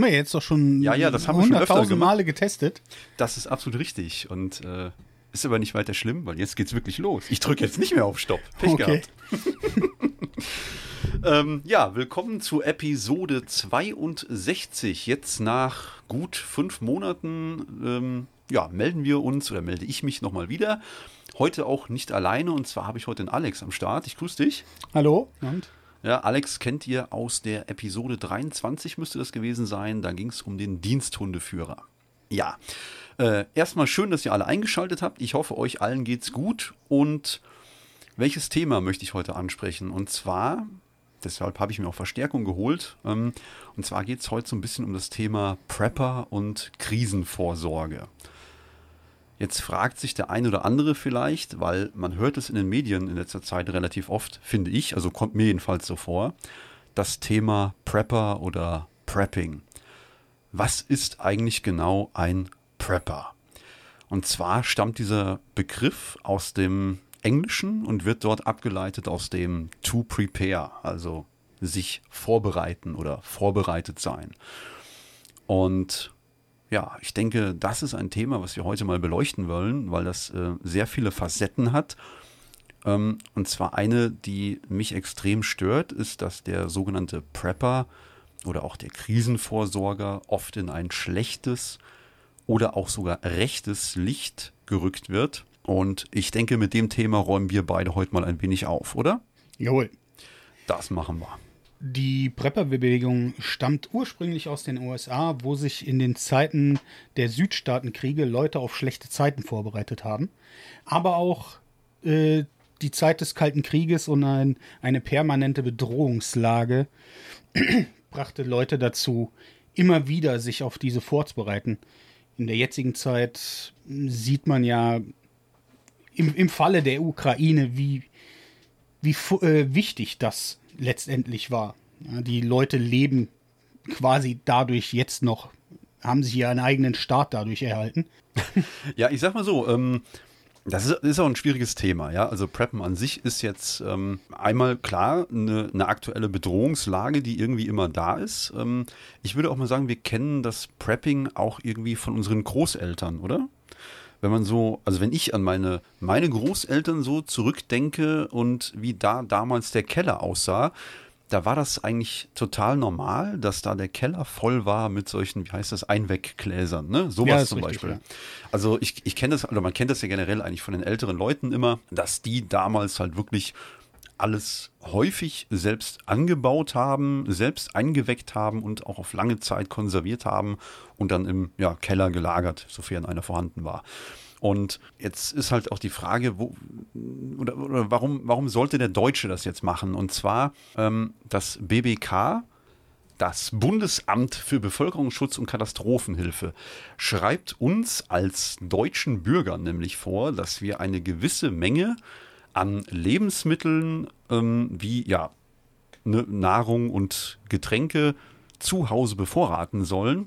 haben wir jetzt doch schon ja, ja, das haben wir schon öfter gemacht. Male getestet. Das ist absolut richtig und äh, ist aber nicht weiter schlimm, weil jetzt geht's wirklich los. Ich drücke jetzt nicht mehr auf Stopp. Pech okay. ähm, ja, willkommen zu Episode 62. Jetzt nach gut fünf Monaten ähm, ja, melden wir uns oder melde ich mich nochmal wieder. Heute auch nicht alleine und zwar habe ich heute den Alex am Start. Ich grüße dich. Hallo. Und? Ja, Alex kennt ihr aus der Episode 23, müsste das gewesen sein. Da ging es um den Diensthundeführer. Ja, äh, erstmal schön, dass ihr alle eingeschaltet habt. Ich hoffe, euch allen geht's gut. Und welches Thema möchte ich heute ansprechen? Und zwar, deshalb habe ich mir auch Verstärkung geholt. Ähm, und zwar geht es heute so ein bisschen um das Thema Prepper und Krisenvorsorge. Jetzt fragt sich der ein oder andere vielleicht, weil man hört es in den Medien in letzter Zeit relativ oft, finde ich, also kommt mir jedenfalls so vor, das Thema Prepper oder Prepping. Was ist eigentlich genau ein Prepper? Und zwar stammt dieser Begriff aus dem Englischen und wird dort abgeleitet aus dem to prepare, also sich vorbereiten oder vorbereitet sein. Und ja, ich denke, das ist ein Thema, was wir heute mal beleuchten wollen, weil das äh, sehr viele Facetten hat. Ähm, und zwar eine, die mich extrem stört, ist, dass der sogenannte Prepper oder auch der Krisenvorsorger oft in ein schlechtes oder auch sogar rechtes Licht gerückt wird. Und ich denke, mit dem Thema räumen wir beide heute mal ein wenig auf, oder? Jawohl. Das machen wir. Die Prepper-Bewegung stammt ursprünglich aus den USA, wo sich in den Zeiten der Südstaatenkriege Leute auf schlechte Zeiten vorbereitet haben. Aber auch äh, die Zeit des Kalten Krieges und ein, eine permanente Bedrohungslage brachte Leute dazu, immer wieder sich auf diese vorzubereiten. In der jetzigen Zeit sieht man ja im, im Falle der Ukraine, wie, wie äh, wichtig das letztendlich war. Ja, die Leute leben quasi dadurch jetzt noch, haben sich ihren eigenen Staat dadurch erhalten. ja, ich sag mal so, ähm, das ist, ist, auch ein schwieriges Thema, ja. Also Preppen an sich ist jetzt ähm, einmal klar eine, eine, aktuelle Bedrohungslage, die irgendwie immer da ist. Ähm, ich würde auch mal sagen, wir kennen das Prepping auch irgendwie von unseren Großeltern, oder? Wenn man so, also wenn ich an meine, meine Großeltern so zurückdenke und wie da damals der Keller aussah, da war das eigentlich total normal, dass da der Keller voll war mit solchen, wie heißt das, Einweggläsern, ne? Sowas ja, zum richtig, Beispiel. Ja. Also ich, ich kenne das, oder man kennt das ja generell eigentlich von den älteren Leuten immer, dass die damals halt wirklich alles häufig selbst angebaut haben, selbst eingeweckt haben und auch auf lange Zeit konserviert haben und dann im ja, Keller gelagert, sofern einer vorhanden war. Und jetzt ist halt auch die Frage, wo, oder, oder warum, warum sollte der Deutsche das jetzt machen? Und zwar ähm, das BBK, das Bundesamt für Bevölkerungsschutz und Katastrophenhilfe schreibt uns als deutschen Bürgern nämlich vor, dass wir eine gewisse Menge an Lebensmitteln ähm, wie ja, ne, Nahrung und Getränke zu Hause bevorraten sollen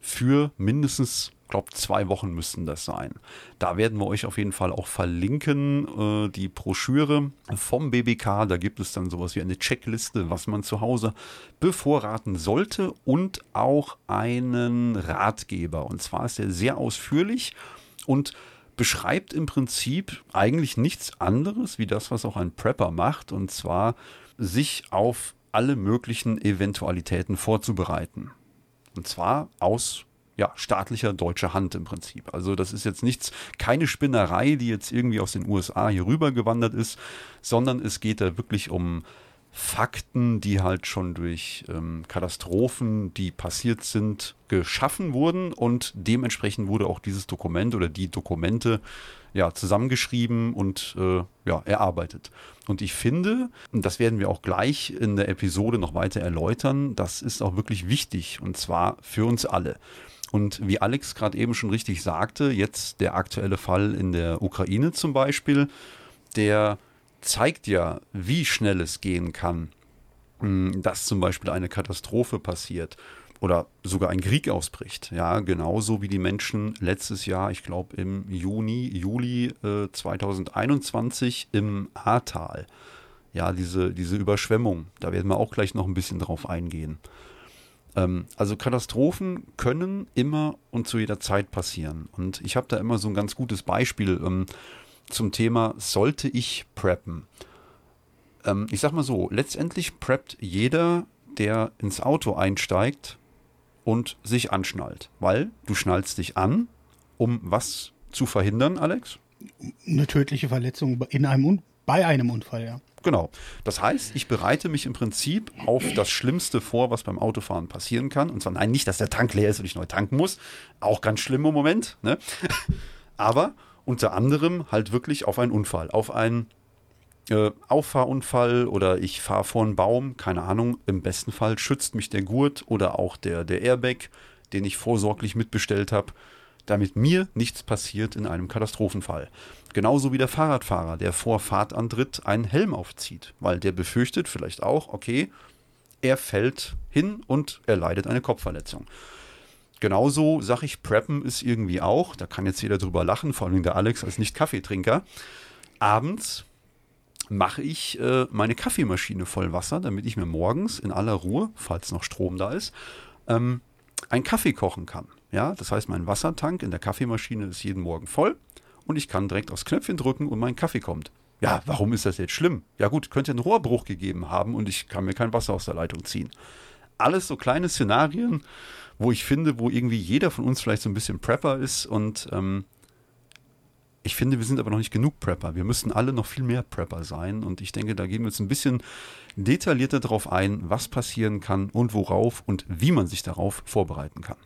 für mindestens glaube zwei Wochen müssten das sein. Da werden wir euch auf jeden Fall auch verlinken, äh, die Broschüre vom BBK. Da gibt es dann sowas wie eine Checkliste, was man zu Hause bevorraten sollte und auch einen Ratgeber. Und zwar ist er sehr ausführlich und beschreibt im Prinzip eigentlich nichts anderes wie das, was auch ein Prepper macht, und zwar sich auf alle möglichen Eventualitäten vorzubereiten. Und zwar aus ja, staatlicher deutscher Hand im Prinzip. Also das ist jetzt nichts, keine Spinnerei, die jetzt irgendwie aus den USA hier rüber gewandert ist, sondern es geht da wirklich um Fakten, die halt schon durch ähm, Katastrophen, die passiert sind, geschaffen wurden und dementsprechend wurde auch dieses Dokument oder die Dokumente ja zusammengeschrieben und äh, ja erarbeitet. Und ich finde, und das werden wir auch gleich in der Episode noch weiter erläutern, das ist auch wirklich wichtig und zwar für uns alle. Und wie Alex gerade eben schon richtig sagte, jetzt der aktuelle Fall in der Ukraine zum Beispiel, der zeigt ja, wie schnell es gehen kann, hm, dass zum Beispiel eine Katastrophe passiert. oder sogar ein Krieg ausbricht. Ja, genauso wie die Menschen letztes Jahr, ich glaube im Juni, Juli äh, 2021 im Ahrtal. Ja, diese, diese Überschwemmung, da werden wir auch gleich noch ein bisschen drauf eingehen. Ähm, also Katastrophen können immer und zu jeder Zeit passieren. Und ich habe da immer so ein ganz gutes Beispiel ähm, zum Thema, sollte ich preppen? Ähm, ich sag mal so, letztendlich preppt jeder, der ins Auto einsteigt, und sich anschnallt. Weil du schnallst dich an, um was zu verhindern, Alex? Eine tödliche Verletzung in einem bei einem Unfall, ja. Genau. Das heißt, ich bereite mich im Prinzip auf das Schlimmste vor, was beim Autofahren passieren kann. Und zwar nein, nicht, dass der Tank leer ist und ich neu tanken muss. Auch ganz schlimm im Moment. Ne? Aber unter anderem halt wirklich auf einen Unfall, auf einen äh, Auffahrunfall oder ich fahre vor einen Baum, keine Ahnung. Im besten Fall schützt mich der Gurt oder auch der, der Airbag, den ich vorsorglich mitbestellt habe, damit mir nichts passiert in einem Katastrophenfall. Genauso wie der Fahrradfahrer, der vor Fahrtantritt einen Helm aufzieht, weil der befürchtet vielleicht auch, okay, er fällt hin und er leidet eine Kopfverletzung. Genauso sage ich, Preppen ist irgendwie auch, da kann jetzt jeder drüber lachen, vor allem der Alex als Nicht-Kaffeetrinker. Abends mache ich äh, meine Kaffeemaschine voll Wasser, damit ich mir morgens in aller Ruhe, falls noch Strom da ist, ähm, einen Kaffee kochen kann. Ja, das heißt, mein Wassertank in der Kaffeemaschine ist jeden Morgen voll und ich kann direkt aufs Knöpfchen drücken und mein Kaffee kommt. Ja, warum ist das jetzt schlimm? Ja gut, könnte einen Rohrbruch gegeben haben und ich kann mir kein Wasser aus der Leitung ziehen. Alles so kleine Szenarien, wo ich finde, wo irgendwie jeder von uns vielleicht so ein bisschen Prepper ist und ähm, ich finde, wir sind aber noch nicht genug Prepper. Wir müssen alle noch viel mehr Prepper sein. Und ich denke, da gehen wir jetzt ein bisschen detaillierter darauf ein, was passieren kann und worauf und wie man sich darauf vorbereiten kann.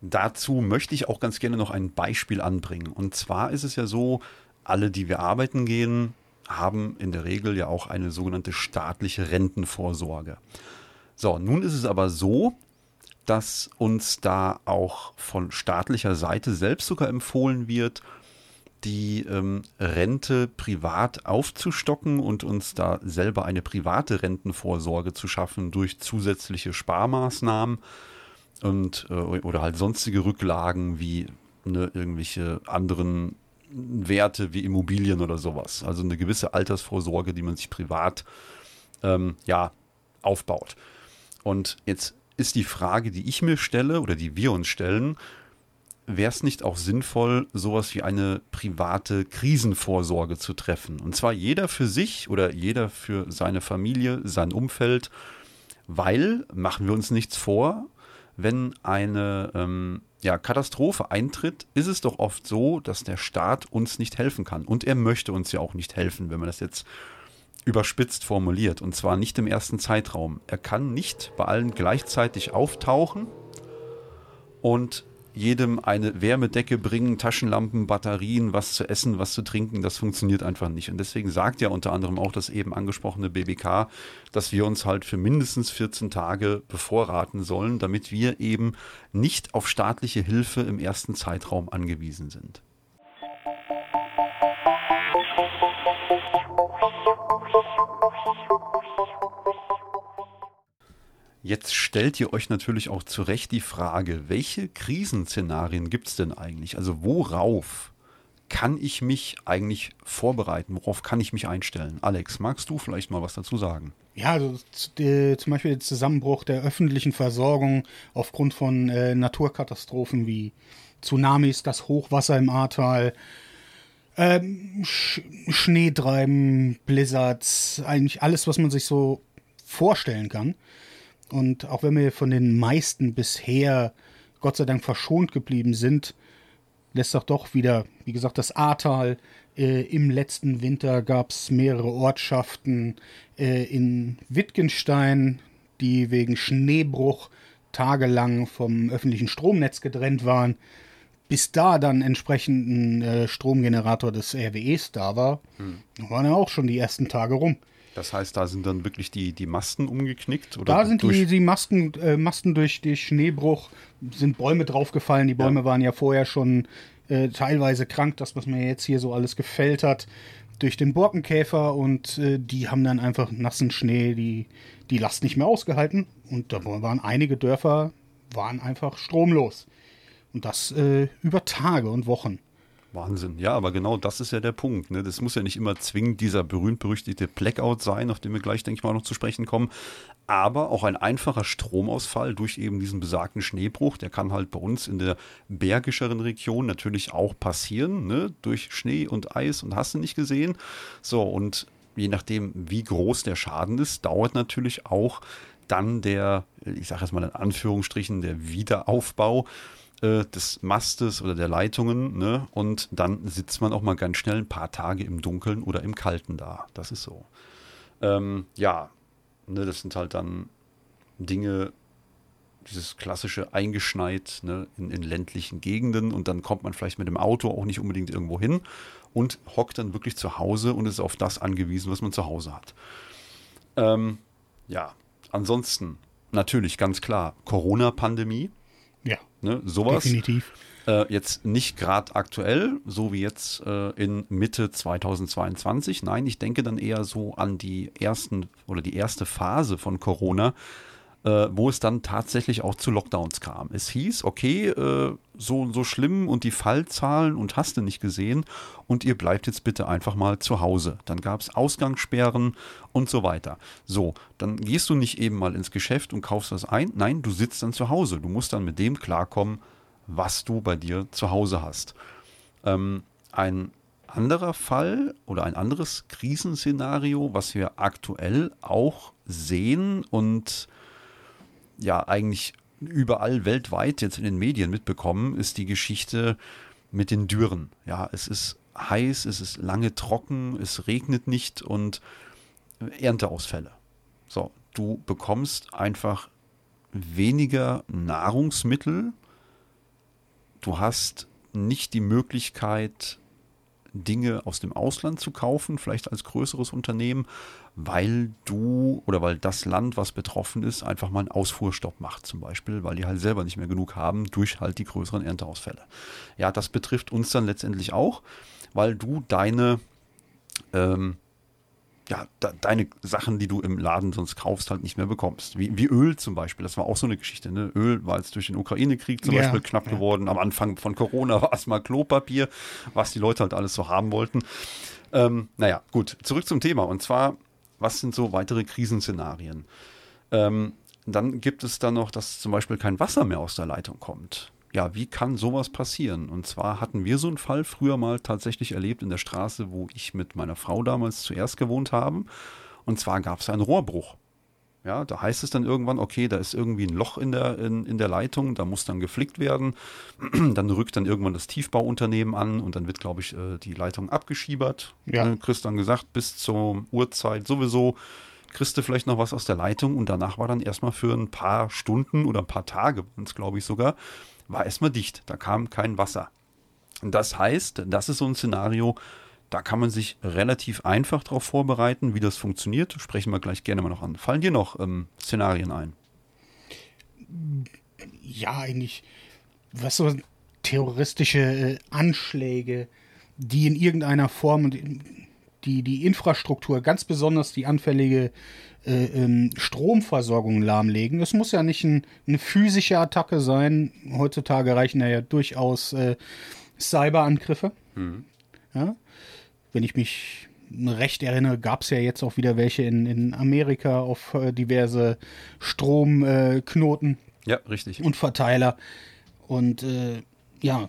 Dazu möchte ich auch ganz gerne noch ein Beispiel anbringen. Und zwar ist es ja so, alle, die wir arbeiten gehen, haben in der Regel ja auch eine sogenannte staatliche Rentenvorsorge. So, nun ist es aber so, dass uns da auch von staatlicher Seite selbst sogar empfohlen wird, die ähm, Rente privat aufzustocken und uns da selber eine private Rentenvorsorge zu schaffen durch zusätzliche Sparmaßnahmen und äh, oder halt sonstige Rücklagen wie ne, irgendwelche anderen Werte wie Immobilien oder sowas. Also eine gewisse Altersvorsorge, die man sich privat ähm, ja aufbaut. Und jetzt ist die Frage, die ich mir stelle oder die wir uns stellen, wäre es nicht auch sinnvoll, sowas wie eine private Krisenvorsorge zu treffen? Und zwar jeder für sich oder jeder für seine Familie, sein Umfeld, weil, machen wir uns nichts vor, wenn eine ähm, ja, Katastrophe eintritt, ist es doch oft so, dass der Staat uns nicht helfen kann. Und er möchte uns ja auch nicht helfen, wenn man das jetzt überspitzt formuliert. Und zwar nicht im ersten Zeitraum. Er kann nicht bei allen gleichzeitig auftauchen und jedem eine Wärmedecke bringen, Taschenlampen, Batterien, was zu essen, was zu trinken, das funktioniert einfach nicht. Und deswegen sagt ja unter anderem auch das eben angesprochene BBK, dass wir uns halt für mindestens 14 Tage bevorraten sollen, damit wir eben nicht auf staatliche Hilfe im ersten Zeitraum angewiesen sind. Jetzt stellt ihr euch natürlich auch zu Recht die Frage, welche Krisenszenarien gibt es denn eigentlich? Also worauf kann ich mich eigentlich vorbereiten? Worauf kann ich mich einstellen? Alex, magst du vielleicht mal was dazu sagen? Ja, also die, zum Beispiel der Zusammenbruch der öffentlichen Versorgung aufgrund von äh, Naturkatastrophen wie Tsunamis, das Hochwasser im Ahrtal, ähm, Sch Schneetreiben, Blizzards, eigentlich alles, was man sich so vorstellen kann. Und auch wenn wir von den meisten bisher Gott sei Dank verschont geblieben sind, lässt auch doch wieder, wie gesagt, das Ahrtal. Äh, Im letzten Winter gab es mehrere Ortschaften äh, in Wittgenstein, die wegen Schneebruch tagelang vom öffentlichen Stromnetz getrennt waren. Bis da dann entsprechend ein äh, Stromgenerator des RWEs da war, hm. waren ja auch schon die ersten Tage rum. Das heißt, da sind dann wirklich die, die Masten umgeknickt? Oder da sind die, die Masken, äh, Masten durch den Schneebruch, sind Bäume draufgefallen. Die Bäume ja. waren ja vorher schon äh, teilweise krank, das, was man jetzt hier so alles gefällt hat, durch den Borkenkäfer und äh, die haben dann einfach nassen Schnee, die, die Last nicht mehr ausgehalten. Und da waren einige Dörfer waren einfach stromlos. Und das äh, über Tage und Wochen. Wahnsinn. Ja, aber genau das ist ja der Punkt. Ne? Das muss ja nicht immer zwingend dieser berühmt-berüchtigte Blackout sein, auf den wir gleich, denke ich mal, noch zu sprechen kommen. Aber auch ein einfacher Stromausfall durch eben diesen besagten Schneebruch, der kann halt bei uns in der bergischeren Region natürlich auch passieren, ne? durch Schnee und Eis und hast du nicht gesehen. So, und je nachdem, wie groß der Schaden ist, dauert natürlich auch dann der, ich sage jetzt mal in Anführungsstrichen, der Wiederaufbau äh, des Mastes oder der Leitungen. Ne? Und dann sitzt man auch mal ganz schnell ein paar Tage im Dunkeln oder im Kalten da. Das ist so. Ähm, ja, ne, das sind halt dann Dinge, dieses klassische eingeschneit ne, in, in, ländlichen Gegenden und dann kommt man vielleicht mit dem Auto auch nicht unbedingt irgendwo hin und hockt dann wirklich zu Hause und ist auf das angewiesen, was man zu Hause hat. Ähm, ja, ansonsten natürlich ganz klar Corona-Pandemie. Ne, sowas. Definitiv. Äh, jetzt nicht gerade aktuell, so wie jetzt äh, in Mitte 2022. Nein, ich denke dann eher so an die ersten oder die erste Phase von Corona, äh, wo es dann tatsächlich auch zu Lockdowns kam. Es hieß, okay, äh, so so schlimm und die Fallzahlen und hast du nicht gesehen und ihr bleibt jetzt bitte einfach mal zu Hause. Dann gab es Ausgangssperren und so weiter. So, dann gehst du nicht eben mal ins Geschäft und kaufst was ein. Nein, du sitzt dann zu Hause. Du musst dann mit dem klarkommen, was du bei dir zu Hause hast. Ähm, ein anderer Fall oder ein anderes Krisenszenario, was wir aktuell auch sehen und ja eigentlich überall weltweit jetzt in den Medien mitbekommen, ist die Geschichte mit den Dürren. Ja, es ist heiß, es ist lange trocken, es regnet nicht und Ernteausfälle. So, du bekommst einfach weniger Nahrungsmittel. Du hast nicht die Möglichkeit, Dinge aus dem Ausland zu kaufen, vielleicht als größeres Unternehmen, weil du oder weil das Land, was betroffen ist, einfach mal einen Ausfuhrstopp macht, zum Beispiel, weil die halt selber nicht mehr genug haben durch halt die größeren Ernteausfälle. Ja, das betrifft uns dann letztendlich auch, weil du deine ähm, ja, da, deine Sachen, die du im Laden sonst kaufst, halt nicht mehr bekommst. Wie, wie Öl zum Beispiel. Das war auch so eine Geschichte. Ne? Öl war jetzt durch den Ukraine-Krieg zum ja, Beispiel knapp ja. geworden. Am Anfang von Corona war es mal Klopapier, was die Leute halt alles so haben wollten. Ähm, naja, gut, zurück zum Thema. Und zwar, was sind so weitere Krisenszenarien? Ähm, dann gibt es dann noch, dass zum Beispiel kein Wasser mehr aus der Leitung kommt ja, wie kann sowas passieren? Und zwar hatten wir so einen Fall früher mal tatsächlich erlebt in der Straße, wo ich mit meiner Frau damals zuerst gewohnt habe. Und zwar gab es einen Rohrbruch. Ja, da heißt es dann irgendwann, okay, da ist irgendwie ein Loch in der, in, in der Leitung, da muss dann geflickt werden. dann rückt dann irgendwann das Tiefbauunternehmen an und dann wird, glaube ich, äh, die Leitung abgeschiebert. Ja. Ne, Chris dann gesagt, bis zur Uhrzeit sowieso kriegst du vielleicht noch was aus der Leitung und danach war dann erstmal für ein paar Stunden oder ein paar Tage, glaube ich sogar, war erstmal dicht. Da kam kein Wasser. Das heißt, das ist so ein Szenario, da kann man sich relativ einfach darauf vorbereiten, wie das funktioniert. Sprechen wir gleich gerne mal noch an. Fallen dir noch ähm, Szenarien ein? Ja, eigentlich, was so terroristische äh, Anschläge, die in irgendeiner Form die, die Infrastruktur, ganz besonders die anfällige äh, ähm, Stromversorgung lahmlegen. Es muss ja nicht ein, eine physische Attacke sein. Heutzutage reichen ja, durchaus äh, Cyberangriffe. Mhm. Ja? Wenn ich mich recht erinnere, gab es ja jetzt auch wieder welche in, in Amerika auf äh, diverse Stromknoten. ja, richtig. Und Verteiler. Und äh, ja,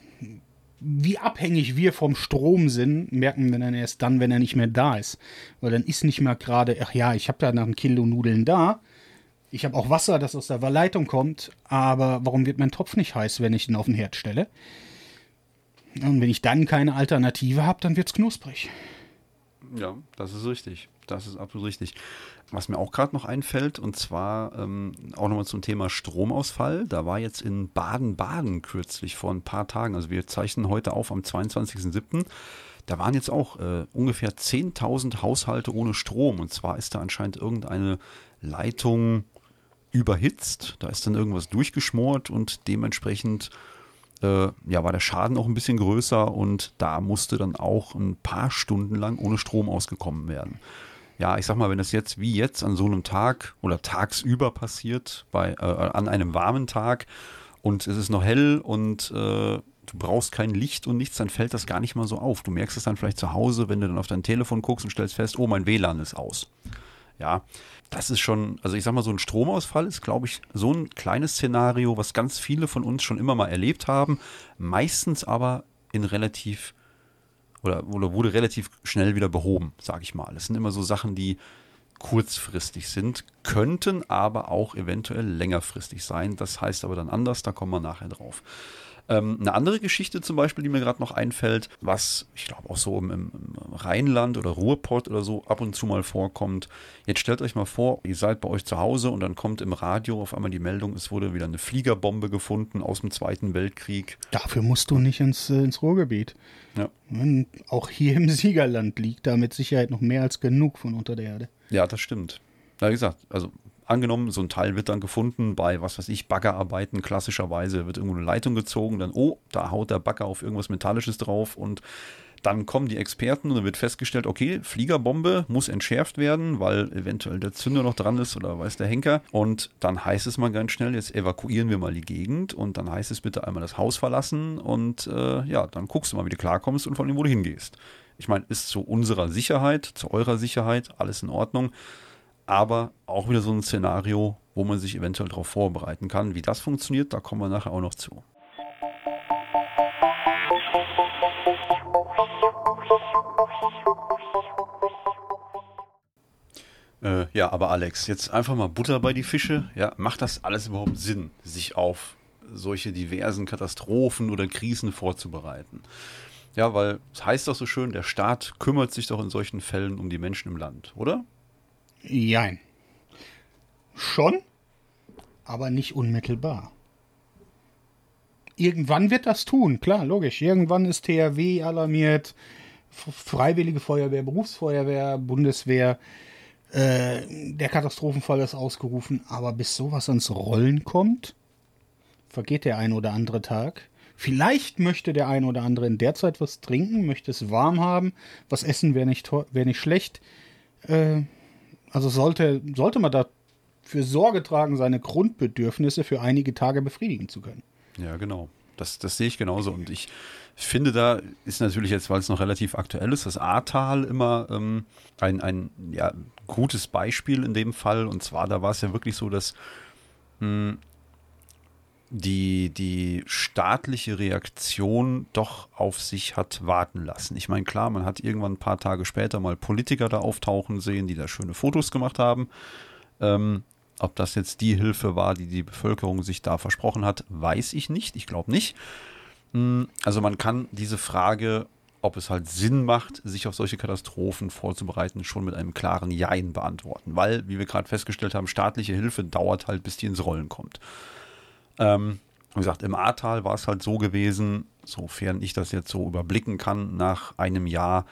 wie abhängig wir vom Strom sind, merken wir dann erst dann, wenn er nicht mehr da ist. Weil dann ist nicht mehr gerade, ach ja, ich habe ja noch ein Kilo Nudeln da. Ich habe auch Wasser, das aus der Leitung kommt. Aber warum wird mein Topf nicht heiß, wenn ich ihn auf den Herd stelle? Und wenn ich dann keine Alternative habe, dann wird es knusprig. Ja, das ist richtig. Das ist absolut richtig. Was mir auch gerade noch einfällt, und zwar ähm, auch nochmal zum Thema Stromausfall. Da war jetzt in Baden-Baden kürzlich vor ein paar Tagen, also wir zeichnen heute auf am 22.07., da waren jetzt auch äh, ungefähr 10.000 Haushalte ohne Strom. Und zwar ist da anscheinend irgendeine Leitung überhitzt. Da ist dann irgendwas durchgeschmort und dementsprechend äh, ja, war der Schaden auch ein bisschen größer und da musste dann auch ein paar Stunden lang ohne Strom ausgekommen werden. ja, ich sag mal, wenn das jetzt wie jetzt an so einem Tag oder tagsüber passiert, bei, äh, an einem warmen Tag und es ist noch hell und äh, du brauchst kein Licht und nichts, dann fällt das gar nicht mal so auf. Du merkst es dann vielleicht zu Hause, wenn du dann auf dein Telefon guckst und stellst fest, oh, mein WLAN ist aus. Ja, das ist schon, also ich sag mal, so ein Stromausfall ist, glaube ich, so ein kleines Szenario, was ganz viele von uns schon immer mal erlebt haben, meistens aber in relativ oder, oder wurde relativ schnell wieder behoben, sage ich mal. Es sind immer so Sachen, die kurzfristig sind, könnten aber auch eventuell längerfristig sein. Das heißt aber dann anders, da kommen wir nachher drauf. Ähm, eine andere Geschichte zum Beispiel, die mir gerade noch einfällt, was ich glaube auch so im, im, Rheinland oder Ruhrpott oder so ab und zu mal vorkommt. Jetzt stellt euch mal vor, ihr seid bei euch zu Hause und dann kommt im Radio auf einmal die Meldung, es wurde wieder eine Fliegerbombe gefunden aus dem Zweiten Weltkrieg. Dafür musst du nicht ins, äh, ins Ruhrgebiet. Ja. Und auch hier im Siegerland liegt da mit Sicherheit noch mehr als genug von unter der Erde. Ja, das stimmt. Wie gesagt, also angenommen, so ein Teil wird dann gefunden bei, was weiß ich, Baggerarbeiten. Klassischerweise wird irgendwo eine Leitung gezogen, dann, oh, da haut der Bagger auf irgendwas Metallisches drauf und dann kommen die Experten und dann wird festgestellt, okay, Fliegerbombe muss entschärft werden, weil eventuell der Zünder noch dran ist oder weiß der Henker. Und dann heißt es mal ganz schnell, jetzt evakuieren wir mal die Gegend und dann heißt es bitte einmal das Haus verlassen und äh, ja, dann guckst du mal, wie du klarkommst und von dem, wo du hingehst. Ich meine, ist zu unserer Sicherheit, zu eurer Sicherheit, alles in Ordnung aber auch wieder so ein Szenario, wo man sich eventuell darauf vorbereiten kann. Wie das funktioniert, da kommen wir nachher auch noch zu. Äh, ja, aber Alex, jetzt einfach mal Butter bei die Fische. Ja, macht das alles überhaupt Sinn, sich auf solche diversen Katastrophen oder Krisen vorzubereiten? Ja, weil es heißt doch so schön, der Staat kümmert sich doch in solchen Fällen um die Menschen im Land, oder? Jein. Schon, aber nicht unmittelbar. Irgendwann wird das tun, klar, logisch. Irgendwann ist THW alarmiert, Freiwillige Feuerwehr, Berufsfeuerwehr, Bundeswehr. Äh, der Katastrophenfall ist ausgerufen, aber bis sowas ans Rollen kommt, vergeht der ein oder andere Tag. Vielleicht möchte der ein oder andere in der Zeit was trinken, möchte es warm haben. Was essen wäre nicht, wär nicht schlecht. Äh, also sollte, sollte man dafür Sorge tragen, seine Grundbedürfnisse für einige Tage befriedigen zu können. Ja, genau. Das, das sehe ich genauso. Und ich finde, da ist natürlich jetzt, weil es noch relativ aktuell ist, das Ahrtal immer ähm, ein, ein ja, gutes Beispiel in dem Fall. Und zwar, da war es ja wirklich so, dass mh, hm, die, die staatliche Reaktion doch auf sich hat warten lassen. Ich meine, klar, man hat irgendwann ein paar Tage später mal Politiker da auftauchen sehen, die da schöne Fotos gemacht haben. Ähm, ob das jetzt die Hilfe war, die die Bevölkerung sich da versprochen hat, weiß ich nicht. Ich glaube nicht. Hm, also man kann diese Frage, ob es halt Sinn macht, sich auf solche Katastrophen vorzubereiten, schon mit einem klaren Jein beantworten. Weil, wie wir gerade festgestellt haben, staatliche Hilfe dauert halt, bis die ins Rollen kommt. Ähm, wie gesagt, im Ahrtal war es halt so gewesen, sofern ich das jetzt so überblicken kann, nach einem Jahr,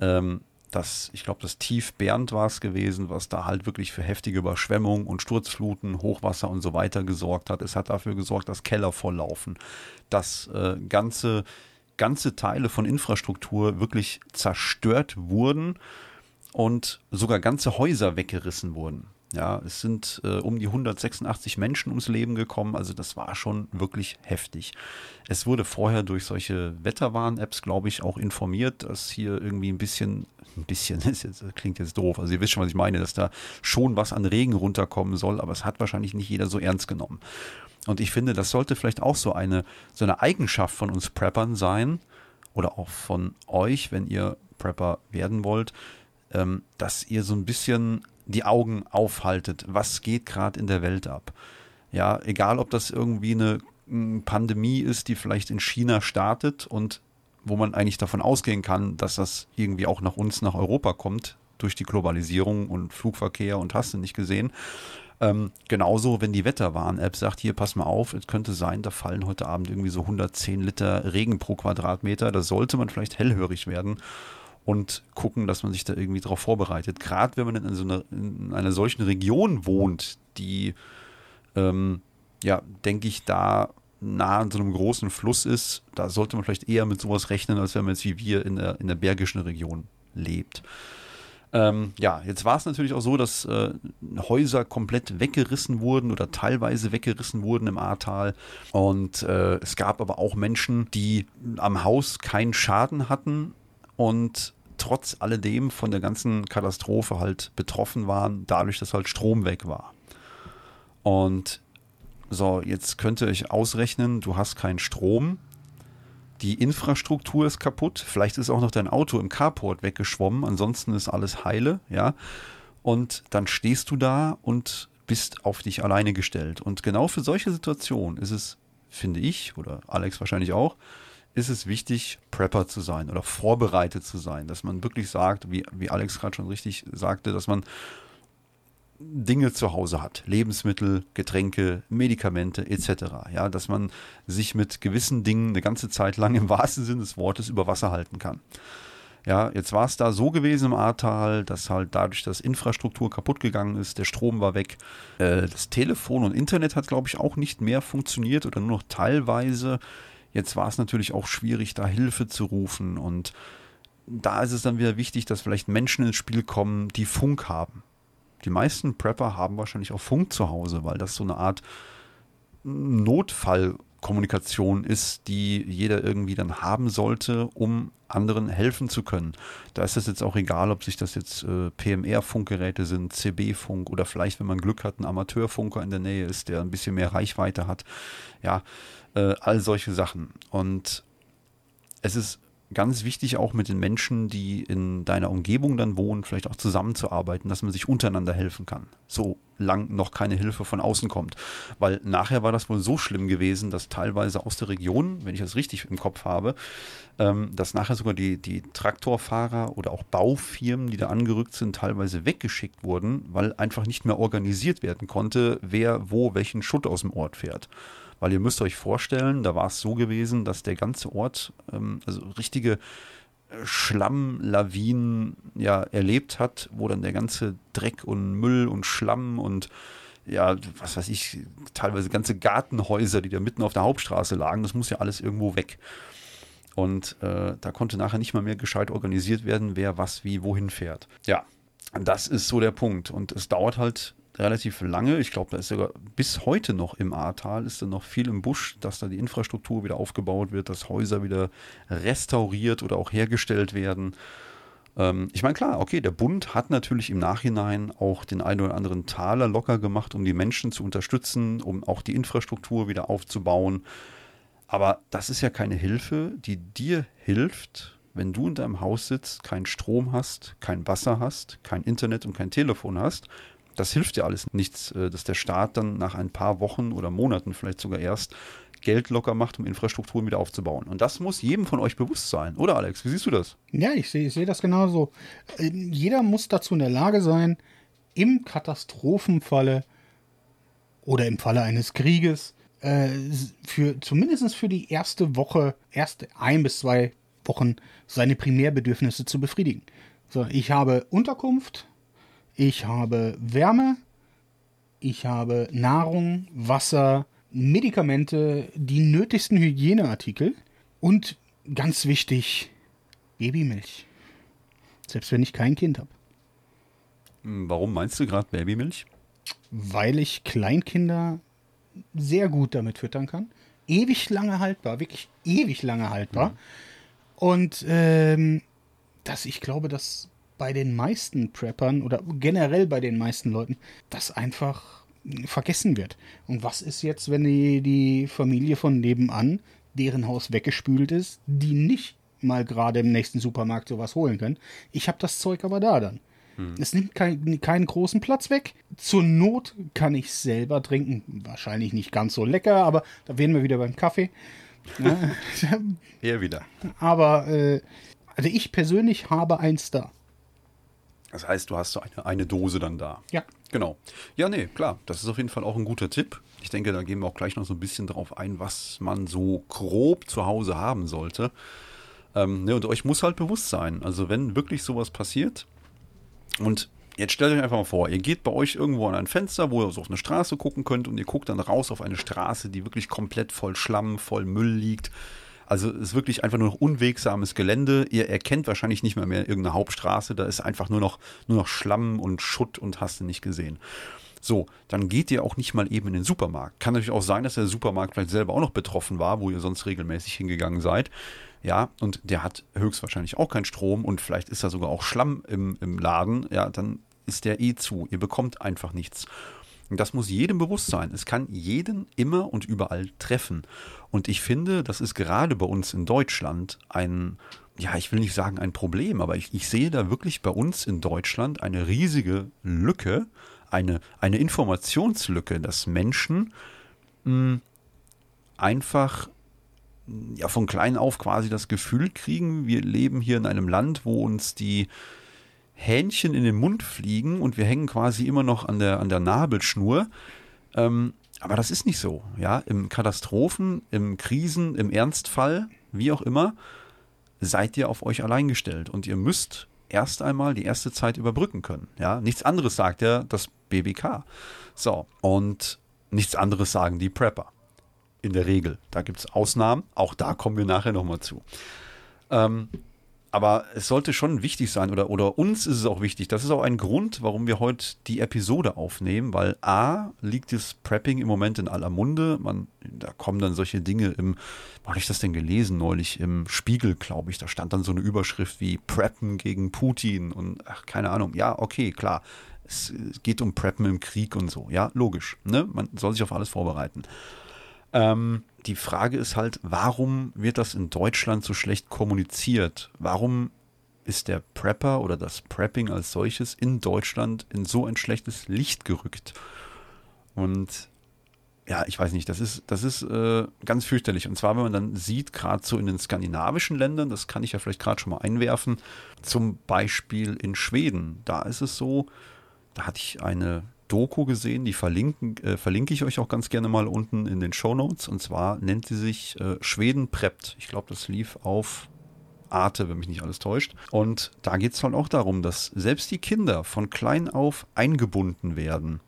ähm, dass ich glaube, das Tief Bernd war es gewesen, was da halt wirklich für heftige Überschwemmungen und Sturzfluten, Hochwasser und so weiter gesorgt hat. Es hat dafür gesorgt, dass Keller volllaufen, dass äh, ganze, ganze Teile von Infrastruktur wirklich zerstört wurden und sogar ganze Häuser weggerissen wurden. Ja, es sind äh, um die 186 Menschen ums Leben gekommen. Also das war schon wirklich heftig. Es wurde vorher durch solche Wetterwarn-Apps, glaube ich, auch informiert, dass hier irgendwie ein bisschen, ein bisschen, ist jetzt, klingt jetzt doof. Also ihr wisst schon, was ich meine, dass da schon was an Regen runterkommen soll, aber es hat wahrscheinlich nicht jeder so ernst genommen. Und ich finde, das sollte vielleicht auch so eine, so eine Eigenschaft von uns Preppern sein oder auch von euch, wenn ihr Prepper werden wollt, ähm, dass ihr so ein bisschen die Augen aufhaltet, was geht gerade in der Welt ab. Ja, egal ob das irgendwie eine Pandemie ist, die vielleicht in China startet und wo man eigentlich davon ausgehen kann, dass das irgendwie auch nach uns, nach Europa kommt, durch die Globalisierung und Flugverkehr und hast du nicht gesehen. Ähm, genauso, wenn die Wetterwarn-App sagt, hier, pass mal auf, es könnte sein, da fallen heute Abend irgendwie so 110 Liter Regen pro Quadratmeter, da sollte man vielleicht hellhörig werden und gucken, dass man sich da irgendwie darauf vorbereitet. Gerade wenn man in, so einer, in einer solchen Region wohnt, die, ähm, ja, denke ich, da nah an so einem großen Fluss ist, da sollte man vielleicht eher mit sowas rechnen, als wenn man jetzt wie wir in der, in der bergischen Region lebt. Ähm, ja, jetzt war es natürlich auch so, dass äh, Häuser komplett weggerissen wurden oder teilweise weggerissen wurden im Ahrtal. Und äh, es gab aber auch Menschen, die am Haus keinen Schaden hatten und trotz alledem von der ganzen Katastrophe halt betroffen waren, dadurch, dass halt Strom weg war. Und so, jetzt könnte ich ausrechnen, du hast keinen Strom, die Infrastruktur ist kaputt, vielleicht ist auch noch dein Auto im Carport weggeschwommen, ansonsten ist alles heile, ja. Und dann stehst du da und bist auf dich alleine gestellt. Und genau für solche Situationen ist es, finde ich, oder Alex wahrscheinlich auch, ist es wichtig, Prepper zu sein oder vorbereitet zu sein, dass man wirklich sagt, wie, wie Alex gerade schon richtig sagte, dass man Dinge zu Hause hat, Lebensmittel, Getränke, Medikamente etc. Ja, dass man sich mit gewissen Dingen eine ganze Zeit lang im wahrsten Sinne des Wortes über Wasser halten kann. Ja, jetzt war es da so gewesen im Ahrtal, dass halt dadurch, dass Infrastruktur kaputt gegangen ist, der Strom war weg, äh, das Telefon und Internet hat, glaube ich, auch nicht mehr funktioniert oder nur noch teilweise. Jetzt war es natürlich auch schwierig, da Hilfe zu rufen und da ist es dann wieder wichtig, dass vielleicht Menschen ins Spiel kommen, die Funk haben. Die meisten Prepper haben wahrscheinlich auch Funk zu Hause, weil das so eine Art Notfallkommunikation ist, die jeder irgendwie dann haben sollte, um anderen helfen zu können. Da ist es jetzt auch egal, ob sich das jetzt äh, PMR-Funkgeräte sind, CB-Funk oder vielleicht, wenn man Glück hat, ein Amateurfunker in der Nähe ist, der ein bisschen mehr Reichweite hat. Ja, äh, all solche Sachen. Und es ist ganz wichtig auch mit den Menschen, die in deiner Umgebung dann wohnen, vielleicht auch zusammenzuarbeiten, dass man sich untereinander helfen kann. So lang noch keine Hilfe von außen kommt. Weil nachher war das wohl so schlimm gewesen, dass teilweise aus der Region, wenn ich das richtig im Kopf habe, ähm, dass nachher sogar die, die Traktorfahrer oder auch Baufirmen, die da angerückt sind, teilweise weggeschickt wurden, weil einfach nicht mehr organisiert werden konnte, wer wo welchen Schutt aus dem Ort fährt. Weil ihr müsst euch vorstellen, da war es so gewesen, dass der ganze Ort, ähm, also richtige äh, Schlammlawinen ja erlebt hat, wo dann der ganze Dreck und Müll und Schlamm und ja, was weiß ich, teilweise ganze Gartenhäuser, die da mitten auf der Hauptstraße lagen, das muss ja alles irgendwo weg. Und äh, da konnte nachher nicht mal mehr gescheit organisiert werden, wer was wie wohin fährt. Ja, das ist so der Punkt. Und es dauert halt relativ lange. Ich glaube, da ist sogar bis heute noch im Ahrtal ist da noch viel im Busch, dass da die Infrastruktur wieder aufgebaut wird, dass Häuser wieder restauriert oder auch hergestellt werden. Ähm, ich meine, klar, okay, der Bund hat natürlich im Nachhinein auch den einen oder anderen Taler locker gemacht, um die Menschen zu unterstützen, um auch die Infrastruktur wieder aufzubauen. Aber das ist ja keine Hilfe, die dir hilft, wenn du in deinem Haus sitzt, keinen Strom hast, kein Wasser hast, kein Internet und kein Telefon hast das hilft ja alles nichts, äh, dass der Staat dann nach ein paar Wochen oder Monaten vielleicht sogar erst Geld locker macht, um Infrastrukturen wieder aufzubauen. Und das muss jedem von euch bewusst sein, oder Alex? Wie siehst du das? Ja, ich sehe seh das genauso. Ähm, jeder muss dazu in der Lage sein, im Katastrophenfalle oder im Falle eines Krieges, äh, für zumindest für die erste Woche, erste ein bis zwei Wochen seine Primärbedürfnisse zu befriedigen. So, ich habe Unterkunft, ich habe Wärme, ich habe Nahrung, Wasser, Medikamente, die nötigsten Hygieneartikel und ganz wichtig, Babymilch. Selbst wenn ich kein Kind habe. Hm, warum meinst du gerade Babymilch? Weil ich Kleinkinder sehr gut damit füttern kann. Ewig lange haltbar, wirklich ewig lange haltbar. Mhm. Und ähm, dass ich glaube, dass bei den meisten Preppern oder generell bei den meisten Leuten das einfach vergessen wird. Und was ist jetzt, wenn die, die Familie von nebenan, deren Haus weggespült ist, die nicht mal gerade im nächsten Supermarkt sowas holen können? Ich habe das Zeug aber da dann. Hm. Es nimmt kein, keinen großen Platz weg. Zur Not kann ich selber trinken. Wahrscheinlich nicht ganz so lecker, aber da wären wir wieder beim Kaffee. Eher wieder. Aber äh, also ich persönlich habe eins da. Das heißt, du hast so eine, eine Dose dann da. Ja. Genau. Ja, nee, klar. Das ist auf jeden Fall auch ein guter Tipp. Ich denke, da gehen wir auch gleich noch so ein bisschen drauf ein, was man so grob zu Hause haben sollte. Ähm, ne, und euch muss halt bewusst sein. Also, wenn wirklich sowas passiert und Jetzt stellt euch einfach mal vor, ihr geht bei euch irgendwo an ein Fenster, wo ihr so auf eine Straße gucken könnt und ihr guckt dann raus auf eine Straße, die wirklich komplett voll Schlamm, voll Müll liegt. Also es ist wirklich einfach nur noch unwegsames Gelände. Ihr erkennt wahrscheinlich nicht mehr mehr irgendeine Hauptstraße. Da ist einfach nur noch, nur noch Schlamm und Schutt und hast du nicht gesehen. So, dann geht ihr auch nicht mal eben in den Supermarkt. Kann natürlich auch sein, dass der Supermarkt vielleicht selber auch noch betroffen war, wo ihr sonst regelmäßig hingegangen seid. Ja, und der hat höchstwahrscheinlich auch keinen Strom und vielleicht ist da sogar auch Schlamm im, im Laden. Ja, dann ist der eh zu. Ihr bekommt einfach nichts. Das muss jedem bewusst sein. Es kann jeden immer und überall treffen. Und ich finde, das ist gerade bei uns in Deutschland ein, ja, ich will nicht sagen ein Problem, aber ich, ich sehe da wirklich bei uns in Deutschland eine riesige Lücke, eine, eine Informationslücke, dass Menschen mh, hm, einfach ja, von klein auf quasi das Gefühl kriegen, wir leben hier in einem Land, wo uns die Hähnchen in den Mund fliegen und wir hängen quasi immer noch an der, an der Nabelschnur. Ähm, aber das ist nicht so. Ja, im Katastrophen, im Krisen, im Ernstfall, wie auch immer, seid ihr auf euch allein gestellt und ihr müsst erst einmal die erste Zeit überbrücken können. Ja, nichts anderes sagt ja das BBK. So, und nichts anderes sagen die Prepper. In der Regel. Da gibt es Ausnahmen, auch da kommen wir nachher nochmal zu. Ähm, aber es sollte schon wichtig sein, oder, oder uns ist es auch wichtig. Das ist auch ein Grund, warum wir heute die Episode aufnehmen, weil A, liegt das Prepping im Moment in aller Munde. Man, da kommen dann solche Dinge im, wo habe ich das denn gelesen neulich? Im Spiegel, glaube ich. Da stand dann so eine Überschrift wie Preppen gegen Putin und ach, keine Ahnung. Ja, okay, klar. Es, geht um Preppen im Krieg und so. Ja, logisch. Ne? Man soll sich auf alles vorbereiten. Ähm, die Frage ist halt, warum wird das in Deutschland so schlecht kommuniziert? Warum ist der Prepper oder das Prepping als solches in Deutschland in so ein schlechtes Licht gerückt? Und ja, ich weiß nicht, das ist, das ist äh, ganz fürchterlich. Und zwar, wenn man dann sieht, gerade so in den skandinavischen Ländern, das kann ich ja vielleicht gerade schon mal einwerfen, zum Beispiel in Schweden, da ist es so, da hatte ich eine Doku gesehen, die verlinken, äh, verlinke ich euch auch ganz gerne mal unten in den Show Notes. Und zwar nennt sie sich äh, Schweden preppt. Ich glaube, das lief auf Arte, wenn mich nicht alles täuscht. Und da geht es halt auch darum, dass selbst die Kinder von klein auf eingebunden werden.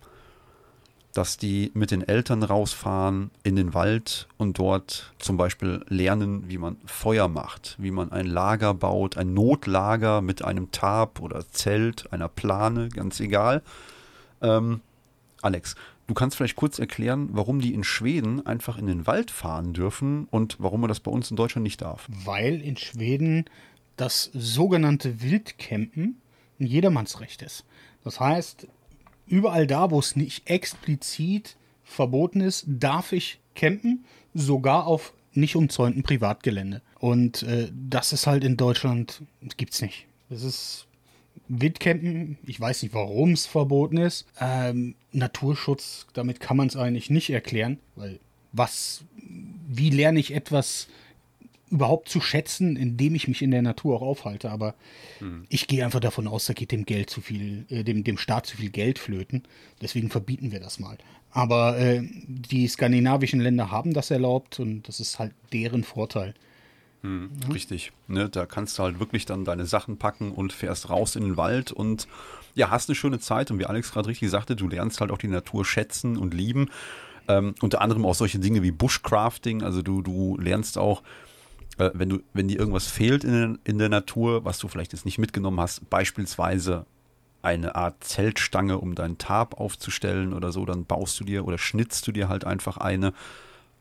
Dass die mit den Eltern rausfahren in den Wald und dort zum Beispiel lernen, wie man Feuer macht, wie man ein Lager baut, ein Notlager mit einem Tarp oder Zelt, einer Plane, ganz egal ähm, Alex, du kannst vielleicht kurz erklären, warum die in Schweden einfach in den Wald fahren dürfen und warum man das bei uns in Deutschland nicht darf. Weil in Schweden das sogenannte Wildcampen ein Jedermannsrecht ist. Das heißt, überall da, wo es nicht explizit verboten ist, darf ich campen, sogar auf nicht umzäunten Privatgelände. Und äh, das ist halt in Deutschland, gibt's nicht. Das ist Wildcampen, ich weiß nicht, warum es verboten ist. Ähm, Naturschutz, damit kann man es eigentlich nicht erklären, weil was, wie lerne ich etwas überhaupt zu schätzen, indem ich mich in der Natur auch aufhalte. Aber mhm. ich gehe einfach davon aus, da geht dem Geld zu viel, äh, dem, dem Staat zu viel Geld flöten. Deswegen verbieten wir das mal. Aber äh, die skandinavischen Länder haben das erlaubt und das ist halt deren Vorteil. Hm, mhm. Richtig. Ne, da kannst du halt wirklich dann deine Sachen packen und fährst raus in den Wald und ja, hast eine schöne Zeit. Und wie Alex gerade richtig sagte, du lernst halt auch die Natur schätzen und lieben. Ähm, unter anderem auch solche Dinge wie Bushcrafting. Also du, du lernst auch, äh, wenn du, wenn dir irgendwas fehlt in, in der Natur, was du vielleicht jetzt nicht mitgenommen hast, beispielsweise eine Art Zeltstange, um deinen Tarp aufzustellen oder so, dann baust du dir oder schnitzt du dir halt einfach eine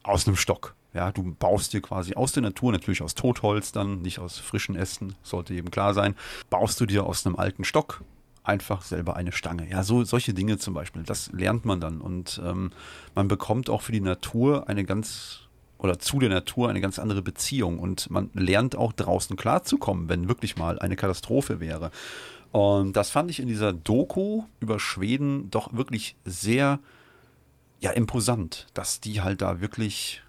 aus einem Stock. Ja, du baust dir quasi aus der Natur, natürlich aus Totholz dann, nicht aus frischen Ästen, sollte eben klar sein, baust du dir aus einem alten Stock einfach selber eine Stange. Ja, so solche Dinge zum Beispiel, das lernt man dann und ähm, man bekommt auch für die Natur eine ganz oder zu der Natur eine ganz andere Beziehung und man lernt auch draußen klarzukommen, wenn wirklich mal eine Katastrophe wäre. Und das fand ich in dieser Doku über Schweden doch wirklich sehr ja imposant, dass die halt da wirklich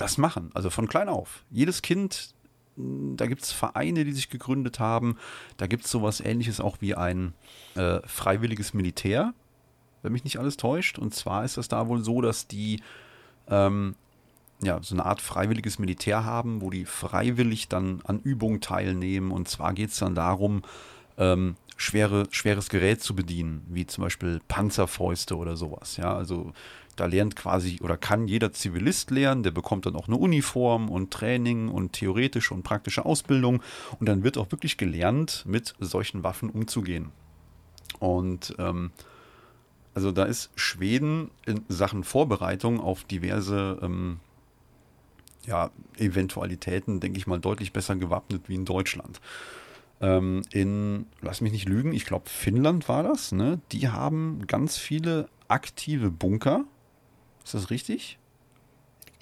das machen. Also von klein auf. Jedes Kind, hm, da gibt es Vereine, die sich gegründet haben. Da gibt es sowas ähnliches auch wie ein äh, freiwilliges Militär, wenn mich nicht alles täuscht. Und zwar ist das da wohl so, dass die ähm, ja, so eine Art freiwilliges Militär haben, wo die freiwillig dann an Übungen teilnehmen. Und zwar geht es dann darum, ähm, schwere, schweres Gerät zu bedienen, wie zum Beispiel Panzerfäuste oder sowas. Ja, also Da lernt quasi oder kann jeder Zivilist lernen, der bekommt dann auch eine Uniform und Training und theoretische und praktische Ausbildung und dann wird auch wirklich gelernt, mit solchen Waffen umzugehen. Und ähm, also da ist Schweden in Sachen Vorbereitung auf diverse ähm, ja, Eventualitäten, denke ich mal, deutlich besser gewappnet wie in Deutschland. Ähm, in, lass mich nicht lügen, ich glaube Finnland war das, ne? Die haben ganz viele aktive Bunker. Ist das richtig?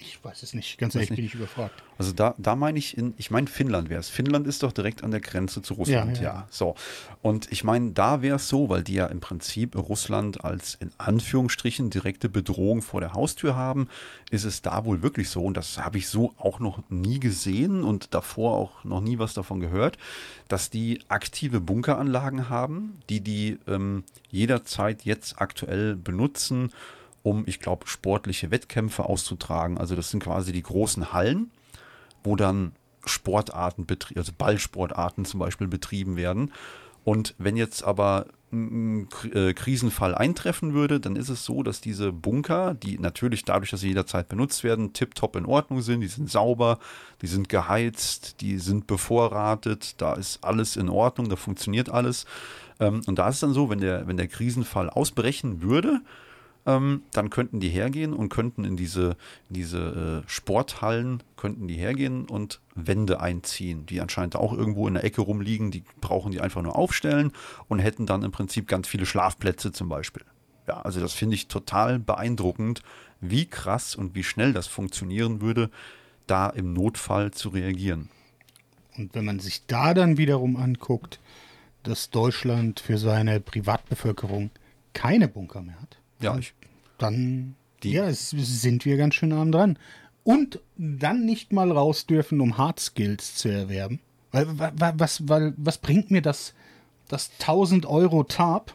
Ich weiß es nicht. Ganz ehrlich bin ich überfragt. Also da, da meine ich, in, ich meine Finnland wäre es. Finnland ist doch direkt an der Grenze zu Russland, ja. ja. ja. So. Und ich meine, da wäre es so, weil die ja im Prinzip Russland als in Anführungsstrichen direkte Bedrohung vor der Haustür haben, ist es da wohl wirklich so, und das habe ich so auch noch nie gesehen und davor auch noch nie was davon gehört, dass die aktive Bunkeranlagen haben, die die ähm, jederzeit jetzt aktuell benutzen um, ich glaube, sportliche Wettkämpfe auszutragen. Also das sind quasi die großen Hallen, wo dann Sportarten, also Ballsportarten zum Beispiel betrieben werden. Und wenn jetzt aber ein äh, Krisenfall eintreffen würde, dann ist es so, dass diese Bunker, die natürlich dadurch, dass sie jederzeit benutzt werden, tiptop in Ordnung sind, die sind sauber, die sind geheizt, die sind bevorratet, da ist alles in Ordnung, da funktioniert alles. Ähm, und da ist es dann so, wenn der, wenn der Krisenfall ausbrechen würde, ähm, dann könnten die hergehen und könnten in diese, in diese äh, Sporthallen, könnten die hergehen und Wände einziehen, die anscheinend auch irgendwo in der Ecke rumliegen, die brauchen die einfach nur aufstellen und hätten dann im Prinzip ganz viele Schlafplätze zum Beispiel. Ja, also das finde ich total beeindruckend, wie krass und wie schnell das funktionieren würde, da im Notfall zu reagieren. Und wenn man sich da dann wiederum anguckt, dass Deutschland für seine Privatbevölkerung keine Bunker mehr hat. Ja, ich dann die. ja, es, sind wir ganz schön arm dran. Und dann nicht mal raus dürfen, um Hard Skills zu erwerben. Weil, was, weil, was bringt mir das, das 1000 Euro Tarp,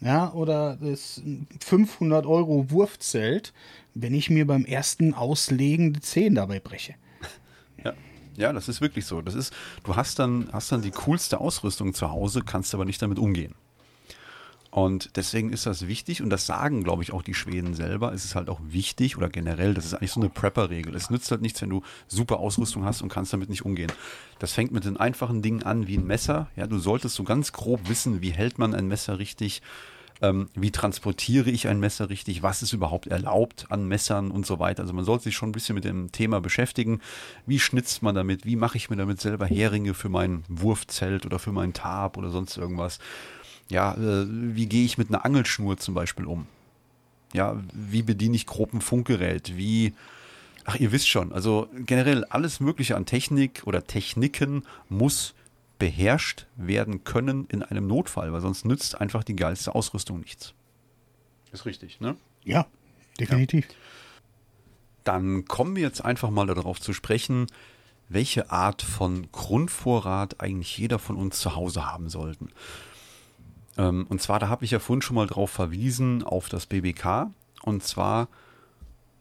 ja, oder das 500 Euro Wurfzelt, wenn ich mir beim ersten Auslegen die Zehen dabei breche? Ja. Ja, das ist wirklich so. Das ist, du hast dann, hast dann die coolste Ausrüstung zu Hause, kannst aber nicht damit umgehen. Und deswegen ist das wichtig und das sagen, glaube ich, auch die Schweden selber. Es ist halt auch wichtig oder generell, das ist eigentlich so eine Prepper-Regel. Es nützt halt nichts, wenn du super Ausrüstung hast und kannst damit nicht umgehen. Das fängt mit den einfachen Dingen an wie ein Messer. Ja, du solltest so ganz grob wissen, wie hält man ein Messer richtig, ähm, wie transportiere ich ein Messer richtig, was ist überhaupt erlaubt an Messern und so weiter. Also man sollte sich schon ein bisschen mit dem Thema beschäftigen. Wie schnitzt man damit? Wie mache ich mir damit selber Heringe für mein Wurfzelt oder für meinen Tarp oder sonst irgendwas? Ja, äh, wie gehe ich mit einer Angelschnur zum Beispiel um? Ja, wie bediene ich grob ein Funkgerät? Wie, ach, ihr wisst schon, also generell alles Mögliche an Technik oder Techniken muss beherrscht werden können in einem Notfall, weil sonst nützt einfach die geilste Ausrüstung nichts. Ist richtig, ne? Ja, definitiv. Ja. Dann kommen wir jetzt einfach mal darauf zu sprechen, welche Art von Grundvorrat eigentlich jeder von uns zu Hause haben sollten. Ähm, und zwar, da habe ich ja vorhin schon mal drauf verwiesen, auf das BBK. Und zwar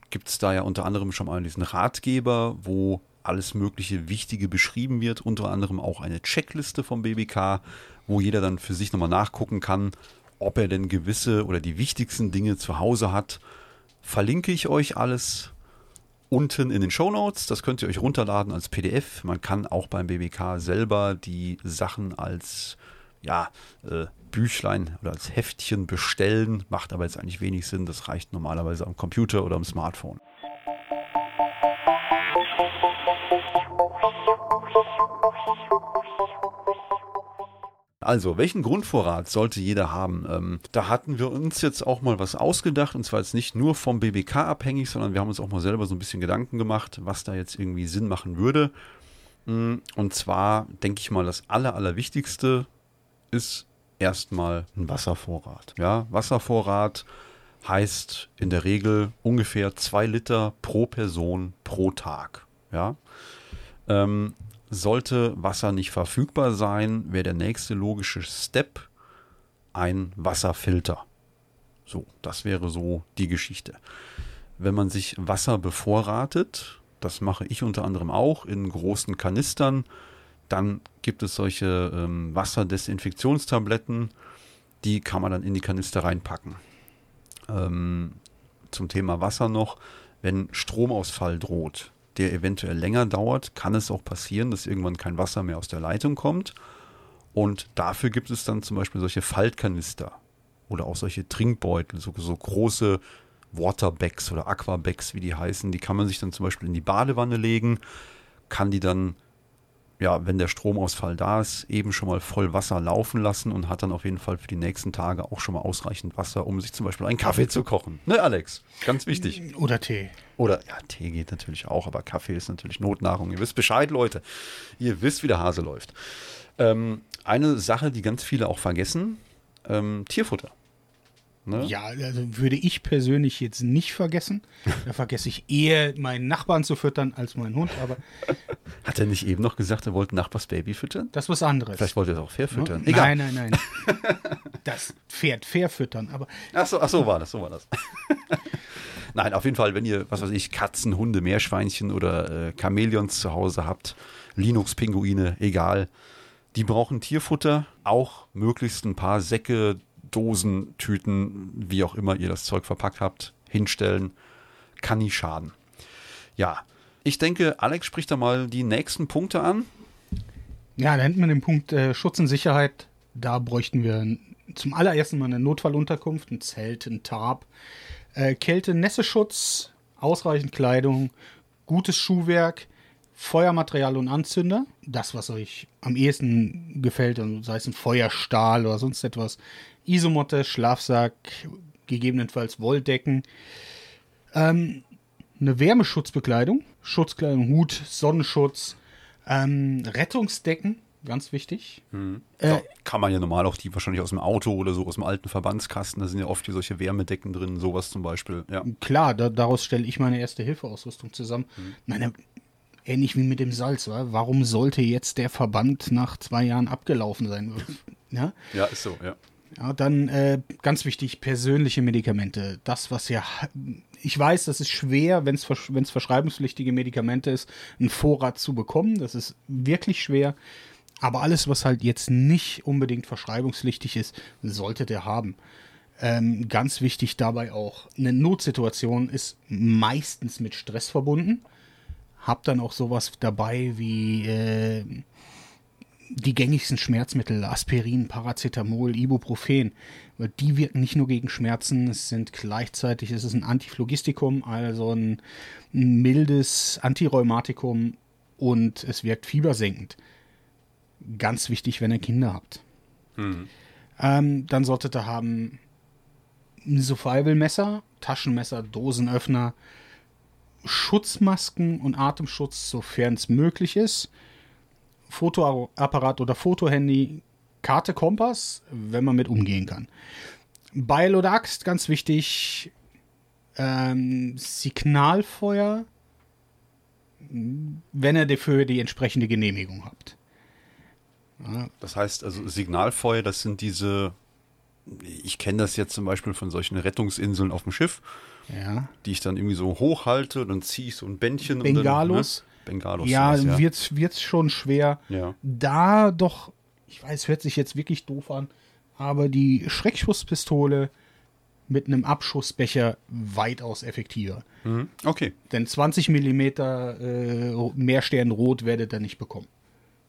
gibt es da ja unter anderem schon mal diesen Ratgeber, wo alles mögliche Wichtige beschrieben wird, unter anderem auch eine Checkliste vom BBK, wo jeder dann für sich nochmal nachgucken kann, ob er denn gewisse oder die wichtigsten Dinge zu Hause hat. Verlinke ich euch alles unten in den Show Notes. Das könnt ihr euch runterladen als PDF. Man kann auch beim BBK selber die Sachen als ja, äh, Büchlein oder als Heftchen bestellen. Macht aber jetzt eigentlich wenig Sinn. Das reicht normalerweise am Computer oder am Smartphone. Also, welchen Grundvorrat sollte jeder haben? Ähm, da hatten wir uns jetzt auch mal was ausgedacht und zwar jetzt nicht nur vom BBK abhängig, sondern wir haben uns auch mal selber so ein bisschen Gedanken gemacht, was da jetzt irgendwie Sinn machen würde. Mm, und zwar denke ich mal, das Aller, Allerwichtigste ist erstmal ein Wasservorrat. Ja, Wasservorrat heißt in der Regel ungefähr zwei Liter pro Person pro Tag. Ja, ähm, sollte Wasser nicht verfügbar sein, wäre der nächste logische Step ein Wasserfilter. So, das wäre so die Geschichte. Wenn man sich Wasser bevorratet, das mache ich unter anderem auch in großen Kanistern, dann gibt es solche ähm, Wasserdesinfektionstabletten, die kann man dann in die Kanister reinpacken. Ähm, zum Thema Wasser noch, wenn Stromausfall droht, der eventuell länger dauert, kann es auch passieren, dass irgendwann kein Wasser mehr aus der Leitung kommt. Und dafür gibt es dann zum Beispiel solche Faltkanister oder auch solche Trinkbeutel, so, so große Waterbacks oder Aquabacks, wie die heißen. Die kann man sich dann zum Beispiel in die Badewanne legen, kann die dann, ja, wenn der Stromausfall da ist, eben schon mal voll Wasser laufen lassen und hat dann auf jeden Fall für die nächsten Tage auch schon mal ausreichend Wasser, um sich zum Beispiel einen Kaffee zu kochen. Ne, Alex? Ganz wichtig. Oder Tee. Oder, ja, Tee geht natürlich auch, aber Kaffee ist natürlich Notnahrung. Ihr wisst Bescheid, Leute. Ihr wisst, wie der Hase läuft. Ähm, eine Sache, die ganz viele auch vergessen, ähm, Tierfutter. Ne? Ja, also würde ich persönlich jetzt nicht vergessen. Da vergesse ich eher, meinen Nachbarn zu füttern als meinen Hund. Aber Hat er nicht eben noch gesagt, er wollte Nachbars Baby füttern? Das ist was anderes. Vielleicht wollte er es auch fair füttern. Ne? Egal. Nein, nein, nein. Das Pferd fair füttern. Aber ach, so, ach so war das, so war das. nein, auf jeden Fall, wenn ihr, was weiß ich, Katzen, Hunde, Meerschweinchen oder äh, Chamäleons zu Hause habt, Linux-Pinguine, egal. Die brauchen Tierfutter, auch möglichst ein paar Säcke, Dosen, Tüten, wie auch immer ihr das Zeug verpackt habt, hinstellen. Kann nie schaden. Ja, ich denke, Alex spricht da mal die nächsten Punkte an. Ja, da hätten wir den Punkt äh, Schutz und Sicherheit. Da bräuchten wir zum allerersten mal eine Notfallunterkunft, ein Zelt, ein Tarp, äh, Kälte, Nässeschutz, ausreichend Kleidung, gutes Schuhwerk, Feuermaterial und Anzünder. Das, was euch am ehesten gefällt, sei es ein Feuerstahl oder sonst etwas. Isomotte, Schlafsack, gegebenenfalls Wolldecken. Ähm, eine Wärmeschutzbekleidung, Schutzkleidung, Hut, Sonnenschutz, ähm, Rettungsdecken, ganz wichtig. Mhm. Äh, kann man ja normal auch die wahrscheinlich aus dem Auto oder so aus dem alten Verbandskasten, da sind ja oft hier solche Wärmedecken drin, sowas zum Beispiel. Ja. Klar, da, daraus stelle ich meine erste Hilfeausrüstung zusammen. Mhm. Meine, ähnlich wie mit dem Salz, wa? warum sollte jetzt der Verband nach zwei Jahren abgelaufen sein? ja? ja, ist so, ja. Ja, dann äh, ganz wichtig, persönliche Medikamente. Das, was ja, ich weiß, das ist schwer, wenn es verschreibungspflichtige Medikamente ist, einen Vorrat zu bekommen. Das ist wirklich schwer. Aber alles, was halt jetzt nicht unbedingt verschreibungspflichtig ist, sollte der haben. Ähm, ganz wichtig dabei auch, eine Notsituation ist meistens mit Stress verbunden. Hab dann auch sowas dabei wie äh, die gängigsten Schmerzmittel, Aspirin, Paracetamol, Ibuprofen, die wirken nicht nur gegen Schmerzen, es sind gleichzeitig, es ist ein Antiphlogistikum, also ein, mildes Antirheumatikum und es wirkt fiebersenkend. Ganz wichtig, wenn ihr Kinder habt. Mhm. Ähm, dann solltet ihr haben ein Survival-Messer, Taschenmesser, Dosenöffner, Schutzmasken und Atemschutz, sofern es möglich ist Fotoapparat oder Fotohandy, Karte, Kompass, wenn man mit umgehen kann. Beil oder Axt, ganz wichtig. Ähm, Signalfeuer, wenn ihr dafür die entsprechende Genehmigung habt. Ja. Das heißt also Signalfeuer, das sind diese, ich kenne das jetzt zum Beispiel von solchen Rettungsinseln auf dem Schiff, ja. die ich dann irgendwie so hochhalte, dann ziehe ich so ein Bändchen. Bengalos. Bengalos. Ja, ja. wird es schon schwer. Ja. Da doch, ich weiß, hört sich jetzt wirklich doof an, aber die Schreckschusspistole mit einem Abschussbecher weitaus effektiver. Mhm. Okay. Denn 20 mm äh, Mehrstern Rot werdet ihr nicht bekommen.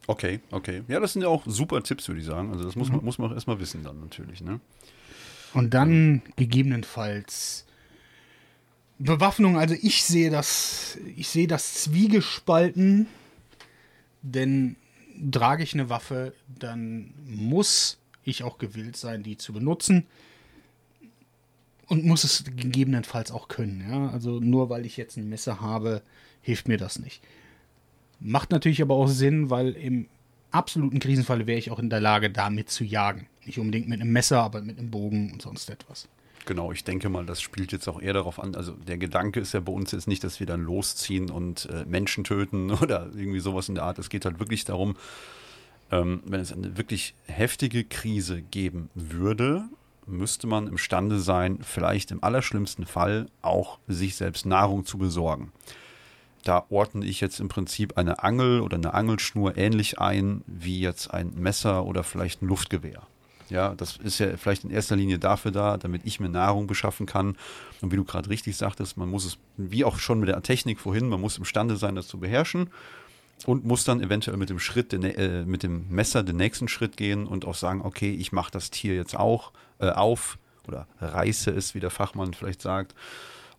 Okay, okay. Ja, das sind ja auch super Tipps, würde ich sagen. Also das muss mhm. man, muss man auch erstmal wissen dann natürlich. Ne? Und dann gegebenenfalls Bewaffnung, also ich sehe das, ich sehe das Zwiegespalten, denn trage ich eine Waffe, dann muss ich auch gewillt sein, die zu benutzen und muss es gegebenenfalls auch können. Ja? Also nur weil ich jetzt ein Messer habe, hilft mir das nicht. Macht natürlich aber auch Sinn, weil im absoluten Krisenfall wäre ich auch in der Lage, damit zu jagen. Nicht unbedingt mit einem Messer, aber mit einem Bogen und sonst etwas. Genau, ich denke mal, das spielt jetzt auch eher darauf an. Also der Gedanke ist ja bei uns jetzt nicht, dass wir dann losziehen und äh, Menschen töten oder irgendwie sowas in der Art. Es geht halt wirklich darum, ähm, wenn es eine wirklich heftige Krise geben würde, müsste man imstande sein, vielleicht im allerschlimmsten Fall auch sich selbst Nahrung zu besorgen. Da ordne ich jetzt im Prinzip eine Angel oder eine Angelschnur ähnlich ein wie jetzt ein Messer oder vielleicht ein Luftgewehr. Ja, das ist ja vielleicht in erster Linie dafür da, damit ich mir Nahrung beschaffen kann. Und wie du gerade richtig sagtest, man muss es, wie auch schon mit der Technik vorhin, man muss imstande sein, das zu beherrschen und muss dann eventuell mit dem Schritt, äh, mit dem Messer den nächsten Schritt gehen und auch sagen, okay, ich mache das Tier jetzt auch äh, auf oder reiße es, wie der Fachmann vielleicht sagt,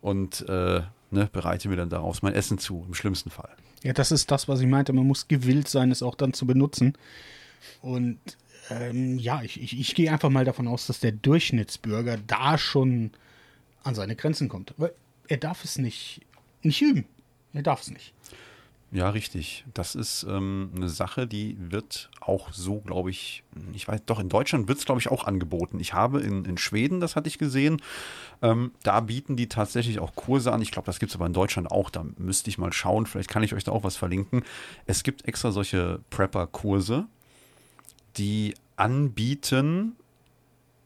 und äh, ne, bereite mir dann daraus mein Essen zu, im schlimmsten Fall. Ja, das ist das, was ich meinte. Man muss gewillt sein, es auch dann zu benutzen. Und ähm, ja, ich, ich, ich gehe einfach mal davon aus, dass der Durchschnittsbürger da schon an seine Grenzen kommt. Weil er darf es nicht, nicht üben. Er darf es nicht. Ja, richtig. Das ist ähm, eine Sache, die wird auch so, glaube ich, ich weiß, doch in Deutschland wird es, glaube ich, auch angeboten. Ich habe in, in Schweden, das hatte ich gesehen, ähm, da bieten die tatsächlich auch Kurse an. Ich glaube, das gibt es aber in Deutschland auch. Da müsste ich mal schauen. Vielleicht kann ich euch da auch was verlinken. Es gibt extra solche Prepper-Kurse, die anbieten,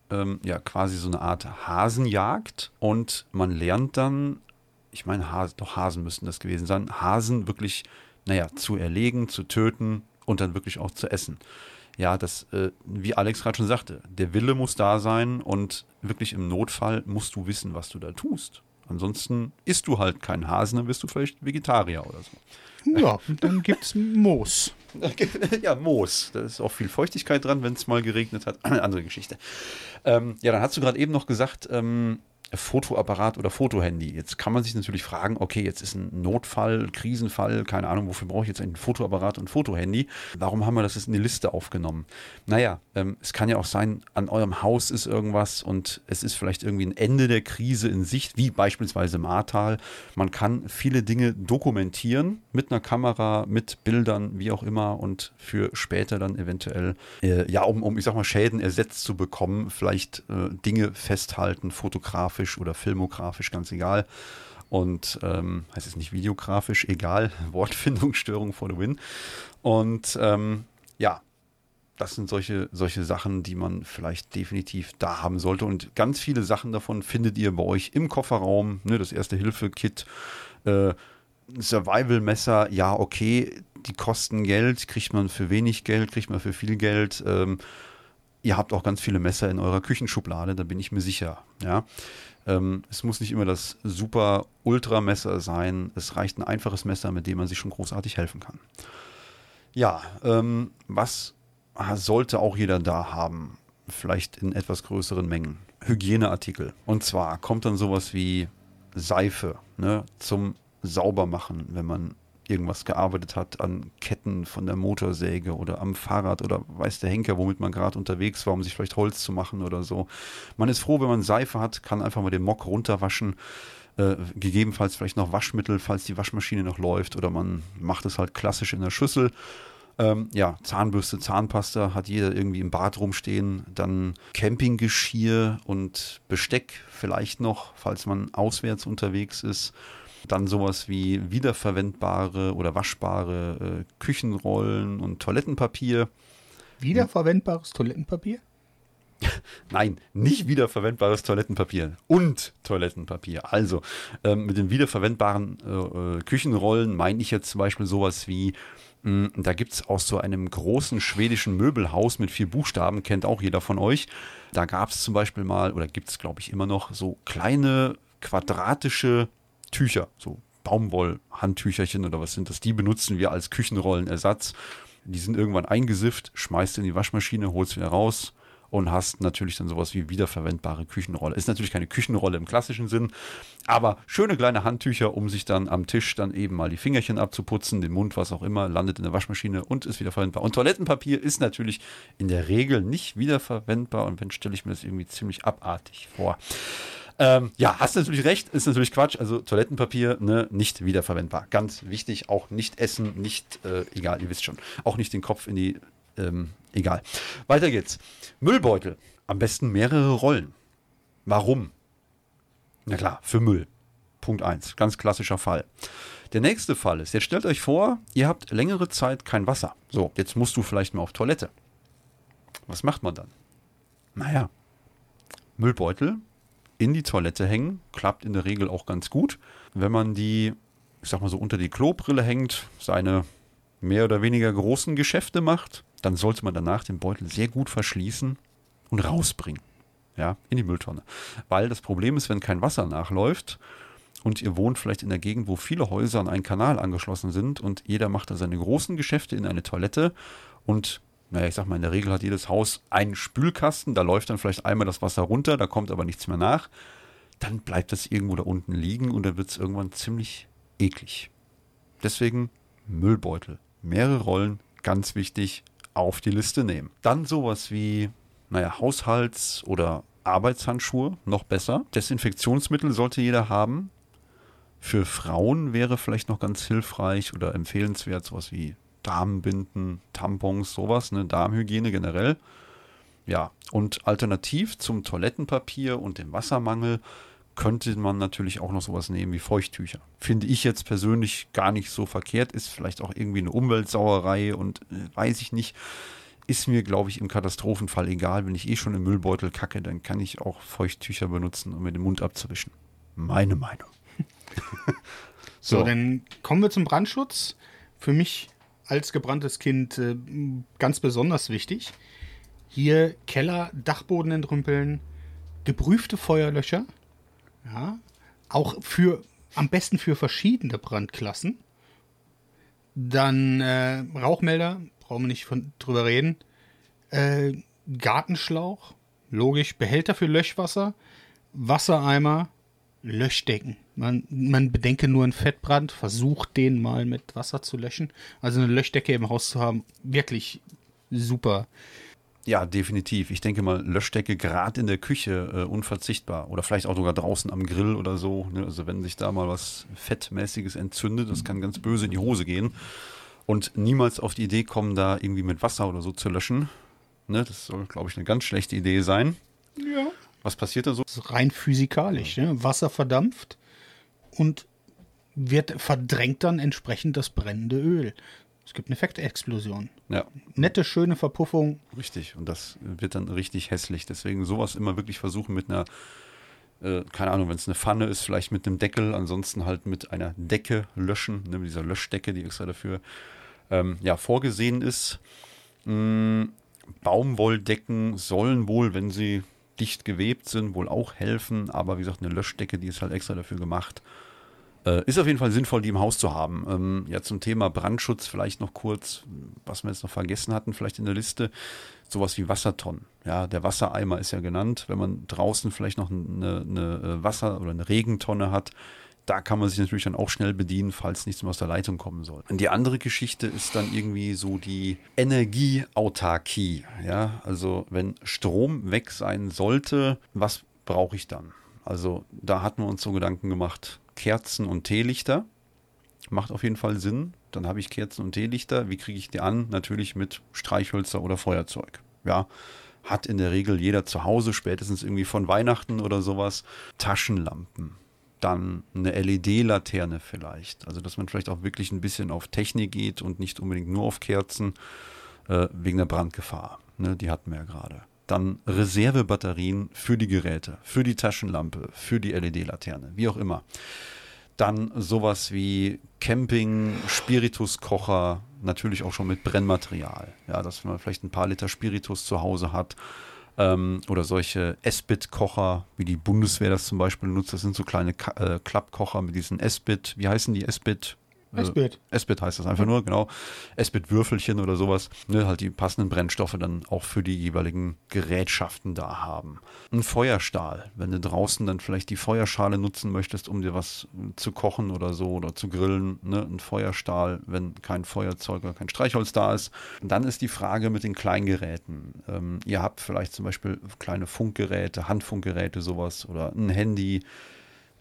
ähm, ja, quasi so eine Art Hasenjagd und man lernt dann ich meine, Hasen, doch Hasen müssten das gewesen sein, Hasen wirklich, naja, zu erlegen, zu töten und dann wirklich auch zu essen. Ja, das, äh, wie Alex gerade schon sagte, der Wille muss da sein und wirklich im Notfall musst du wissen, was du da tust. Ansonsten isst du halt keinen Hasen, dann bist du vielleicht Vegetarier oder so. Ja, dann gibt's Moos. ja, Moos. Da ist auch viel Feuchtigkeit dran, wenn es mal geregnet hat. Andere Geschichte. Ähm, ja, dann hast du gerade eben noch gesagt, ähm, Fotoapparat oder Fotohandy. Jetzt kann man sich natürlich fragen, okay, jetzt ist ein Notfall, Krisenfall, keine Ahnung, wofür brauche ich jetzt ein Fotoapparat und Fotohandy? Warum haben wir das jetzt in die Liste aufgenommen? Naja, ähm, es kann ja auch sein, an eurem Haus ist irgendwas und es ist vielleicht irgendwie ein Ende der Krise in Sicht, wie beispielsweise Martal. Man kann viele Dinge dokumentieren mit einer Kamera, mit Bildern, wie auch immer und für später dann eventuell, äh, ja, um, um, ich sag mal, Schäden ersetzt zu bekommen, vielleicht äh, Dinge festhalten, fotografisch fotografisch oder filmografisch, ganz egal. Und ähm, heißt es nicht videografisch, egal, Wortfindungsstörung for the win. Und ähm, ja, das sind solche, solche Sachen, die man vielleicht definitiv da haben sollte. Und ganz viele Sachen davon findet ihr bei euch im Kofferraum. Ne, das erste Hilfe-Kit, äh, Survival-Messer, ja, okay, die kosten Geld, kriegt man für wenig Geld, kriegt man für viel Geld. Ähm, ihr habt auch ganz viele Messer in eurer Küchenschublade, da bin ich mir sicher. Ja. Ähm, es muss nicht immer das super Ultramesser sein. Es reicht ein einfaches Messer, mit dem man sich schon großartig helfen kann. Ja, ähm, was sollte auch jeder da haben? Vielleicht in etwas größeren Mengen. Hygieneartikel. Und zwar kommt dann sowas wie Seife ne, zum Saubermachen, wenn man irgendwas gearbeitet hat an Ketten von der Motorsäge oder am Fahrrad oder weiß der Henker, womit man gerade unterwegs war, um sich vielleicht Holz zu machen oder so. Man ist froh, wenn man Seife hat, kann einfach mal den Mock runterwaschen. Äh, gegebenenfalls vielleicht noch Waschmittel, falls die Waschmaschine noch läuft oder man macht es halt klassisch in der Schüssel. Ähm, ja, Zahnbürste, Zahnpasta hat jeder irgendwie im Bad rumstehen. Dann Campinggeschirr und Besteck vielleicht noch, falls man auswärts unterwegs ist. Dann sowas wie wiederverwendbare oder waschbare äh, Küchenrollen und Toilettenpapier. Wiederverwendbares Toilettenpapier? Nein, nicht wiederverwendbares Toilettenpapier und Toilettenpapier. Also ähm, mit den wiederverwendbaren äh, äh Küchenrollen meine ich jetzt zum Beispiel sowas wie, mh, hm, da gibt es aus so einem großen schwedischen Möbelhaus mit vier Buchstaben, kennt auch jeder von euch. Da gab es zum Beispiel mal, oder gibt es glaube ich immer noch, so kleine quadratische Tücher, so Baumwollhandtücherchen oder was sind das, die benutzen wir als Küchenrollenersatz. Die sind irgendwann eingesifft, schmeißt in die Waschmaschine, holst wieder raus und hast natürlich dann sowas wie wiederverwendbare Küchenrolle. Ist natürlich keine Küchenrolle im klassischen Sinn, aber schöne kleine Handtücher, um sich dann am Tisch dann eben mal die Fingerchen abzuputzen, den Mund, was auch immer, landet in der Waschmaschine und ist wiederverwendbar. Und Toilettenpapier ist natürlich in der Regel nicht wiederverwendbar und wenn stelle ich mir das irgendwie ziemlich abartig vor. Ähm, ja, hast natürlich recht, ist natürlich Quatsch. Also Toilettenpapier, ne, nicht wiederverwendbar. Ganz wichtig, auch nicht essen, nicht, äh, egal, ihr wisst schon, auch nicht den Kopf in die, ähm, egal. Weiter geht's. Müllbeutel. Am besten mehrere Rollen. Warum? Na klar, für Müll. Punkt 1. Ganz klassischer Fall. Der nächste Fall ist, jetzt stellt euch vor, ihr habt längere Zeit kein Wasser. So, jetzt musst du vielleicht mal auf Toilette. Was macht man dann? Naja, Müllbeutel in die Toilette hängen. Klappt in der Regel auch ganz gut. Wenn man die, ich sag mal so, unter die Klobrille hängt, seine mehr oder weniger großen Geschäfte macht, dann sollte man danach den Beutel sehr gut verschließen. und rausbringen. Ja, in die Mülltonne. Weil das Problem ist, wenn kein Wasser nachläuft und ihr wohnt vielleicht in der Gegend, wo viele Häuser an einen Kanal angeschlossen sind und jeder macht da seine großen Geschäfte in eine Toilette und naja, ich sag mal, in der Regel hat jedes Haus einen Spülkasten, da läuft dann vielleicht einmal das Wasser runter, da kommt aber nichts mehr nach. Dann bleibt das irgendwo da unten liegen und dann wird es irgendwann ziemlich eklig. Deswegen Müllbeutel. Mehrere Rollen, ganz wichtig, auf die Liste nehmen. Dann sowas wie, naja, Haushalts- oder Arbeitshandschuhe, noch besser. Desinfektionsmittel sollte jeder haben. Für Frauen wäre vielleicht noch ganz hilfreich oder empfehlenswert sowas wie Damenbinden, Tampons, sowas, ne, Darmhygiene generell. Ja, und alternativ zum Toilettenpapier und dem Wassermangel könnte man natürlich auch noch sowas nehmen wie Feuchttücher. Finde ich jetzt persönlich gar nicht so verkehrt, ist vielleicht auch irgendwie eine Umweltsauerei und äh, weiß ich nicht. Ist mir, glaube ich, im Katastrophenfall egal. Wenn ich eh schon im Müllbeutel kacke, dann kann ich auch Feuchttücher benutzen, um mir den Mund abzuwischen. Meine Meinung. so. so, dann kommen wir zum Brandschutz. Für mich als gebranntes Kind äh, ganz besonders wichtig. Hier Keller, Dachboden entrümpeln, geprüfte Feuerlöcher. Ja, auch für, am besten für verschiedene Brandklassen. Dann äh, Rauchmelder, brauchen wir nicht von, drüber reden. Äh, Gartenschlauch, logisch, Behälter für Löschwasser, Wassereimer, Löschdecken. Man, man bedenke nur einen Fettbrand, versucht den mal mit Wasser zu löschen. Also eine Löschdecke im Haus zu haben, wirklich super. Ja, definitiv. Ich denke mal, Löschdecke gerade in der Küche äh, unverzichtbar. Oder vielleicht auch sogar draußen am Grill oder so. Ne? Also wenn sich da mal was Fettmäßiges entzündet, das kann ganz böse in die Hose gehen. Und niemals auf die Idee kommen, da irgendwie mit Wasser oder so zu löschen. Ne? Das soll, glaube ich, eine ganz schlechte Idee sein. Ja. Was passiert da so? Das ist rein physikalisch. Ne? Wasser verdampft und wird verdrängt dann entsprechend das brennende Öl. Es gibt eine Effektexplosion. Ja. Nette, schöne Verpuffung. Richtig. Und das wird dann richtig hässlich. Deswegen sowas immer wirklich versuchen mit einer, äh, keine Ahnung, wenn es eine Pfanne ist, vielleicht mit einem Deckel, ansonsten halt mit einer Decke löschen, ne, mit dieser Löschdecke, die extra dafür ähm, ja, vorgesehen ist. Ähm, Baumwolldecken sollen wohl, wenn sie dicht gewebt sind, wohl auch helfen. Aber wie gesagt, eine Löschdecke, die ist halt extra dafür gemacht. Äh, ist auf jeden Fall sinnvoll, die im Haus zu haben. Ähm, ja, zum Thema Brandschutz vielleicht noch kurz, was wir jetzt noch vergessen hatten, vielleicht in der Liste, sowas wie Wassertonnen. Ja, der Wassereimer ist ja genannt. Wenn man draußen vielleicht noch eine, eine äh, Wasser- oder eine Regentonne hat, da kann man sich natürlich dann auch schnell bedienen, falls nichts mehr aus der Leitung kommen soll. Und die andere Geschichte ist dann irgendwie so die Energieautarkie. Ja, also wenn Strom weg sein sollte, was brauche ich dann? Also da hatten wir uns so Gedanken gemacht, Kerzen und Teelichter. Macht auf jeden Fall Sinn. Dann habe ich Kerzen und Teelichter. Wie kriege ich die an? Natürlich mit Streichhölzer oder Feuerzeug. Ja, hat in der Regel jeder zu Hause, spätestens irgendwie von Weihnachten oder sowas. Taschenlampen dann eine LED-Laterne vielleicht. Also, dass man vielleicht auch wirklich ein bisschen auf Technik geht und nicht unbedingt nur auf Kerzen äh, wegen der Brandgefahr. Ne, die hatten wir ja gerade. Dann Reservebatterien für die Geräte, für die Taschenlampe, für die LED-Laterne, wie auch immer. Dann sowas wie Camping, Spirituskocher, natürlich auch schon mit Brennmaterial. Ja, dass man vielleicht ein paar Liter Spiritus zu Hause hat ähm, oder solche S-Bit-Kocher, wie die Bundeswehr das zum Beispiel nutzt. Das sind so kleine äh, Klappkocher mit diesen S-Bit, wie heißen die S-Bit? S-Bit. Äh, S-Bit heißt das einfach nur, genau. S-Bit-Würfelchen oder sowas. Ne, halt die passenden Brennstoffe dann auch für die jeweiligen Gerätschaften da haben. Ein Feuerstahl, wenn du draußen dann vielleicht die Feuerschale nutzen möchtest, um dir was zu kochen oder so oder zu grillen. Ne, ein Feuerstahl, wenn kein Feuerzeug oder kein Streichholz da ist. Und dann ist die Frage mit den Kleingeräten. Ähm, ihr habt vielleicht zum Beispiel kleine Funkgeräte, Handfunkgeräte, sowas oder ein Handy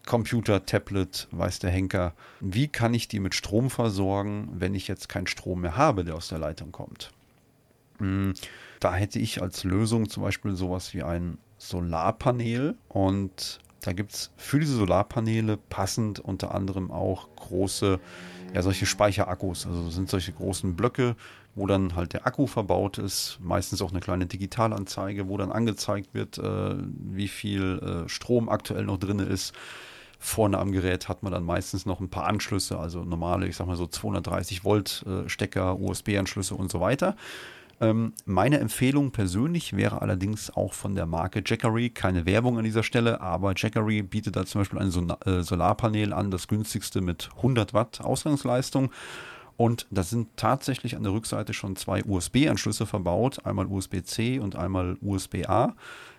Computer, Tablet, weiß der Henker. Wie kann ich die mit Strom versorgen, wenn ich jetzt keinen Strom mehr habe, der aus der Leitung kommt? Hm, da hätte ich als Lösung zum Beispiel sowas wie ein Solarpanel und da gibt es für diese Solarpaneele passend unter anderem auch große, ja, solche Speicherakkus. Also sind solche großen Blöcke, wo dann halt der Akku verbaut ist, meistens auch eine kleine Digitalanzeige, wo dann angezeigt wird, äh, wie viel äh, Strom aktuell noch drin ist. Vorne am Gerät hat man dann meistens noch ein paar Anschlüsse, also normale, ich sag mal so 230 Volt äh, Stecker, USB-Anschlüsse und so weiter. Ähm, meine Empfehlung persönlich wäre allerdings auch von der Marke Jackery, keine Werbung an dieser Stelle, aber Jackery bietet da zum Beispiel ein äh, Solarpanel an, das günstigste mit 100 Watt Ausgangsleistung. Und da sind tatsächlich an der Rückseite schon zwei USB-Anschlüsse verbaut, einmal USB-C und einmal USB-A.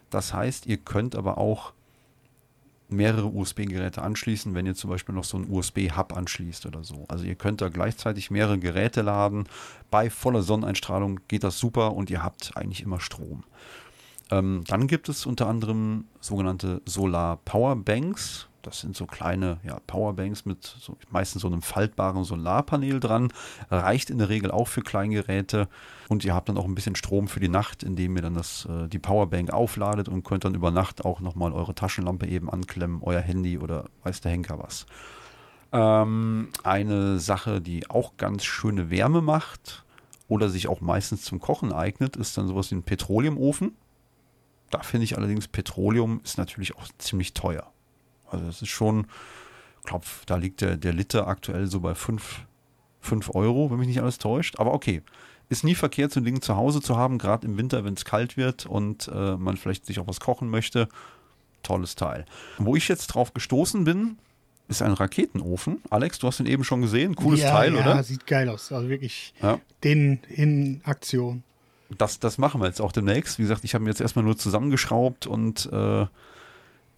Das heißt, ihr könnt aber auch mehrere USB-Geräte anschließen, wenn ihr zum Beispiel noch so einen USB-Hub anschließt oder so. Also ihr könnt da gleichzeitig mehrere Geräte laden. Bei voller Sonneneinstrahlung geht das super und ihr habt eigentlich immer Strom. Ähm, dann gibt es unter anderem sogenannte Solar Power Banks. Das sind so kleine ja, Powerbanks mit so, meistens so einem faltbaren Solarpanel dran. Reicht in der Regel auch für Kleingeräte. Und ihr habt dann auch ein bisschen Strom für die Nacht, indem ihr dann das, äh, die Powerbank aufladet und könnt dann über Nacht auch nochmal eure Taschenlampe eben anklemmen, euer Handy oder weiß der Henker was. Ähm, eine Sache, die auch ganz schöne Wärme macht oder sich auch meistens zum Kochen eignet, ist dann sowas wie ein Petroleumofen. Da finde ich allerdings, Petroleum ist natürlich auch ziemlich teuer. Also das ist schon, ich glaube, da liegt der, der Liter aktuell so bei 5, 5 Euro, wenn mich nicht alles täuscht. Aber okay, ist nie verkehrt, so ein Ding zu Hause zu haben, gerade im Winter, wenn es kalt wird und äh, man vielleicht sich auch was kochen möchte. Tolles Teil. Wo ich jetzt drauf gestoßen bin, ist ein Raketenofen. Alex, du hast ihn eben schon gesehen. Cooles ja, Teil, ja, oder? Ja, sieht geil aus. Also wirklich ja. den in Aktion. Das, das machen wir jetzt auch demnächst. Wie gesagt, ich habe ihn jetzt erstmal nur zusammengeschraubt und äh,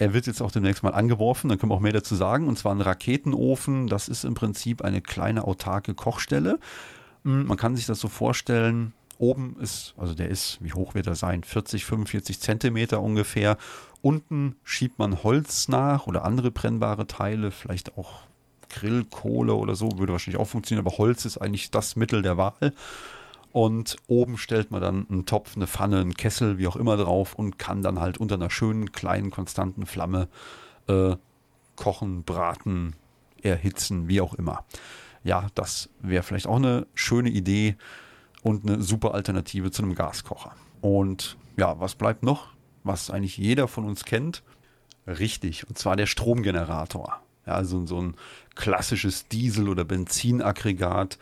er wird jetzt auch demnächst mal angeworfen, dann können wir auch mehr dazu sagen. Und zwar ein Raketenofen, das ist im Prinzip eine kleine autarke Kochstelle. Hm, man kann sich das so vorstellen, oben ist, also der ist, wie hoch wird er sein? 40, 45 Zentimeter ungefähr. Unten schiebt man Holz nach oder andere brennbare Teile, vielleicht auch Grillkohle oder so, würde wahrscheinlich auch funktionieren, aber Holz ist eigentlich das Mittel der Wahl. Und oben stellt man dann einen Topf, eine Pfanne, einen Kessel, wie auch immer drauf und kann dann halt unter einer schönen, kleinen, konstanten Flamme äh, kochen, braten, erhitzen, wie auch immer. Ja, das wäre vielleicht auch eine schöne Idee und eine super Alternative zu einem Gaskocher. Und ja, was bleibt noch? Was eigentlich jeder von uns kennt? Richtig, und zwar der Stromgenerator. Ja, also so ein klassisches Diesel- oder Benzinaggregat.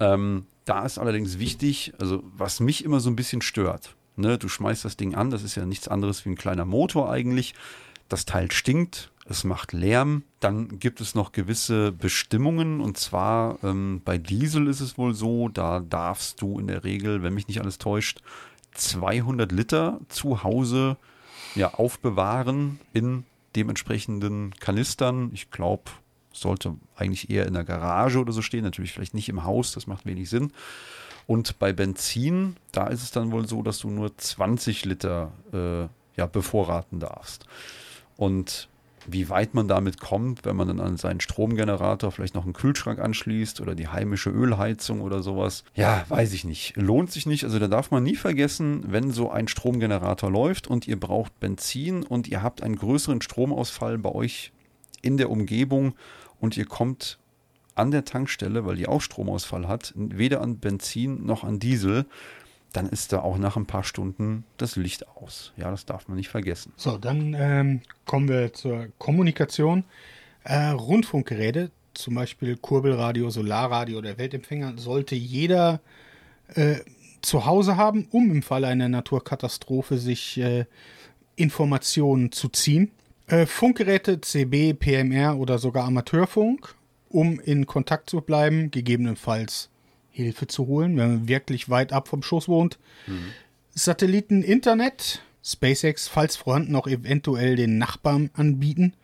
Ähm, da ist allerdings wichtig, also was mich immer so ein bisschen stört, ne, du schmeißt das Ding an, das ist ja nichts anderes wie ein kleiner Motor eigentlich. Das Teil stinkt, es macht Lärm. Dann gibt es noch gewisse Bestimmungen und zwar ähm, bei Diesel ist es wohl so, da darfst du in der Regel, wenn mich nicht alles täuscht, 200 Liter zu Hause ja, aufbewahren in dementsprechenden Kanistern. Ich glaube, sollte eigentlich eher in der Garage oder so stehen, natürlich vielleicht nicht im Haus, das macht wenig Sinn. Und bei Benzin, da ist es dann wohl so, dass du nur 20 Liter äh, ja, bevorraten darfst. Und wie weit man damit kommt, wenn man dann an seinen Stromgenerator vielleicht noch einen Kühlschrank anschließt oder die heimische Ölheizung oder sowas. Ja, weiß ich nicht. Lohnt sich nicht. Also da darf man nie vergessen, wenn so ein Stromgenerator läuft und ihr braucht Benzin und ihr habt einen größeren Stromausfall bei euch in der Umgebung und ihr kommt an der Tankstelle, weil die auch Stromausfall hat, weder an Benzin noch an Diesel, dann ist da auch nach ein paar Stunden das Licht aus. Ja, das darf man nicht vergessen. So, dann ähm, kommen wir zur Kommunikation. Äh, Rundfunkgeräte, zum Beispiel Kurbelradio, Solarradio oder Weltempfänger, sollte jeder äh, zu Hause haben, um im Falle einer Naturkatastrophe sich äh, Informationen zu ziehen. Äh, Funkgeräte, CB, PMR oder sogar Amateurfunk, um in Kontakt zu bleiben, gegebenenfalls Hilfe zu holen, wenn man wirklich weit ab vom Schoß wohnt. Mhm. Satelliten, Internet, SpaceX, falls vorhanden, auch eventuell den Nachbarn anbieten.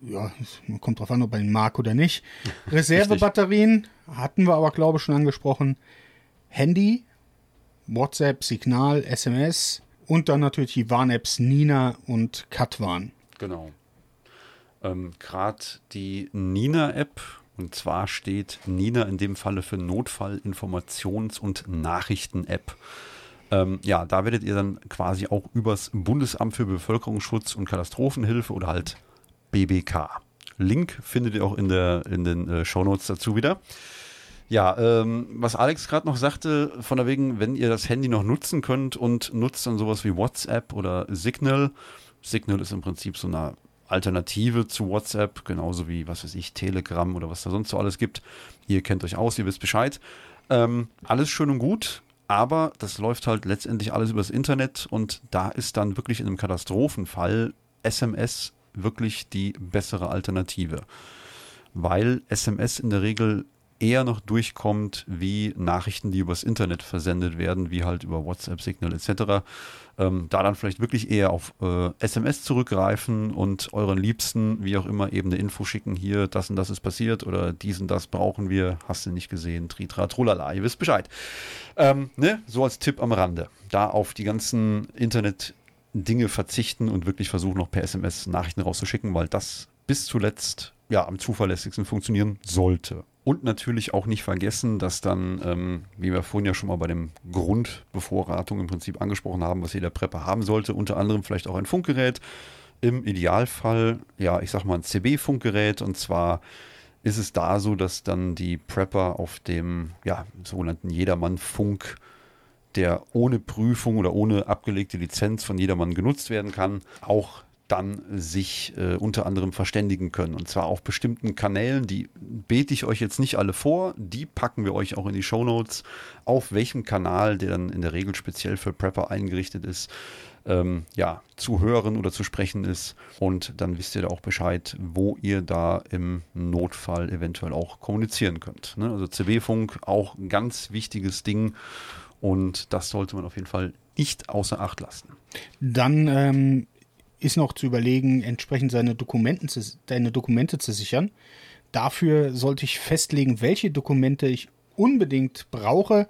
Ja, man kommt drauf an, ob man ihn mag oder nicht. Reservebatterien hatten wir aber, glaube ich, schon angesprochen. Handy, WhatsApp, Signal, SMS und dann natürlich die Warn-Apps Nina und Katwan. Genau. Ähm, Gerade die Nina-App und zwar steht Nina in dem Falle für Notfall-Informations- und Nachrichten-App. Ähm, ja, da werdet ihr dann quasi auch übers Bundesamt für Bevölkerungsschutz und Katastrophenhilfe oder halt BBK. Link findet ihr auch in, der, in den äh, Shownotes dazu wieder. Ja, ähm, was Alex gerade noch sagte, von der wegen, wenn ihr das Handy noch nutzen könnt und nutzt dann sowas wie WhatsApp oder Signal. Signal ist im Prinzip so eine Alternative zu WhatsApp, genauso wie, was weiß ich, Telegram oder was da sonst so alles gibt. Ihr kennt euch aus, ihr wisst Bescheid. Ähm, alles schön und gut, aber das läuft halt letztendlich alles übers Internet und da ist dann wirklich in einem Katastrophenfall SMS wirklich die bessere Alternative. Weil SMS in der Regel eher noch durchkommt wie Nachrichten, die übers Internet versendet werden, wie halt über WhatsApp, Signal etc. Ähm, da dann vielleicht wirklich eher auf äh, SMS zurückgreifen und euren Liebsten, wie auch immer, eben eine Info schicken, hier, das und das ist passiert oder dies und das brauchen wir, hast du nicht gesehen, tritra, trulala, ihr wisst Bescheid. Ähm, ne? So als Tipp am Rande. Da auf die ganzen Internet- Dinge verzichten und wirklich versuchen, noch per SMS Nachrichten rauszuschicken, weil das bis zuletzt ja am zuverlässigsten funktionieren sollte. Und natürlich auch nicht vergessen, dass dann, ähm, wie wir vorhin ja schon mal bei dem Grundbevorratung im Prinzip angesprochen haben, was jeder Prepper haben sollte, unter anderem vielleicht auch ein Funkgerät. Im Idealfall, ja, ich sag mal ein CB-Funkgerät und zwar ist es da so, dass dann die Prepper auf dem ja, sogenannten Jedermann-Funk, der ohne Prüfung oder ohne abgelegte Lizenz von jedermann genutzt werden kann, auch dann sich äh, unter anderem verständigen können. Und zwar auf bestimmten Kanälen, die bete ich euch jetzt nicht alle vor, die packen wir euch auch in die Show Notes, auf welchem Kanal, der dann in der Regel speziell für Prepper eingerichtet ist, ähm, ja, zu hören oder zu sprechen ist. Und dann wisst ihr da auch Bescheid, wo ihr da im Notfall eventuell auch kommunizieren könnt. Ne? Also CB-Funk, auch ein ganz wichtiges Ding. Und das sollte man auf jeden Fall nicht außer Acht lassen. Dann ähm, ist noch zu überlegen, entsprechend seine, Dokumenten zu, seine Dokumente zu sichern. Dafür sollte ich festlegen, welche Dokumente ich unbedingt brauche,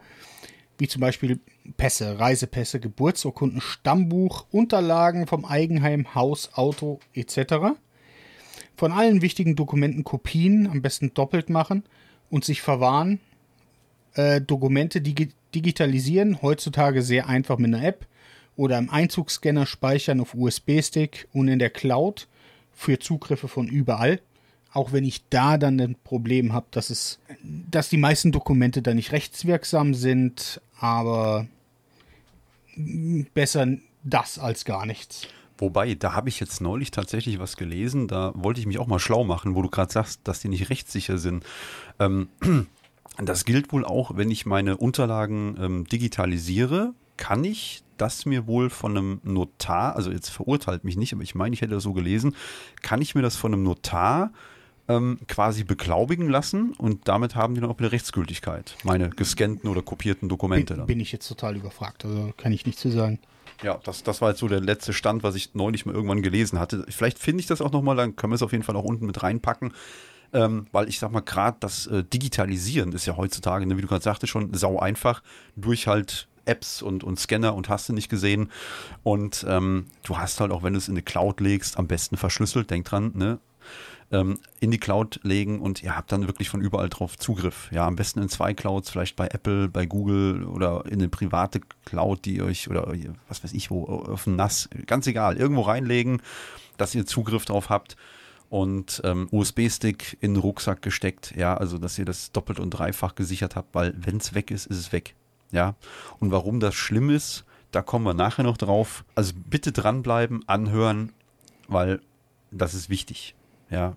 wie zum Beispiel Pässe, Reisepässe, Geburtsurkunden, Stammbuch, Unterlagen vom Eigenheim, Haus, Auto etc. Von allen wichtigen Dokumenten Kopien am besten doppelt machen und sich verwahren. Äh, Dokumente dig digitalisieren, heutzutage sehr einfach mit einer App oder im Einzugsscanner speichern auf USB-Stick und in der Cloud für Zugriffe von überall. Auch wenn ich da dann ein Problem habe, dass es, dass die meisten Dokumente da nicht rechtswirksam sind, aber besser das als gar nichts. Wobei, da habe ich jetzt neulich tatsächlich was gelesen, da wollte ich mich auch mal schlau machen, wo du gerade sagst, dass die nicht rechtssicher sind. Ähm, das gilt wohl auch, wenn ich meine Unterlagen ähm, digitalisiere, kann ich das mir wohl von einem Notar, also jetzt verurteilt mich nicht, aber ich meine, ich hätte das so gelesen, kann ich mir das von einem Notar ähm, quasi beglaubigen lassen und damit haben die dann auch wieder Rechtsgültigkeit, meine gescannten oder kopierten Dokumente. Bin, bin ich jetzt total überfragt, also kann ich nicht zu sagen. Ja, das, das war jetzt so der letzte Stand, was ich neulich mal irgendwann gelesen hatte. Vielleicht finde ich das auch nochmal, dann können wir es auf jeden Fall auch unten mit reinpacken. Ähm, weil ich sag mal, gerade das äh, Digitalisieren ist ja heutzutage, ne, wie du gerade sagtest, schon sau einfach durch halt Apps und, und Scanner und hast du nicht gesehen. Und ähm, du hast halt auch, wenn du es in die Cloud legst, am besten verschlüsselt, denk dran, ne? Ähm, in die Cloud legen und ihr habt dann wirklich von überall drauf Zugriff. Ja, am besten in zwei Clouds, vielleicht bei Apple, bei Google oder in eine private Cloud, die euch oder was weiß ich wo, auf ein NAS, ganz egal, irgendwo reinlegen, dass ihr Zugriff drauf habt und ähm, USB-Stick in den Rucksack gesteckt, ja, also dass ihr das doppelt und dreifach gesichert habt, weil wenn es weg ist, ist es weg. Ja, und warum das schlimm ist, da kommen wir nachher noch drauf. Also bitte dranbleiben, anhören, weil das ist wichtig. Ja,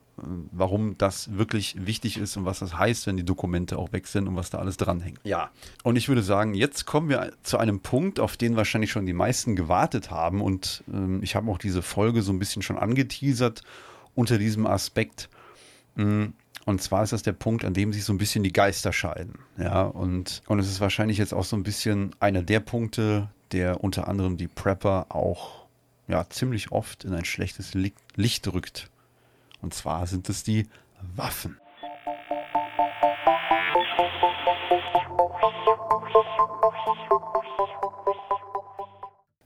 warum das wirklich wichtig ist und was das heißt, wenn die Dokumente auch weg sind und was da alles dranhängt. Ja, und ich würde sagen, jetzt kommen wir zu einem Punkt, auf den wahrscheinlich schon die meisten gewartet haben und ähm, ich habe auch diese Folge so ein bisschen schon angeteasert unter diesem Aspekt. Hm, und zwar ist das der Punkt, an dem sich so ein bisschen die Geister scheiden. Ja, und, und es ist wahrscheinlich jetzt auch so ein bisschen einer der Punkte, der unter anderem die Prepper auch ja, ziemlich oft in ein schlechtes Licht rückt. Und zwar sind es die Waffen.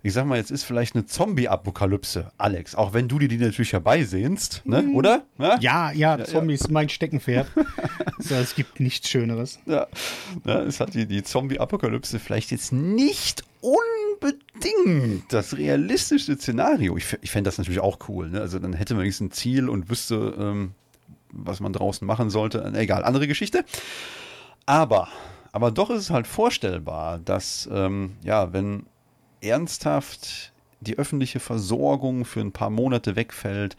Ich sag mal, jetzt ist vielleicht eine Zombie-Apokalypse, Alex, auch wenn du dir die natürlich herbeisehnst, ne? Mhm. oder? Ja, ja, ja Zombies, ja. mein Steckenpferd. so, es gibt nichts Schöneres. Ja, ja es hat die, die Zombie-Apokalypse vielleicht jetzt nicht unbedingt das realistischste Szenario. Ich, ich fände das natürlich auch cool. Ne? Also dann hätte man wenigstens ein Ziel und wüsste, ähm, was man draußen machen sollte. Egal, andere Geschichte. Aber, aber doch ist es halt vorstellbar, dass, ähm, ja, wenn ernsthaft die öffentliche Versorgung für ein paar Monate wegfällt,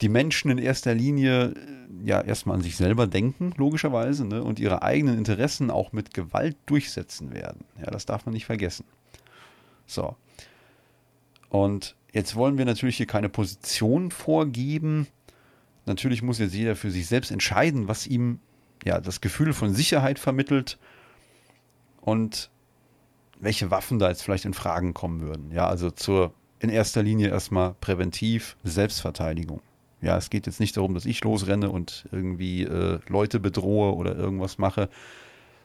die Menschen in erster Linie äh, ja erstmal an sich selber denken, logischerweise, ne, und ihre eigenen Interessen auch mit Gewalt durchsetzen werden. Ja, das darf man nicht vergessen. So. Und jetzt wollen wir natürlich hier keine Position vorgeben. Natürlich muss jetzt jeder für sich selbst entscheiden, was ihm ja das Gefühl von Sicherheit vermittelt und welche Waffen da jetzt vielleicht in Fragen kommen würden. Ja, also zur in erster Linie erstmal präventiv Selbstverteidigung. Ja, es geht jetzt nicht darum, dass ich losrenne und irgendwie äh, Leute bedrohe oder irgendwas mache,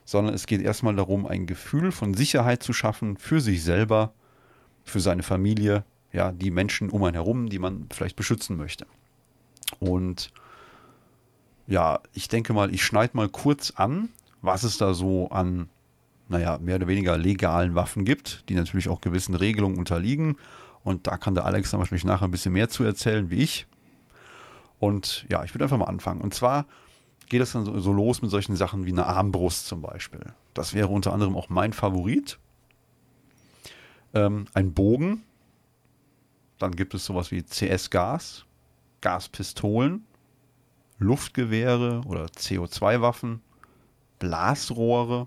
sondern es geht erstmal darum, ein Gefühl von Sicherheit zu schaffen für sich selber, für seine Familie, ja, die Menschen um einen herum, die man vielleicht beschützen möchte. Und ja, ich denke mal, ich schneide mal kurz an, was es da so an, naja, mehr oder weniger legalen Waffen gibt, die natürlich auch gewissen Regelungen unterliegen. Und da kann der Alex dann wahrscheinlich nachher ein bisschen mehr zu erzählen wie ich. Und ja, ich würde einfach mal anfangen. Und zwar geht es dann so, so, los mit solchen Sachen wie eine Armbrust zum Beispiel. Das wäre unter anderem auch mein Favorit. Ähm, ein Bogen. Dann gibt es sowas wie CS-Gas, Gaspistolen, Luftgewehre oder CO2-Waffen, Blasrohre,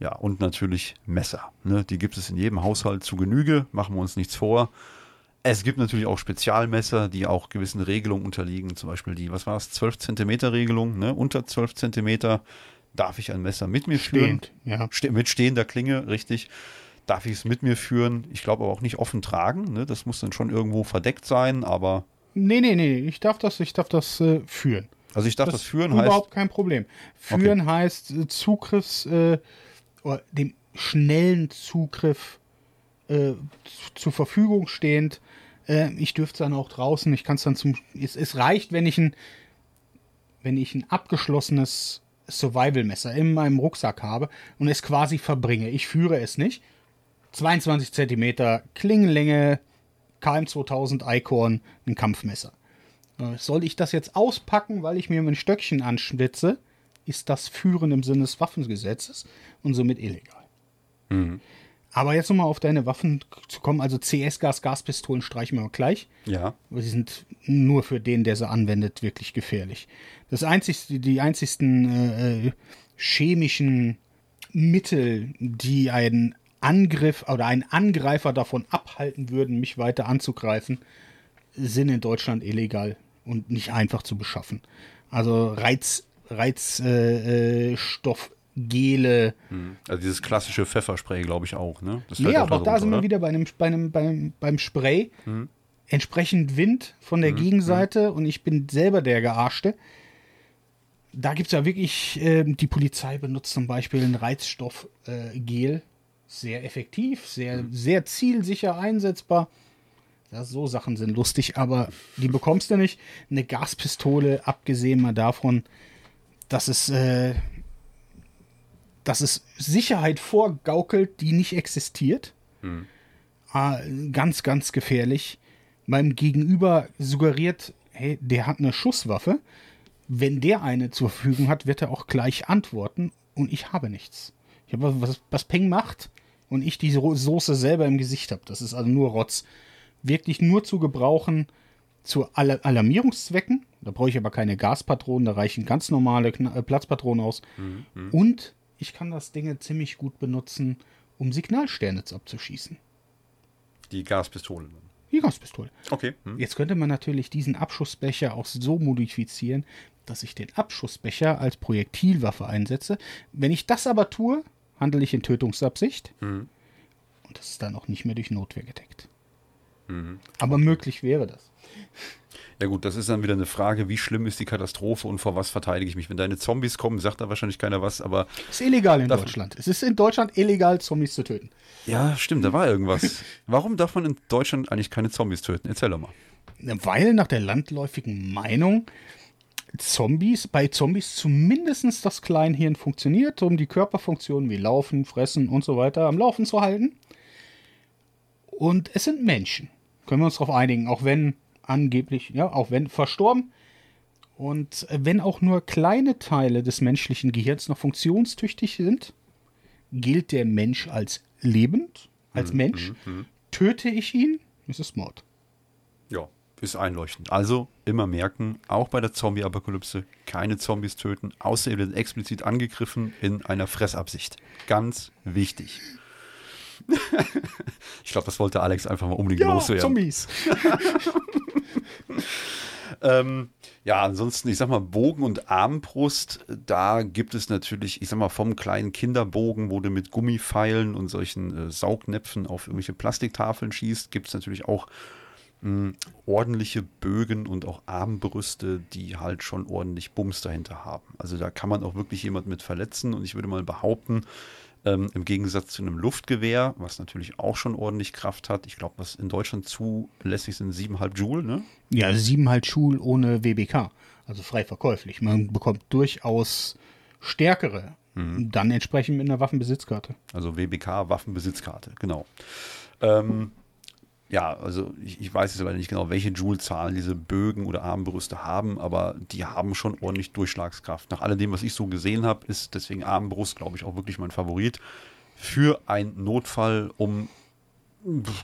ja, und natürlich Messer. Ne? Die gibt es in jedem Haushalt zu Genüge, machen wir uns nichts vor. Es gibt natürlich auch Spezialmesser, die auch gewissen Regelungen unterliegen. Zum Beispiel die, was war es, 12 Zentimeter Regelung. Ne? Unter 12 Zentimeter darf ich ein Messer mit mir führen. Stehend, ja. Ste mit stehender Klinge, richtig. Darf ich es mit mir führen? Ich glaube aber auch nicht offen tragen. Ne? Das muss dann schon irgendwo verdeckt sein, aber. Nee, nee, nee. Ich darf das, ich darf das äh, führen. Also ich darf das, das führen überhaupt heißt. Überhaupt kein Problem. Führen okay. heißt äh, Zugriffs, äh, oder dem schnellen Zugriff äh, zur Verfügung stehend äh, ich dürfte es dann auch draußen. Ich kann es dann zum. Es, es, reicht, wenn ich ein, wenn ich ein abgeschlossenes Survival-Messer in meinem Rucksack habe und es quasi verbringe. Ich führe es nicht. 22 cm Klingenlänge, KM2000 Icon, ein Kampfmesser. Äh, soll ich das jetzt auspacken, weil ich mir ein Stöckchen anschwitze, ist das Führen im Sinne des Waffengesetzes und somit illegal. Mhm. Aber jetzt nochmal auf deine Waffen zu kommen. Also CS-Gas, Gaspistolen streichen wir gleich. Ja. Aber sie sind nur für den, der sie anwendet, wirklich gefährlich. Das einzigste, die einzigsten äh, äh, chemischen Mittel, die einen Angriff oder einen Angreifer davon abhalten würden, mich weiter anzugreifen, sind in Deutschland illegal und nicht einfach zu beschaffen. Also Reiz, Reizstoff Gele. Hm. Also dieses klassische Pfefferspray, glaube ich auch, ne? Das nee, aber auch da sind wir wieder bei einem, bei einem, beim, beim Spray. Hm. Entsprechend Wind von der hm. Gegenseite hm. und ich bin selber der Gearschte. Da gibt es ja wirklich, äh, die Polizei benutzt zum Beispiel ein Reizstoffgel. Äh, sehr effektiv, sehr, hm. sehr zielsicher einsetzbar. Ja, so Sachen sind lustig, aber die bekommst du nicht. Eine Gaspistole, abgesehen mal davon, dass es äh, dass es Sicherheit vorgaukelt, die nicht existiert. Hm. Äh, ganz, ganz gefährlich. Meinem Gegenüber suggeriert, hey, der hat eine Schusswaffe. Wenn der eine zur Verfügung hat, wird er auch gleich antworten und ich habe nichts. Ich habe was, was Peng macht und ich die Soße selber im Gesicht habe. Das ist also nur Rotz. Wirklich nur zu gebrauchen zu Alarmierungszwecken. Da brauche ich aber keine Gaspatronen, da reichen ganz normale äh, Platzpatronen aus. Mhm. Und ich kann das Ding ziemlich gut benutzen, um Signalsterne abzuschießen. Die Gaspistole. Die Gaspistole. Okay. Hm. Jetzt könnte man natürlich diesen Abschussbecher auch so modifizieren, dass ich den Abschussbecher als Projektilwaffe einsetze. Wenn ich das aber tue, handle ich in Tötungsabsicht. Hm. Und das ist dann auch nicht mehr durch Notwehr gedeckt. Mhm. Aber möglich wäre das. Ja gut, das ist dann wieder eine Frage, wie schlimm ist die Katastrophe und vor was verteidige ich mich? Wenn deine Zombies kommen, sagt da wahrscheinlich keiner was, aber... Es ist illegal in Deutschland. Es ist in Deutschland illegal, Zombies zu töten. Ja, stimmt, da war irgendwas. Warum darf man in Deutschland eigentlich keine Zombies töten? Erzähl doch mal. Weil nach der landläufigen Meinung Zombies, bei Zombies zumindest das Kleinhirn funktioniert, um die Körperfunktionen wie Laufen, Fressen und so weiter am Laufen zu halten. Und es sind Menschen. Können wir uns darauf einigen, auch wenn angeblich, ja, auch wenn verstorben. Und wenn auch nur kleine Teile des menschlichen Gehirns noch funktionstüchtig sind, gilt der Mensch als lebend, als mhm, Mensch. Mhm, mhm. Töte ich ihn, ist es Mord. Ja, ist einleuchtend. Also immer merken, auch bei der Zombie-Apokalypse keine Zombies töten, außer ihr werdet explizit angegriffen in einer Fressabsicht. Ganz wichtig. ich glaube, das wollte Alex einfach mal unbedingt ja, loswerden. Zombies. ähm, ja, ansonsten, ich sag mal, Bogen und Armbrust, da gibt es natürlich, ich sag mal, vom kleinen Kinderbogen, wo du mit Gummifeilen und solchen äh, Saugnäpfen auf irgendwelche Plastiktafeln schießt, gibt es natürlich auch mh, ordentliche Bögen und auch Armbrüste, die halt schon ordentlich Bums dahinter haben. Also da kann man auch wirklich jemand mit verletzen und ich würde mal behaupten, ähm, Im Gegensatz zu einem Luftgewehr, was natürlich auch schon ordentlich Kraft hat. Ich glaube, was in Deutschland zulässig sind, 7,5 Joule, ne? Ja, 7,5 Joule ohne WBK. Also frei verkäuflich. Man bekommt durchaus stärkere. Mhm. Dann entsprechend mit einer Waffenbesitzkarte. Also WBK, Waffenbesitzkarte, genau. Ähm, ja, also ich, ich weiß jetzt aber nicht genau, welche Joule-Zahlen diese Bögen oder Armbrüste haben, aber die haben schon ordentlich Durchschlagskraft. Nach alledem, was ich so gesehen habe, ist deswegen Armbrust, glaube ich, auch wirklich mein Favorit für einen Notfall, um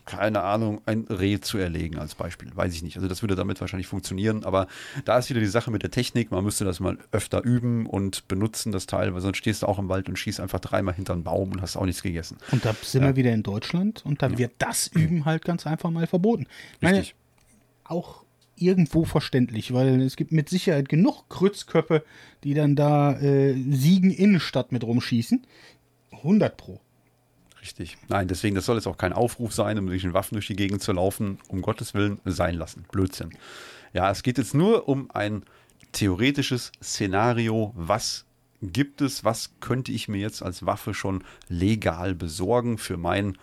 keine Ahnung, ein Reh zu erlegen als Beispiel. Weiß ich nicht. Also das würde damit wahrscheinlich funktionieren. Aber da ist wieder die Sache mit der Technik. Man müsste das mal öfter üben und benutzen, das Teil, weil sonst stehst du auch im Wald und schießt einfach dreimal hinter einen Baum und hast auch nichts gegessen. Und da sind ja. wir wieder in Deutschland und da ja. wird das Üben halt ganz einfach mal verboten. Richtig. Meine, auch irgendwo verständlich, weil es gibt mit Sicherheit genug Krützköpfe, die dann da äh, Siegen Innenstadt mit rumschießen. 100 pro. Richtig. Nein, deswegen, das soll jetzt auch kein Aufruf sein, um durch den Waffen durch die Gegend zu laufen. Um Gottes Willen sein lassen. Blödsinn. Ja, es geht jetzt nur um ein theoretisches Szenario. Was gibt es? Was könnte ich mir jetzt als Waffe schon legal besorgen für mein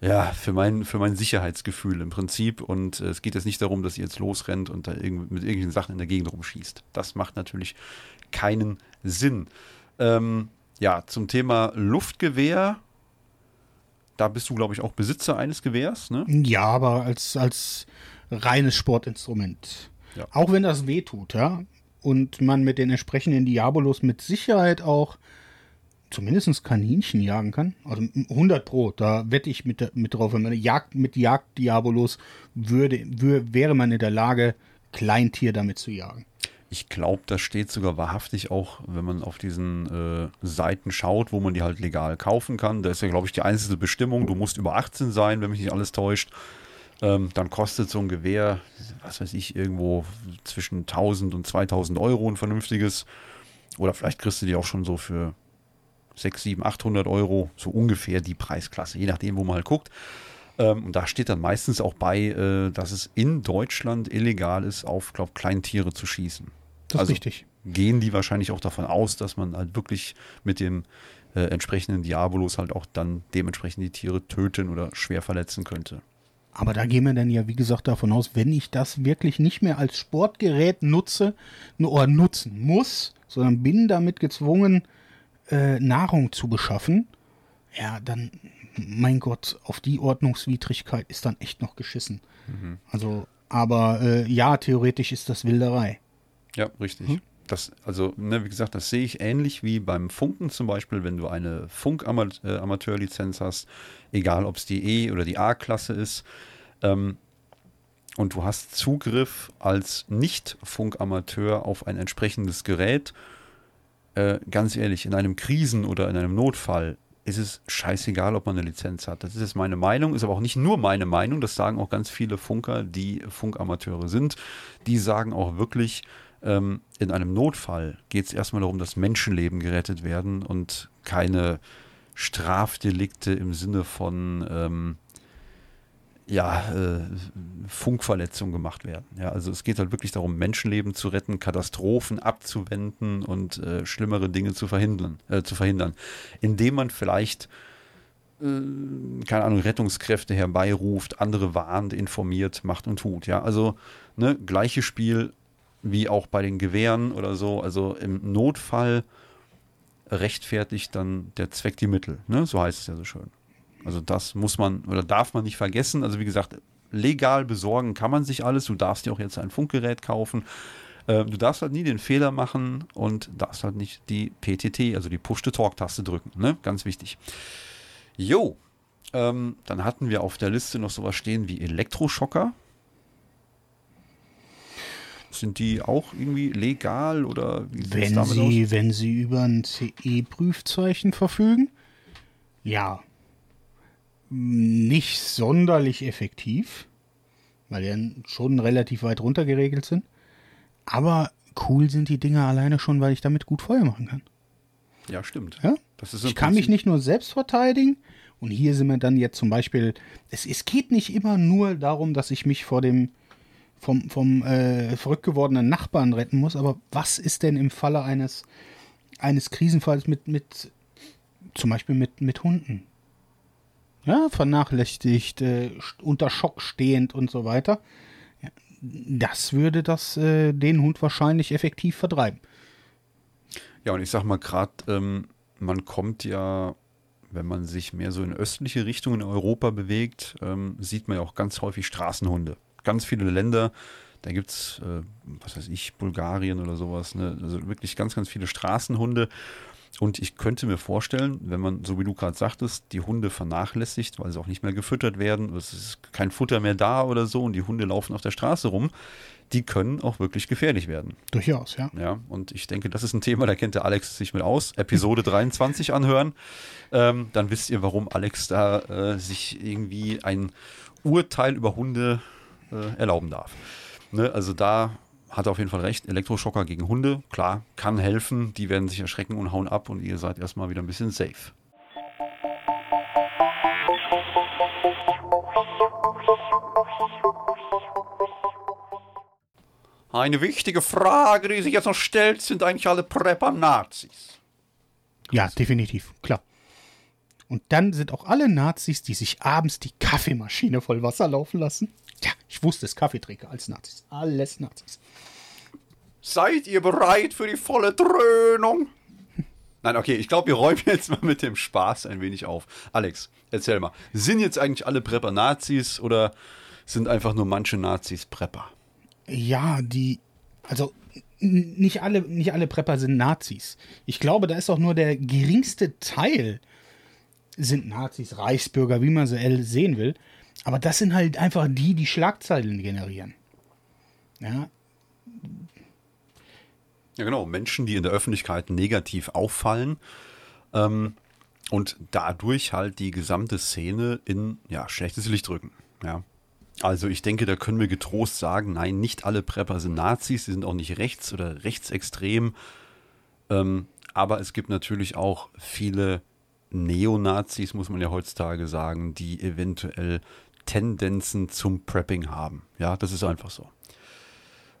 ja, für mein, für mein Sicherheitsgefühl im Prinzip. Und äh, es geht jetzt nicht darum, dass ihr jetzt losrennt und da irg mit irgendwelchen Sachen in der Gegend rumschießt. Das macht natürlich keinen Sinn. Ähm, ja, zum Thema Luftgewehr da bist du, glaube ich, auch Besitzer eines Gewehrs, ne? Ja, aber als, als reines Sportinstrument. Ja. Auch wenn das weh tut, ja. Und man mit den entsprechenden Diabolos mit Sicherheit auch zumindest Kaninchen jagen kann. Also 100 Pro, da wette ich mit, mit drauf. Wenn man Jagd mit Jagddiabolos würde, würde, wäre man in der Lage, Kleintier damit zu jagen. Ich glaube, das steht sogar wahrhaftig auch, wenn man auf diesen äh, Seiten schaut, wo man die halt legal kaufen kann. Da ist ja, glaube ich, die einzige Bestimmung, du musst über 18 sein, wenn mich nicht alles täuscht. Ähm, dann kostet so ein Gewehr, was weiß ich, irgendwo zwischen 1000 und 2000 Euro ein vernünftiges. Oder vielleicht kriegst du die auch schon so für 6, 7, 800 Euro, so ungefähr die Preisklasse, je nachdem, wo man halt guckt. Ähm, und da steht dann meistens auch bei, äh, dass es in Deutschland illegal ist, auf, glaube Kleintiere zu schießen. Das also ist richtig. Gehen die wahrscheinlich auch davon aus, dass man halt wirklich mit dem äh, entsprechenden Diabolos halt auch dann dementsprechend die Tiere töten oder schwer verletzen könnte. Aber da gehen wir dann ja, wie gesagt, davon aus, wenn ich das wirklich nicht mehr als Sportgerät nutze oder nutzen muss, sondern bin damit gezwungen, äh, Nahrung zu beschaffen, ja, dann, mein Gott, auf die Ordnungswidrigkeit ist dann echt noch geschissen. Mhm. Also, aber äh, ja, theoretisch ist das Wilderei. Ja, richtig. Hm? Das, also, ne, wie gesagt, das sehe ich ähnlich wie beim Funken zum Beispiel, wenn du eine Funk-Amateurlizenz äh, hast, egal ob es die E- oder die A-Klasse ist, ähm, und du hast Zugriff als Nicht-Funkamateur auf ein entsprechendes Gerät, äh, ganz ehrlich, in einem Krisen- oder in einem Notfall ist es scheißegal, ob man eine Lizenz hat. Das ist jetzt meine Meinung, ist aber auch nicht nur meine Meinung, das sagen auch ganz viele Funker, die Funkamateure sind. Die sagen auch wirklich, ähm, in einem Notfall geht es erstmal darum, dass Menschenleben gerettet werden und keine Strafdelikte im Sinne von ähm, ja, äh, Funkverletzungen gemacht werden. Ja, also es geht halt wirklich darum, Menschenleben zu retten, Katastrophen abzuwenden und äh, schlimmere Dinge zu verhindern, äh, zu verhindern, indem man vielleicht äh, keine Ahnung, Rettungskräfte herbeiruft, andere warnt, informiert, macht und tut. Ja, also ne, gleiches Spiel, wie auch bei den Gewehren oder so. Also im Notfall rechtfertigt dann der Zweck die Mittel. Ne? So heißt es ja so schön. Also das muss man oder darf man nicht vergessen. Also wie gesagt, legal besorgen kann man sich alles. Du darfst dir auch jetzt ein Funkgerät kaufen. Äh, du darfst halt nie den Fehler machen und darfst halt nicht die PTT, also die Push-to-Talk-Taste drücken. Ne? Ganz wichtig. Jo, ähm, dann hatten wir auf der Liste noch sowas stehen wie Elektroschocker. Sind die auch irgendwie legal oder wie wenn damit sie, aus? Wenn sie über ein CE-Prüfzeichen verfügen, ja. Nicht sonderlich effektiv, weil die schon relativ weit runter geregelt sind. Aber cool sind die Dinger alleine schon, weil ich damit gut Feuer machen kann. Ja, stimmt. Ja? ich kann mich nicht nur selbst verteidigen. Und hier sind wir dann jetzt zum Beispiel, es, es geht nicht immer nur darum, dass ich mich vor dem vom, vom äh, verrückt gewordenen Nachbarn retten muss, aber was ist denn im Falle eines, eines Krisenfalls mit, mit zum Beispiel mit, mit Hunden? Ja, vernachlässigt, äh, unter Schock stehend und so weiter. Das würde das äh, den Hund wahrscheinlich effektiv vertreiben. Ja, und ich sag mal gerade, ähm, man kommt ja, wenn man sich mehr so in östliche Richtungen in Europa bewegt, ähm, sieht man ja auch ganz häufig Straßenhunde. Ganz viele Länder, da gibt es, äh, was weiß ich, Bulgarien oder sowas, ne? also wirklich ganz, ganz viele Straßenhunde. Und ich könnte mir vorstellen, wenn man, so wie du gerade sagtest, die Hunde vernachlässigt, weil sie auch nicht mehr gefüttert werden, es ist kein Futter mehr da oder so und die Hunde laufen auf der Straße rum, die können auch wirklich gefährlich werden. Durchaus, ja. Ja, und ich denke, das ist ein Thema, da kennt der Alex sich mit aus. Episode 23 anhören. Ähm, dann wisst ihr, warum Alex da äh, sich irgendwie ein Urteil über Hunde äh, erlauben darf. Ne, also da hat er auf jeden Fall recht. Elektroschocker gegen Hunde, klar, kann helfen. Die werden sich erschrecken und hauen ab und ihr seid erstmal wieder ein bisschen safe. Eine wichtige Frage, die sich jetzt noch stellt, sind eigentlich alle Prepper Nazis? Ja, definitiv, klar. Und dann sind auch alle Nazis, die sich abends die Kaffeemaschine voll Wasser laufen lassen. Ja, ich wusste es, Kaffeetrinker als Nazis. Alles Nazis. Seid ihr bereit für die volle Dröhnung? Nein, okay, ich glaube, wir räumen jetzt mal mit dem Spaß ein wenig auf. Alex, erzähl mal. Sind jetzt eigentlich alle Prepper Nazis oder sind einfach nur manche Nazis Prepper? Ja, die, also nicht alle, nicht alle Prepper sind Nazis. Ich glaube, da ist auch nur der geringste Teil sind Nazis, Reichsbürger, wie man sie sehen will. Aber das sind halt einfach die, die Schlagzeilen generieren. Ja. Ja, genau. Menschen, die in der Öffentlichkeit negativ auffallen ähm, und dadurch halt die gesamte Szene in ja, schlechtes Licht drücken. Ja. Also ich denke, da können wir getrost sagen, nein, nicht alle Prepper sind Nazis, sie sind auch nicht rechts oder rechtsextrem. Ähm, aber es gibt natürlich auch viele Neonazis, muss man ja heutzutage sagen, die eventuell Tendenzen zum Prepping haben. Ja, das ist einfach so.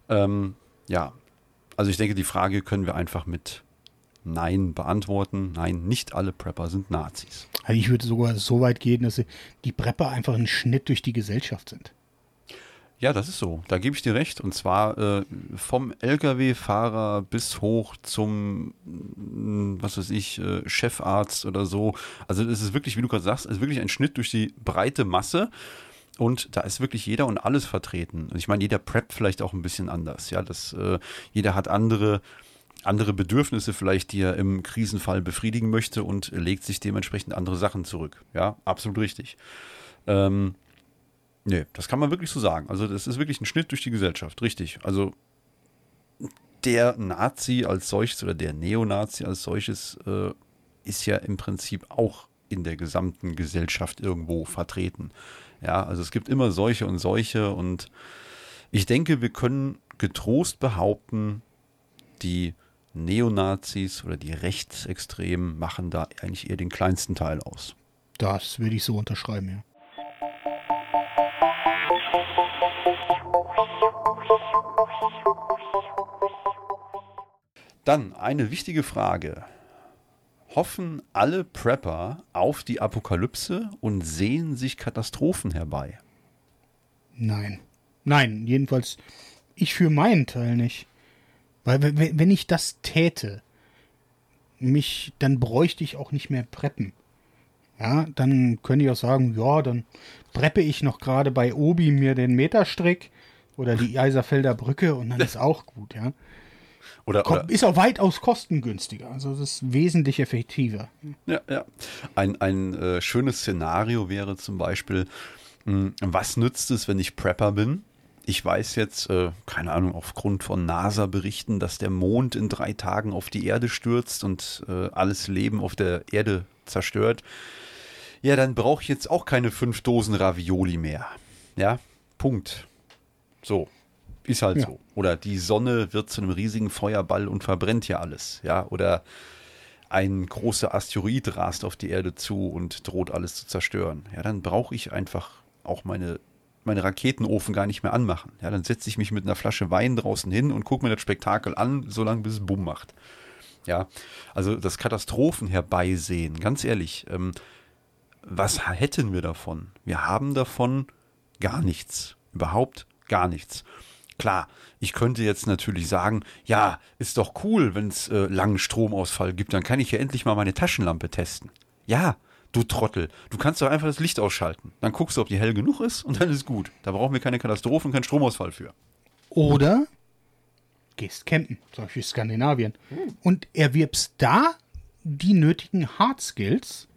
Ähm, ja, also ich denke, die Frage können wir einfach mit Nein beantworten. Nein, nicht alle Prepper sind Nazis. Also ich würde sogar so weit gehen, dass die Prepper einfach ein Schnitt durch die Gesellschaft sind. Ja, das ist so. Da gebe ich dir recht. Und zwar äh, vom Lkw-Fahrer bis hoch zum, mm, was weiß ich, äh, Chefarzt oder so. Also es ist wirklich, wie du gerade sagst, es ist wirklich ein Schnitt durch die breite Masse. Und da ist wirklich jeder und alles vertreten. Und ich meine, jeder preppt vielleicht auch ein bisschen anders. Ja, das, äh, jeder hat andere andere Bedürfnisse vielleicht, die er im Krisenfall befriedigen möchte und legt sich dementsprechend andere Sachen zurück. Ja, absolut richtig. Ähm, nee, das kann man wirklich so sagen. Also das ist wirklich ein Schnitt durch die Gesellschaft, richtig. Also der Nazi als solches oder der Neonazi als solches äh, ist ja im Prinzip auch in der gesamten Gesellschaft irgendwo vertreten. Ja, also es gibt immer solche und solche und ich denke, wir können getrost behaupten, die Neonazis oder die Rechtsextremen machen da eigentlich eher den kleinsten Teil aus. Das würde ich so unterschreiben, ja. Dann eine wichtige Frage. Hoffen alle Prepper auf die Apokalypse und sehen sich Katastrophen herbei? Nein. Nein, jedenfalls ich für meinen Teil nicht. Weil wenn ich das täte, mich, dann bräuchte ich auch nicht mehr preppen. Ja, dann könnte ich auch sagen, ja, dann preppe ich noch gerade bei Obi mir den Meterstrick oder die Eiserfelder Brücke und dann ist auch gut, ja. Oder, oder, ist auch weitaus kostengünstiger. Also das ist wesentlich effektiver. Ja, ja. Ein, ein äh, schönes Szenario wäre zum Beispiel, mh, hm, was nützt es, wenn ich Prepper bin ich weiß jetzt, äh, keine Ahnung, aufgrund von NASA-Berichten, dass der Mond in drei Tagen auf die Erde stürzt und äh, alles Leben auf der Erde zerstört. Ja, dann brauche ich jetzt auch keine fünf Dosen Ravioli mehr. Ja, Punkt. So, ist halt ja. so. Oder die Sonne wird zu einem riesigen Feuerball und verbrennt ja alles. Ja, oder ein großer Asteroid rast auf die Erde zu und droht alles zu zerstören. Ja, dann brauche ich einfach auch meine, meine Raketenofen gar nicht mehr anmachen. Ja, dann setze ich mich mit einer Flasche Wein draußen hin und gucke mir das Spektakel an, solange bis es Bumm macht. Ja, also das Katastrophen herbeisehen, ganz ehrlich, ähm, was hätten wir davon? Wir haben davon gar nichts. Überhaupt gar nichts. Klar, ich könnte jetzt natürlich sagen, ja, ist doch cool, wenn es äh, langen Stromausfall gibt, dann kann ich ja endlich mal meine Taschenlampe testen. Ja, du Trottel, du kannst doch einfach das Licht ausschalten. Dann guckst du, ob die hell genug ist und dann ist gut. Da brauchen wir keine Katastrophen, und keinen Stromausfall für. Oder gehst campen, zum Beispiel Skandinavien, und erwirbst da die nötigen Hard Skills,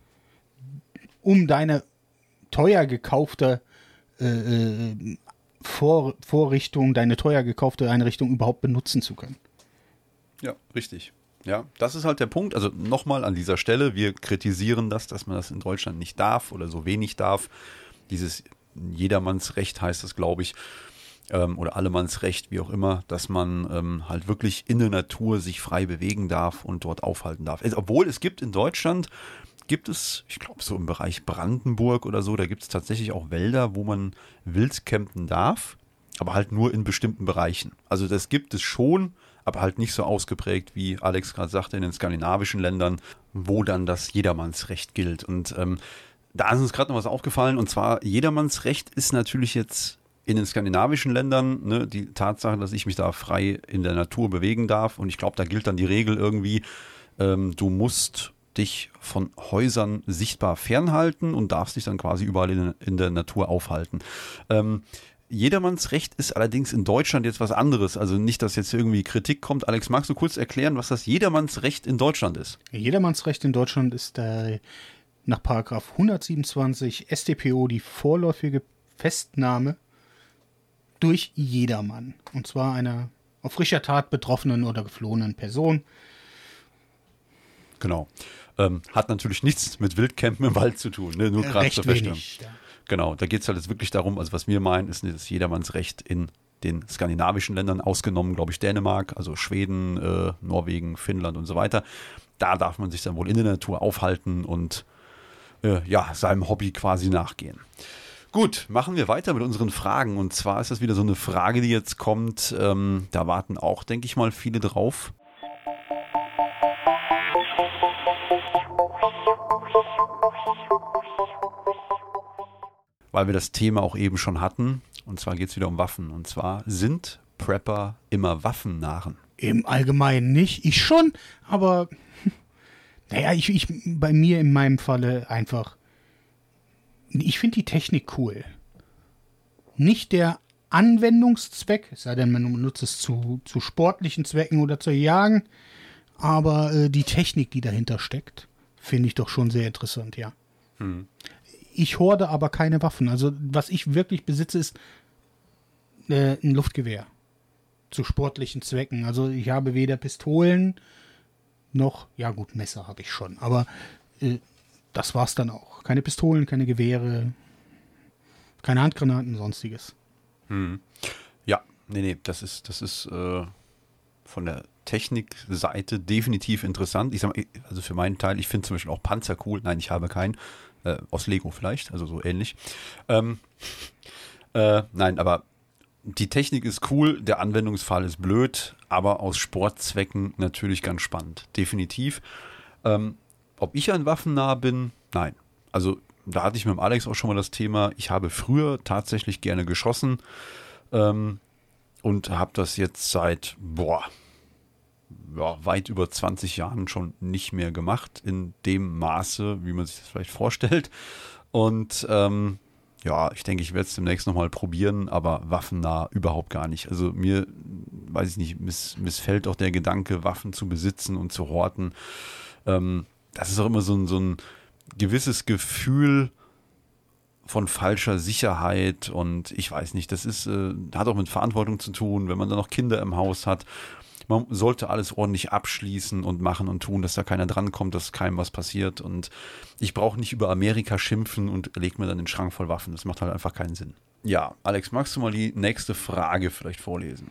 um deine teuer gekaufte äh, äh vor, Vorrichtung, deine teuer gekaufte Einrichtung überhaupt benutzen zu können. Ja, richtig. Ja, das ist halt der Punkt. Also nochmal an dieser Stelle, wir kritisieren das, dass man das in Deutschland nicht darf oder so wenig darf. Dieses Jedermannsrecht heißt das, glaube ich, ähm, oder Allemannsrecht, wie auch immer, dass man ähm, halt wirklich in der Natur sich frei bewegen darf und dort aufhalten darf. Also, obwohl es gibt in Deutschland gibt es, ich glaube, so im Bereich Brandenburg oder so, da gibt es tatsächlich auch Wälder, wo man wild campen darf, aber halt nur in bestimmten Bereichen. Also das gibt es schon, aber halt nicht so ausgeprägt, wie Alex gerade sagte, in den skandinavischen Ländern, wo dann das Jedermannsrecht gilt. Und ähm, da ist uns gerade noch was aufgefallen, und zwar Jedermannsrecht ist natürlich jetzt in den skandinavischen Ländern ne, die Tatsache, dass ich mich da frei in der Natur bewegen darf. Und ich glaube, da gilt dann die Regel irgendwie, ähm, du musst dich von Häusern sichtbar fernhalten und darfst dich dann quasi überall in, in der Natur aufhalten. Ähm, Jedermanns Recht ist allerdings in Deutschland jetzt was anderes. Also nicht, dass jetzt irgendwie Kritik kommt. Alex, magst du kurz erklären, was das Jedermanns Recht in Deutschland ist? Jedermanns Recht in Deutschland ist äh, nach Paragraph 127 StPO die vorläufige Festnahme durch jedermann. Und zwar einer auf frischer Tat betroffenen oder geflohenen Person. Genau. Ähm, hat natürlich nichts mit Wildcampen im Wald zu tun, ne? nur gerade zur Feststellung. Ja. Genau, da geht es halt jetzt wirklich darum, also was wir meinen, ist, ist jedermanns Recht in den skandinavischen Ländern, ausgenommen, glaube ich, Dänemark, also Schweden, äh, Norwegen, Finnland und so weiter. Da darf man sich dann wohl in der Natur aufhalten und äh, ja, seinem Hobby quasi nachgehen. Gut, machen wir weiter mit unseren Fragen. Und zwar ist das wieder so eine Frage, die jetzt kommt. Ähm, da warten auch, denke ich mal, viele drauf. Weil wir das Thema auch eben schon hatten. Und zwar geht es wieder um Waffen. Und zwar sind Prepper immer Waffennarren? Im Allgemeinen nicht. Ich schon, aber naja, ich, ich bei mir in meinem Falle einfach. Ich finde die Technik cool. Nicht der Anwendungszweck, es sei denn, man nutzt es zu, zu sportlichen Zwecken oder zu Jagen, aber äh, die Technik, die dahinter steckt, finde ich doch schon sehr interessant, ja. Hm. Ich horde aber keine Waffen. Also was ich wirklich besitze, ist äh, ein Luftgewehr. Zu sportlichen Zwecken. Also ich habe weder Pistolen noch, ja gut, Messer habe ich schon. Aber äh, das war's dann auch. Keine Pistolen, keine Gewehre, keine Handgranaten, sonstiges. Hm. Ja, nee, nee, das ist, das ist äh, von der Technikseite definitiv interessant. Ich sag mal, also für meinen Teil, ich finde zum Beispiel auch Panzer cool. Nein, ich habe keinen. Äh, aus Lego vielleicht, also so ähnlich. Ähm, äh, nein, aber die Technik ist cool, der Anwendungsfall ist blöd, aber aus Sportzwecken natürlich ganz spannend. Definitiv. Ähm, ob ich ein Waffennah bin? Nein. Also da hatte ich mit dem Alex auch schon mal das Thema, ich habe früher tatsächlich gerne geschossen ähm, und habe das jetzt seit, boah, ja, weit über 20 Jahren schon nicht mehr gemacht, in dem Maße, wie man sich das vielleicht vorstellt. Und ähm, ja, ich denke, ich werde es demnächst nochmal probieren, aber waffennah überhaupt gar nicht. Also mir, weiß ich nicht, miss, missfällt auch der Gedanke, Waffen zu besitzen und zu horten. Ähm, das ist auch immer so ein, so ein gewisses Gefühl von falscher Sicherheit und ich weiß nicht, das ist, äh, hat auch mit Verantwortung zu tun, wenn man dann noch Kinder im Haus hat. Man sollte alles ordentlich abschließen und machen und tun, dass da keiner drankommt, dass keinem was passiert. Und ich brauche nicht über Amerika schimpfen und leg mir dann den Schrank voll Waffen. Das macht halt einfach keinen Sinn. Ja, Alex, magst du mal die nächste Frage vielleicht vorlesen?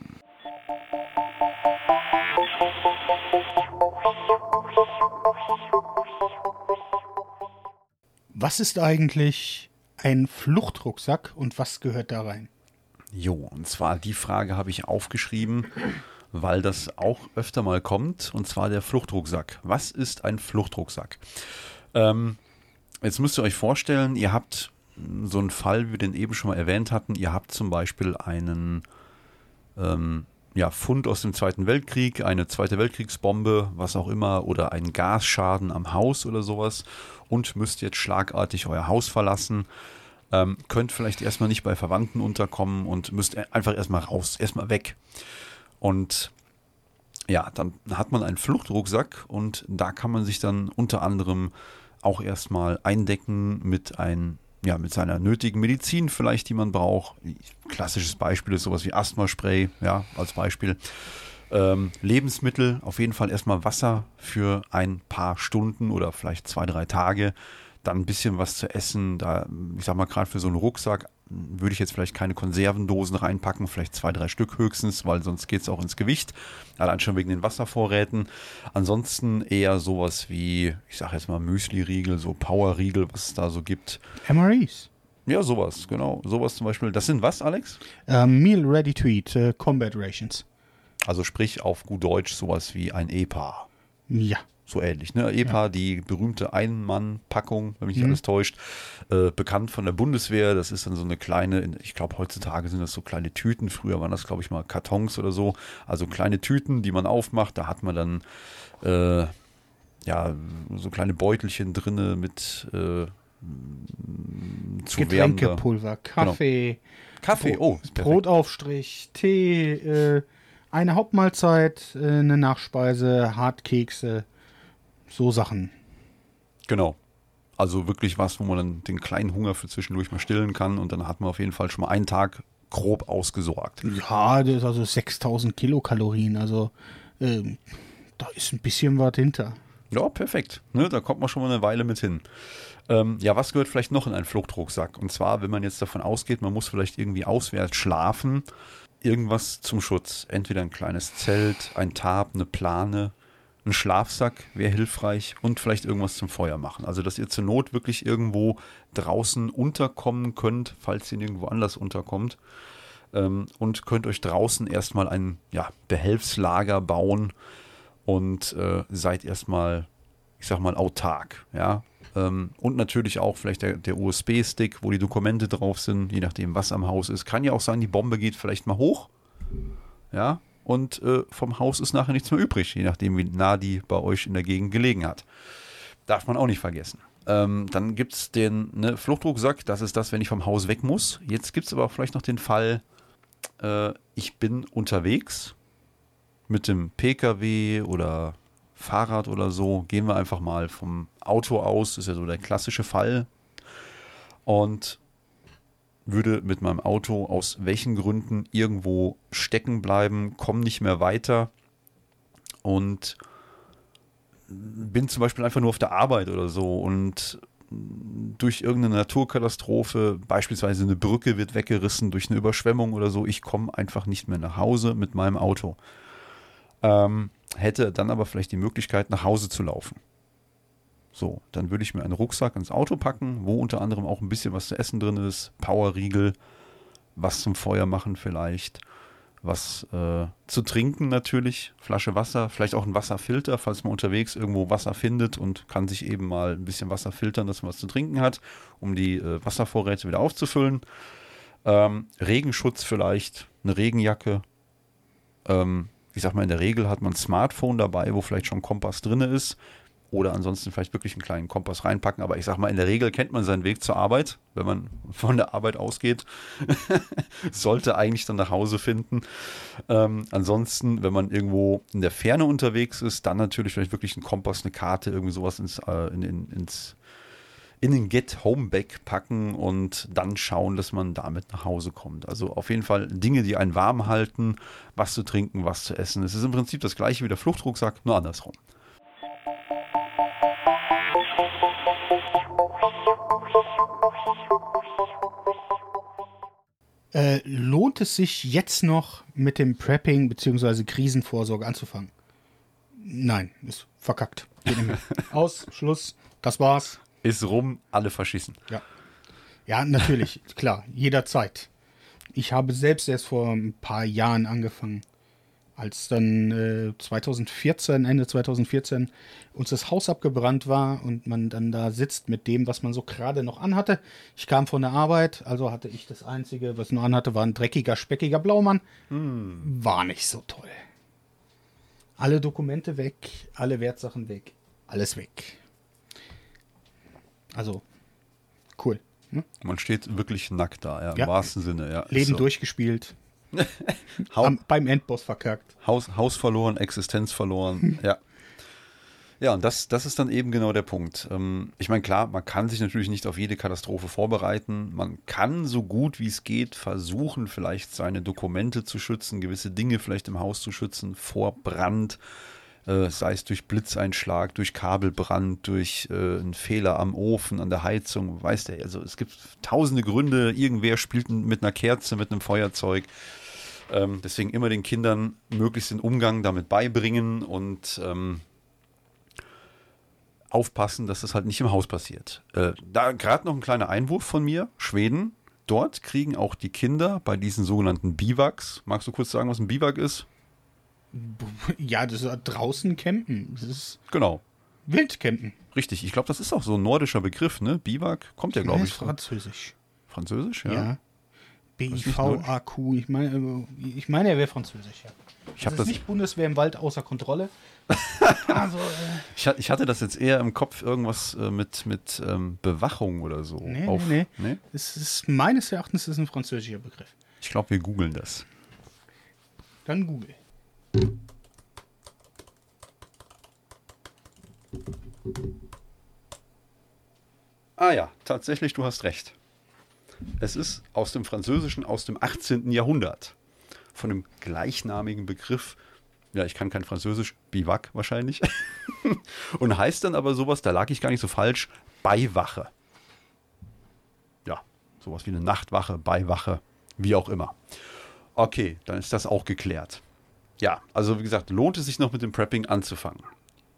Was ist eigentlich ein Fluchtrucksack und was gehört da rein? Jo, und zwar die Frage habe ich aufgeschrieben, weil das auch öfter mal kommt, und zwar der Fluchtrucksack. Was ist ein Fluchtrucksack? Ähm, jetzt müsst ihr euch vorstellen, ihr habt so einen Fall, wie wir den eben schon mal erwähnt hatten, ihr habt zum Beispiel einen ähm, ja, Fund aus dem Zweiten Weltkrieg, eine Zweite Weltkriegsbombe, was auch immer, oder einen Gasschaden am Haus oder sowas und müsst jetzt schlagartig euer Haus verlassen. Ähm, könnt vielleicht erstmal nicht bei Verwandten unterkommen und müsst einfach erstmal raus, erstmal weg. Und ja, dann hat man einen Fluchtrucksack und da kann man sich dann unter anderem auch erstmal eindecken mit ein, ja, mit seiner nötigen Medizin vielleicht, die man braucht. Klassisches Beispiel ist sowas wie Asthmaspray, ja, als Beispiel. Ähm, Lebensmittel, auf jeden Fall erstmal Wasser für ein paar Stunden oder vielleicht zwei, drei Tage. Dann ein bisschen was zu essen. Da, ich sag mal, gerade für so einen Rucksack würde ich jetzt vielleicht keine Konservendosen reinpacken, vielleicht zwei, drei Stück höchstens, weil sonst geht es auch ins Gewicht. Allein schon wegen den Wasservorräten. Ansonsten eher sowas wie, ich sag jetzt mal Müsli-Riegel, so Power-Riegel, was es da so gibt. MREs. Ja, sowas, genau. Sowas zum Beispiel. Das sind was, Alex? Uh, Meal Ready to Eat, uh, Combat Rations. Also sprich auf gut Deutsch sowas wie ein EPA. Ja. So ähnlich, ne? EPA, ja. die berühmte Ein-Mann-Packung, wenn mich nicht mhm. alles täuscht, äh, bekannt von der Bundeswehr. Das ist dann so eine kleine, ich glaube heutzutage sind das so kleine Tüten. Früher waren das, glaube ich, mal Kartons oder so. Also kleine Tüten, die man aufmacht. Da hat man dann äh, ja so kleine Beutelchen drinne mit äh, zu Getränkepulver, Kaffee, genau. Kaffee, oh, Brotaufstrich, Tee, äh, eine Hauptmahlzeit, äh, eine Nachspeise, Hartkekse, so Sachen. Genau. Also wirklich was, wo man dann den kleinen Hunger für zwischendurch mal stillen kann und dann hat man auf jeden Fall schon mal einen Tag grob ausgesorgt. Ja, das ist also 6000 Kilokalorien, also äh, da ist ein bisschen was hinter. Ja, perfekt. Ne, da kommt man schon mal eine Weile mit hin. Ähm, ja, was gehört vielleicht noch in einen Fluchtrucksack? Und zwar, wenn man jetzt davon ausgeht, man muss vielleicht irgendwie auswärts schlafen, irgendwas zum Schutz. Entweder ein kleines Zelt, ein Tarp, eine Plane, ein Schlafsack wäre hilfreich und vielleicht irgendwas zum Feuer machen. Also, dass ihr zur Not wirklich irgendwo draußen unterkommen könnt, falls ihr nirgendwo anders unterkommt. Ähm, und könnt euch draußen erstmal ein ja, Behelfslager bauen und äh, seid erstmal, ich sag mal, autark. Ja, ähm, und natürlich auch vielleicht der, der USB-Stick, wo die Dokumente drauf sind, je nachdem, was am Haus ist. Kann ja auch sein, die Bombe geht vielleicht mal hoch. Ja, und äh, vom Haus ist nachher nichts mehr übrig, je nachdem, wie nah die bei euch in der Gegend gelegen hat. Darf man auch nicht vergessen. Ähm, dann gibt es den ne, Fluchtrucksack, das ist das, wenn ich vom Haus weg muss. Jetzt gibt es aber auch vielleicht noch den Fall, äh, ich bin unterwegs mit dem Pkw oder Fahrrad oder so, gehen wir einfach mal vom Auto aus, ist ja so der klassische Fall. Und würde mit meinem Auto aus welchen Gründen irgendwo stecken bleiben, komme nicht mehr weiter und bin zum Beispiel einfach nur auf der Arbeit oder so und durch irgendeine Naturkatastrophe, beispielsweise eine Brücke wird weggerissen durch eine Überschwemmung oder so, ich komme einfach nicht mehr nach Hause mit meinem Auto. Ähm, hätte dann aber vielleicht die Möglichkeit, nach Hause zu laufen. So, dann würde ich mir einen Rucksack ins Auto packen, wo unter anderem auch ein bisschen was zu essen drin ist, Powerriegel, was zum Feuer machen vielleicht, was äh, zu trinken natürlich, Flasche Wasser, vielleicht auch ein Wasserfilter, falls man unterwegs irgendwo Wasser findet und kann sich eben mal ein bisschen Wasser filtern, dass man was zu trinken hat, um die äh, Wasservorräte wieder aufzufüllen. Ähm, Regenschutz vielleicht, eine Regenjacke, ähm, ich sag mal, in der Regel hat man ein Smartphone dabei, wo vielleicht schon Kompass drin ist. Oder ansonsten vielleicht wirklich einen kleinen Kompass reinpacken. Aber ich sag mal, in der Regel kennt man seinen Weg zur Arbeit, wenn man von der Arbeit ausgeht. Sollte eigentlich dann nach Hause finden. Ähm, ansonsten, wenn man irgendwo in der Ferne unterwegs ist, dann natürlich vielleicht wirklich ein Kompass, eine Karte, irgendwie sowas ins, äh, in, in, ins in den Get-Home-Bag packen und dann schauen, dass man damit nach Hause kommt. Also auf jeden Fall Dinge, die einen warm halten, was zu trinken, was zu essen. Es ist im Prinzip das gleiche wie der Fluchtrucksack, nur andersrum. Äh, lohnt es sich jetzt noch mit dem Prepping bzw. Krisenvorsorge anzufangen? Nein, ist verkackt. Aus, Schluss, das war's. Ist rum, alle verschissen. Ja. Ja, natürlich, klar, jederzeit. Ich habe selbst erst vor ein paar Jahren angefangen, als dann äh, 2014, Ende 2014, uns das Haus abgebrannt war und man dann da sitzt mit dem, was man so gerade noch anhatte. Ich kam von der Arbeit, also hatte ich das Einzige, was nur anhatte, war ein dreckiger, speckiger Blaumann. War nicht so toll. Alle Dokumente weg, alle Wertsachen weg, alles weg. Also, cool. Ne? Man steht wirklich nackt da, ja, im Ja. wahrsten Sinne. Ja. Leben so. durchgespielt, am, beim Endboss verkackt. Haus, Haus verloren, Existenz verloren, ja. Ja, und das, das ist dann eben genau der Punkt. Ähm, ich meine, klar, man kann sich natürlich nicht auf jede Katastrophe vorbereiten. Man kann so gut wie es geht versuchen, vielleicht seine Dokumente zu schützen, gewisse Dinge vielleicht im Haus zu schützen vor Brand, äh, sei es durch Blitzeinschlag, durch Kabelbrand, durch äh, einen Fehler am Ofen, an der Heizung, weißt du, also es gibt tausende Gründe. Irgendwer spielt mit einer Kerze, mit einem Feuerzeug. Ähm, deswegen immer den Kindern möglichst den Umgang damit beibringen und ähm, aufpassen, dass das halt nicht im Haus passiert. Äh, da gerade noch ein kleiner Einwurf von mir. Schweden, dort kriegen auch die Kinder bei diesen sogenannten Biwaks. Magst du kurz sagen, was ein Biwak ist? Ja, das ist draußen campen. Das ist Genau. Wildcampen. Richtig, ich glaube, das ist auch so ein nordischer Begriff, ne? Biwak kommt ja, glaube ich, Französisch. Französisch, ja. Ja. B-I-V-A-Q. Ich meine, äh, ich meine, er wäre Französisch, ja. Ich Das habe ist das, nicht Bundeswehr im Wald außer Kontrolle. also, äh, ich, ich hatte das jetzt eher im Kopf irgendwas äh, mit mit ähm, Bewachung oder so. Nee, Auf, nee, nee. es ist meines Erachtens ist es ein französischer Begriff. Ich glaube, wir googeln das. Dann Google. Ah ja, tatsächlich, du hast recht. Es ist aus dem Französischen aus dem 18. Jahrhundert. Von dem gleichnamigen Begriff, ja, ich kann kein Französisch, Biwak wahrscheinlich. Und heißt dann aber sowas, da lag ich gar nicht so falsch, Beiwache. Ja, sowas wie eine Nachtwache, Beiwache, wie auch immer. Okay, dann ist das auch geklärt. Ja, also wie gesagt, lohnt es sich noch mit dem Prepping anzufangen?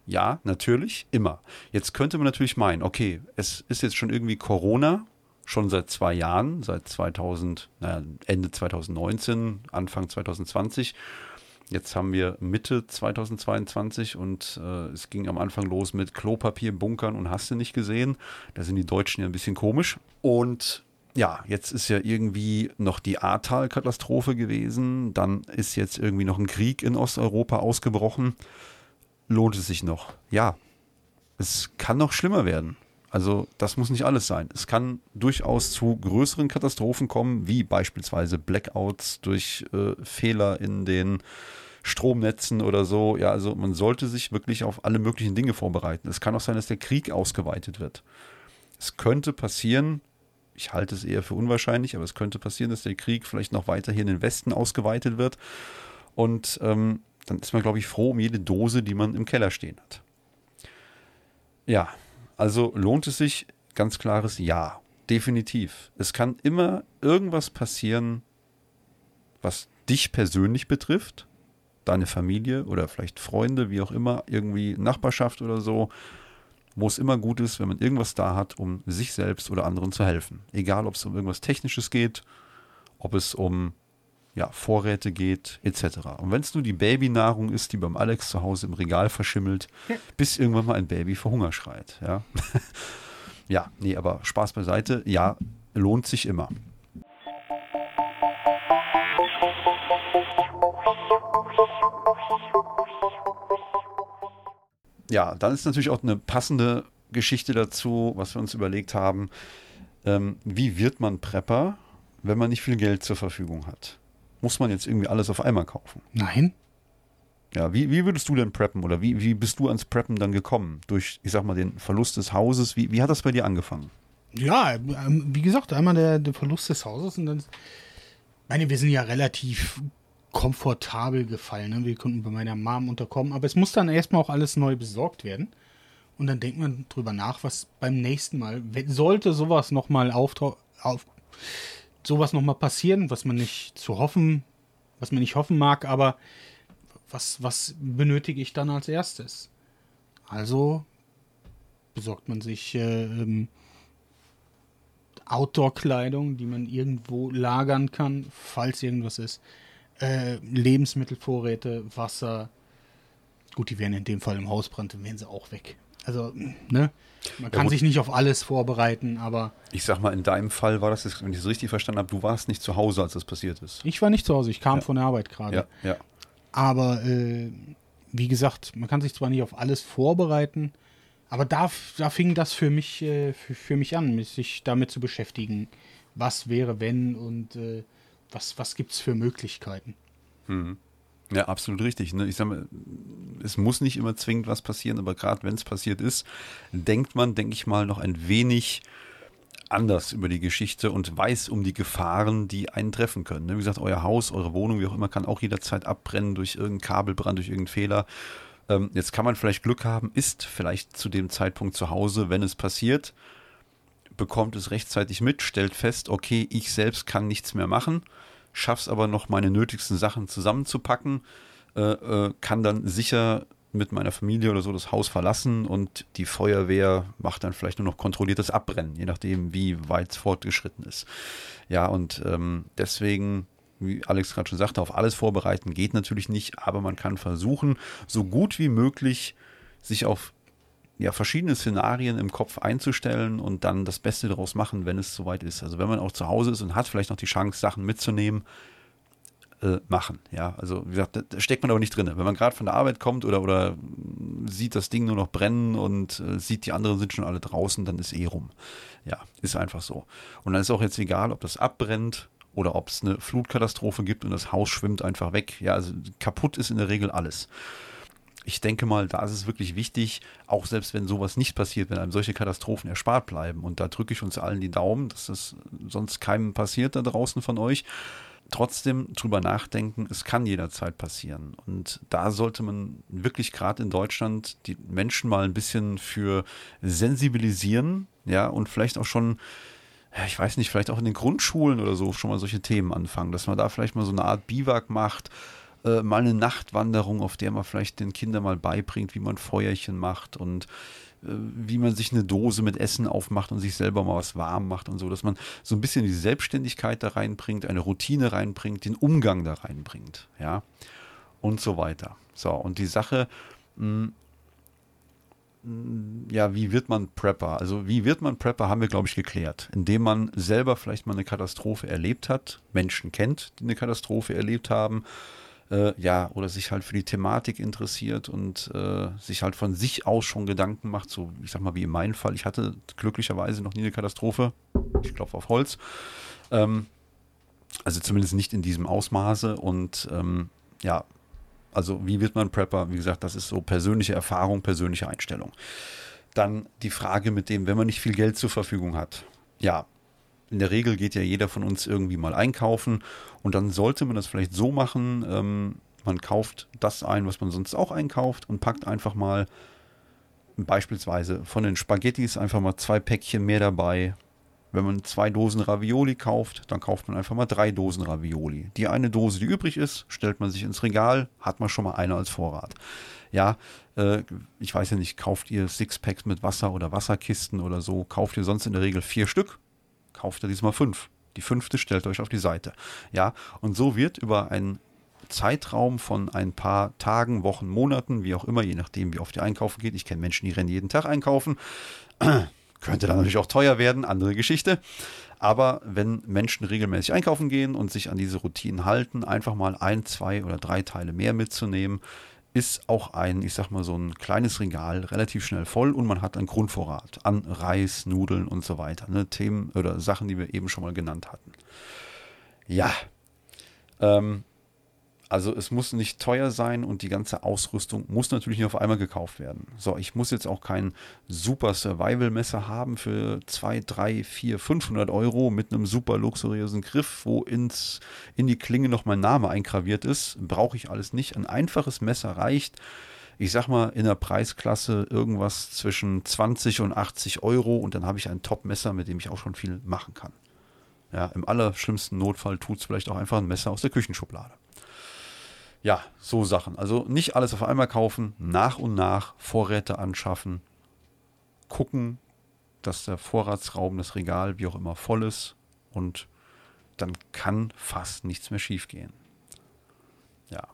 Ja, natürlich, immer. Jetzt könnte man natürlich meinen, okay, es ist jetzt schon irgendwie Corona, schon seit zwei Jahren, seit 2000, naja, Ende 2019, Anfang 2020. Jetzt haben wir Mitte 2022 und äh, es ging am Anfang los mit Klopapierbunkern und hast du nicht gesehen. Da sind die Deutschen ja ein bisschen komisch. Und ja, jetzt ist ja irgendwie noch die Ahrtal-Katastrophe gewesen. Dann ist jetzt irgendwie noch ein Krieg in Osteuropa ausgebrochen. Lohnt es sich noch? Ja, es kann noch schlimmer werden. Also das muss nicht alles sein. Es kann durchaus zu größeren Katastrophen kommen, wie beispielsweise Blackouts durch äh, Fehler in den Stromnetzen oder so. Ja, also man sollte sich wirklich auf alle möglichen Dinge vorbereiten. Es kann auch sein, dass der Krieg ausgeweitet wird. Es könnte passieren, ich halte es eher für unwahrscheinlich, aber es könnte passieren, dass der Krieg vielleicht noch weiter hier in den Westen ausgeweitet wird. Und ähm, dann ist man, glaube ich, froh um jede Dose, die man im Keller stehen hat. Ja, also lohnt es sich? Ganz klares Ja, definitiv. Es kann immer irgendwas passieren, was dich persönlich betrifft, deine Familie oder vielleicht Freunde, wie auch immer, irgendwie Nachbarschaft oder so, wo es immer gut ist, wenn man irgendwas da hat, um sich selbst oder anderen zu helfen. Egal, ob es um irgendwas Technisches geht, ob es um ja, Vorräte geht, etc. Und wenn es nur die Babynahrung ist, die beim Alex zu Hause im Regal verschimmelt, bis irgendwann mal ein Baby vor Hunger schreit. Ja, ja nee, aber Spaß beiseite, ja, lohnt sich immer. Ja, dann ist natürlich auch eine passende Geschichte dazu, was wir uns überlegt haben. Ähm, wie wird man Prepper, wenn man nicht viel Geld zur Verfügung hat? Muss man jetzt irgendwie alles auf einmal kaufen? Nein. Ja, wie, wie würdest du denn preppen oder wie, wie bist du ans Preppen dann gekommen? Durch, ich sag mal, den Verlust des Hauses. Wie, wie hat das bei dir angefangen? Ja, ähm, wie gesagt, einmal der, der Verlust des Hauses und dann. Ich meine, wir sind ja relativ komfortabel gefallen. Ne? Wir konnten bei meiner Mom unterkommen, aber es muss dann erstmal auch alles neu besorgt werden. Und dann denkt man drüber nach, was beim nächsten Mal, sollte sowas nochmal auf, auf sowas nochmal passieren, was man nicht zu hoffen, was man nicht hoffen mag, aber was, was benötige ich dann als erstes? Also besorgt man sich äh, ähm, Outdoor-Kleidung, die man irgendwo lagern kann, falls irgendwas ist. Äh, Lebensmittelvorräte, Wasser. Gut, die wären in dem Fall im Hausbrand, dann wären sie auch weg. Also, ne? Man kann ja, sich nicht auf alles vorbereiten, aber. Ich sag mal, in deinem Fall war das, wenn ich es richtig verstanden habe, du warst nicht zu Hause, als das passiert ist. Ich war nicht zu Hause, ich kam ja. von der Arbeit gerade. Ja, ja. Aber äh, wie gesagt, man kann sich zwar nicht auf alles vorbereiten, aber da, da fing das für mich, äh, für, für, mich an, sich damit zu beschäftigen. Was wäre, wenn und äh, was, was gibt es für Möglichkeiten? Mhm. Ja, absolut richtig. Ne? Ich sag mal, es muss nicht immer zwingend was passieren, aber gerade wenn es passiert ist, denkt man, denke ich mal, noch ein wenig anders über die Geschichte und weiß um die Gefahren, die einen treffen können. Ne? Wie gesagt, euer Haus, eure Wohnung, wie auch immer, kann auch jederzeit abbrennen durch irgendeinen Kabelbrand, durch irgendeinen Fehler. Ähm, jetzt kann man vielleicht Glück haben, ist vielleicht zu dem Zeitpunkt zu Hause, wenn es passiert, bekommt es rechtzeitig mit, stellt fest, okay, ich selbst kann nichts mehr machen, schaff's aber noch meine nötigsten Sachen zusammenzupacken, äh, äh, kann dann sicher mit meiner Familie oder so das Haus verlassen und die Feuerwehr macht dann vielleicht nur noch kontrolliertes Abbrennen, je nachdem, wie weit es fortgeschritten ist. Ja, und ähm, deswegen, wie Alex gerade schon sagte, auf alles vorbereiten geht natürlich nicht, aber man kann versuchen, so gut wie möglich sich auf ja, verschiedene Szenarien im Kopf einzustellen und dann das Beste daraus machen, wenn es soweit ist. Also wenn man auch zu Hause ist und hat vielleicht noch die Chance, Sachen mitzunehmen, äh, machen. Ja, also wie gesagt, da steckt man aber nicht drin. Wenn man gerade von der Arbeit kommt oder, oder sieht das Ding nur noch brennen und äh, sieht, die anderen sind schon alle draußen, dann ist eh rum. Ja, ist einfach so. Und dann ist auch jetzt egal, ob das abbrennt oder ob es eine Flutkatastrophe gibt und das Haus schwimmt einfach weg. Ja, also kaputt ist in der Regel alles ich denke mal, da ist es wirklich wichtig, auch selbst wenn sowas nicht passiert, wenn einem solche Katastrophen erspart bleiben. Und da drücke ich uns allen die Daumen, dass das sonst keinem passiert da draußen von euch trotzdem drüber nachdenken, es kann jederzeit passieren. Und da sollte man wirklich gerade in Deutschland die Menschen mal ein bisschen für sensibilisieren, ja, und vielleicht auch schon, ich weiß nicht, vielleicht auch in den Grundschulen oder so schon mal solche Themen anfangen, dass man da vielleicht mal so eine Art Biwak macht, äh, mal eine Nachtwanderung, auf der man vielleicht den Kindern mal beibringt, wie man Feuerchen macht und äh, wie man sich eine Dose mit Essen aufmacht und sich selber mal was warm macht und so, dass man so ein bisschen die Selbstständigkeit da reinbringt, eine Routine reinbringt, den Umgang da reinbringt, ja, und so weiter. So, und die Sache, mh, hm, ja, wie wird man Prepper? Also wie wird man Prepper, haben wir, glaube ich, geklärt. Indem man selber vielleicht mal eine Katastrophe erlebt hat, Menschen kennt, die eine Katastrophe erlebt haben, äh, ja, oder sich halt für die Thematik interessiert und äh, sich halt von sich aus schon Gedanken macht, so ich sag mal wie in meinem Fall, ich hatte glücklicherweise noch nie eine Katastrophe, ich klopfe auf Holz, ähm, also zumindest nicht in diesem Ausmaße und ähm, ja, also wie wird man Prepper? Wie gesagt, das ist so persönliche Erfahrung, persönliche Einstellung. Dann die Frage mit dem, wenn man nicht viel Geld zur Verfügung hat. Ja, in der Regel geht ja jeder von uns irgendwie mal einkaufen und dann sollte man das vielleicht so machen, ähm, man kauft das ein, was man sonst auch einkauft und packt einfach mal beispielsweise von den Spaghettis einfach mal zwei Päckchen mehr dabei. Wenn man zwei Dosen Ravioli kauft, dann kauft man einfach mal drei Dosen Ravioli. Die eine Dose, die übrig ist, stellt man sich ins Regal, hat man schon mal eine als Vorrat. Ja, äh, ich weiß ja nicht, kauft ihr Sixpacks mit Wasser oder Wasserkisten oder so, kauft ihr sonst in der Regel vier Stück, kauft ihr diesmal fünf. Die fünfte stellt euch auf die Seite. Ja, und so wird über einen Zeitraum von ein paar Tagen, Wochen, Monaten, wie auch immer, je nachdem, wie oft ihr einkaufen geht. Ich kenne Menschen, die rennen jeden Tag einkaufen. Könnte dann natürlich auch teuer werden, andere Geschichte. Aber wenn Menschen regelmäßig einkaufen gehen und sich an diese Routinen halten, einfach mal ein, zwei oder drei Teile mehr mitzunehmen, ist auch ein, ich sag mal, so ein kleines Regal relativ schnell voll und man hat einen Grundvorrat an Reis, Nudeln und so weiter. Ne? Themen oder Sachen, die wir eben schon mal genannt hatten. Ja. Ähm, Also es muss nicht teuer sein und die ganze Ausrüstung muss natürlich nicht auf einmal gekauft werden. So, ich muss jetzt auch kein super Survival-Messer haben für 2, 3, 4, 500 Euro mit einem super luxuriösen Griff, wo ins, in die Klinge noch mein Name eingraviert ist. Brauche ich alles nicht. Ein einfaches Messer reicht. Ich sag mal, in der Preisklasse irgendwas zwischen 20 und 80 Euro und dann habe ich ein Top-Messer, mit dem ich auch schon viel machen kann. Ja, im allerschlimmsten Notfall tut es vielleicht auch einfach ein Messer aus der Küchenschublade ja, so Sachen. Also nicht alles auf einmal kaufen, nach und nach Vorräte anschaffen, gucken, dass der Vorratsraum, das Regal, wie auch immer, voll ist und dann kann fast nichts mehr schiefgehen. Ja.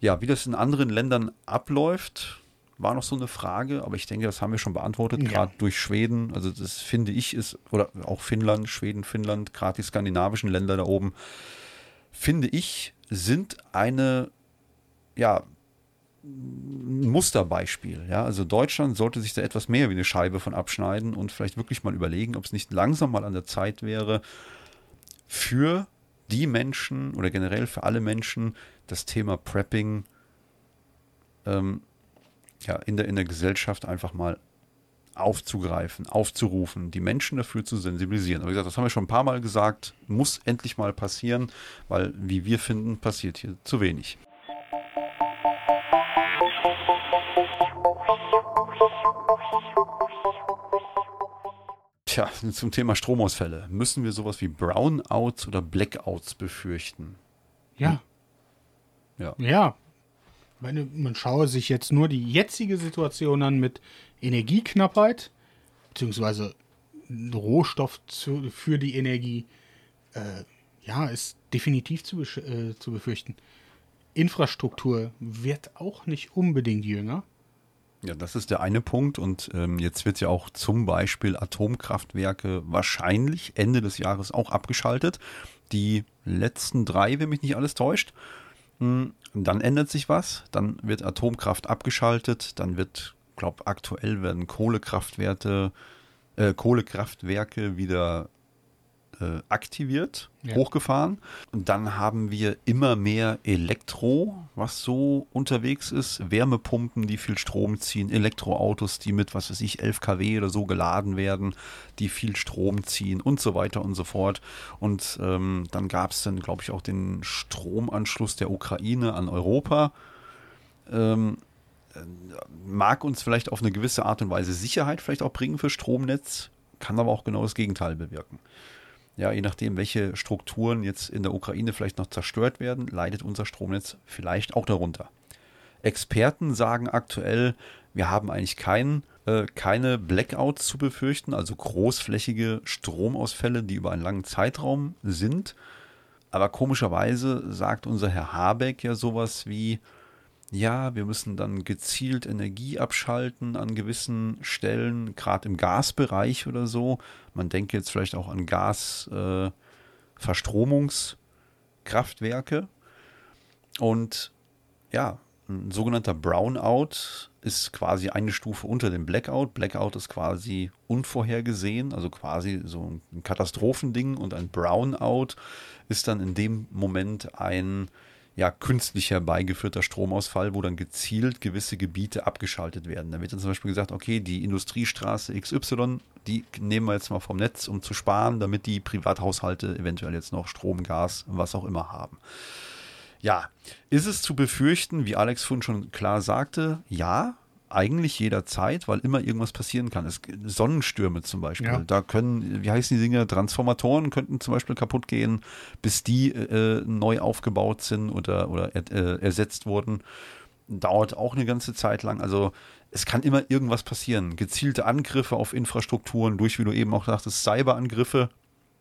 Ja, wie das in anderen Ländern abläuft, war noch so eine Frage, aber ich denke, das haben wir schon beantwortet, ja. gerade durch Schweden. Also das finde ich ist, oder auch Finnland, Schweden, Finnland, gerade die skandinavischen Länder da oben, finde ich, sind eine, ja, Musterbeispiel. Ja? Also Deutschland sollte sich da etwas mehr wie eine Scheibe von abschneiden und vielleicht wirklich mal überlegen, ob es nicht langsam mal an der Zeit wäre, für die Menschen oder generell für alle Menschen das Thema Prepping ähm, ja, in, der, in der Gesellschaft einfach mal aufzugreifen, aufzurufen, die Menschen dafür zu sensibilisieren. Aber wie gesagt, das haben wir schon ein paar Mal gesagt, muss endlich mal passieren, weil, wie wir finden, passiert hier zu wenig. Tja, zum Thema Stromausfälle. Müssen wir sowas wie Brownouts oder Blackouts befürchten? Ja. Ja. Ja. Meine, man schaue sich jetzt nur die jetzige Situation an mit Energieknappheit, beziehungsweise Rohstoff zu, für die Energie, äh, ja, ist definitiv zu, äh, zu befürchten. Infrastruktur wird auch nicht unbedingt jünger. Ja, das ist der eine Punkt. Und ähm, jetzt wird ja auch zum Beispiel Atomkraftwerke wahrscheinlich Ende des Jahres auch abgeschaltet. Die letzten drei, wenn mich nicht alles täuscht. Hm, dann ändert sich was. Dann wird Atomkraft abgeschaltet. Dann wird glaube, aktuell werden Kohlekraftwerte, äh, Kohlekraftwerke wieder äh, aktiviert, ja. hochgefahren. Und dann haben wir immer mehr Elektro, was so unterwegs ist. Wärmepumpen, die viel Strom ziehen, Elektroautos, die mit, was weiß ich, 11 kW oder so geladen werden, die viel Strom ziehen und so weiter und so fort. Und ähm, dann gab es dann, glaube ich, auch den Stromanschluss der Ukraine an Europa. Ähm, mag uns vielleicht auf eine gewisse Art und Weise Sicherheit vielleicht auch bringen für Stromnetz, kann aber auch genau das Gegenteil bewirken. Ja, je nachdem, welche Strukturen jetzt in der Ukraine vielleicht noch zerstört werden, leidet unser Stromnetz vielleicht auch darunter. Experten sagen aktuell, wir haben eigentlich kein, äh, keine Blackouts zu befürchten, also großflächige Stromausfälle, die über einen langen Zeitraum sind. Aber komischerweise sagt unser Herr Habeck ja sowas wie, ja, wir müssen dann gezielt Energie abschalten an gewissen Stellen, gerade im Gasbereich oder so. Man denkt jetzt vielleicht auch an Gasverstromungskraftwerke. Äh, Und ja, ein sogenannter Brownout ist quasi eine Stufe unter dem Blackout. Blackout ist quasi unvorhergesehen, also quasi so ein Katastrophending. Und ein Brownout ist dann in dem Moment ein ja, künstlich herbeigeführter Stromausfall, wo dann gezielt gewisse Gebiete abgeschaltet werden. Da wird dann zum Beispiel gesagt, okay, die Industriestraße XY, die nehmen wir jetzt mal vom Netz, um zu sparen, damit die Privathaushalte eventuell jetzt noch Strom, Gas, was auch immer haben. Ja, ist es zu befürchten, wie Alex Fund schon klar sagte, ja, eigentlich jederzeit, weil immer irgendwas passieren kann. Es, Sonnenstürme zum Beispiel. Ja. Da können, wie heißen die Dinge, Transformatoren könnten zum Beispiel kaputt gehen, bis die äh, neu aufgebaut sind oder, oder äh, ersetzt wurden. Dauert auch eine ganze Zeit lang. Also es kann immer irgendwas passieren. Gezielte Angriffe auf Infrastrukturen durch, wie du eben auch sagtest, Cyberangriffe,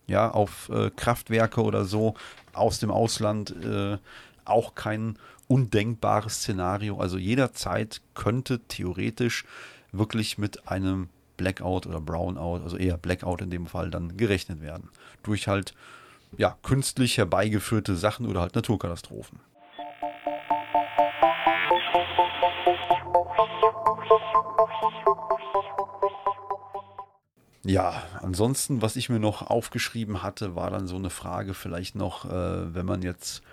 ja, auf äh, Kraftwerke oder so aus dem Ausland. Äh, auch kein undenkbares Szenario. Also jederzeit könnte theoretisch wirklich mit einem Blackout oder Brownout, also eher Blackout in dem Fall, dann gerechnet werden. Durch halt ja, künstlich herbeigeführte Sachen oder halt Naturkatastrophen. Ja, ansonsten, was ich mir noch aufgeschrieben hatte, war dann so eine Frage vielleicht noch, äh, wenn man jetzt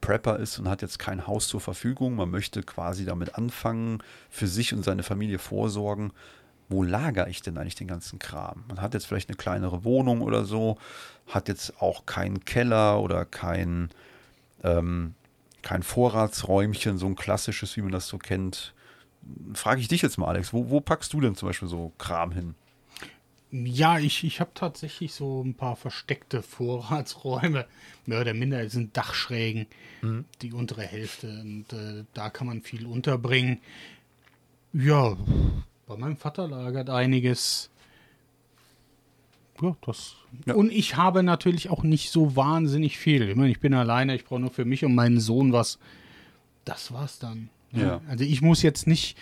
Prepper ist und hat jetzt kein Haus zur Verfügung, man möchte quasi damit anfangen, für sich und seine Familie vorsorgen, wo lagere ich denn eigentlich den ganzen Kram? Man hat jetzt vielleicht eine kleinere Wohnung oder so, hat jetzt auch keinen Keller oder kein, ähm, kein Vorratsräumchen, so ein klassisches, wie man das so kennt. Frage ich dich jetzt mal, Alex, wo, wo packst du denn zum Beispiel so Kram hin? Ja, ich, ich habe tatsächlich so ein paar versteckte Vorratsräume. Mehr oder minder sind Dachschrägen, mhm. die untere Hälfte. Und äh, da kann man viel unterbringen. Ja, bei meinem Vater lagert einiges. Ja, das. Ja. Und ich habe natürlich auch nicht so wahnsinnig viel. Ich meine, ich bin alleine, ich brauche nur für mich und meinen Sohn was. Das war's dann. Ja. Also ich muss jetzt nicht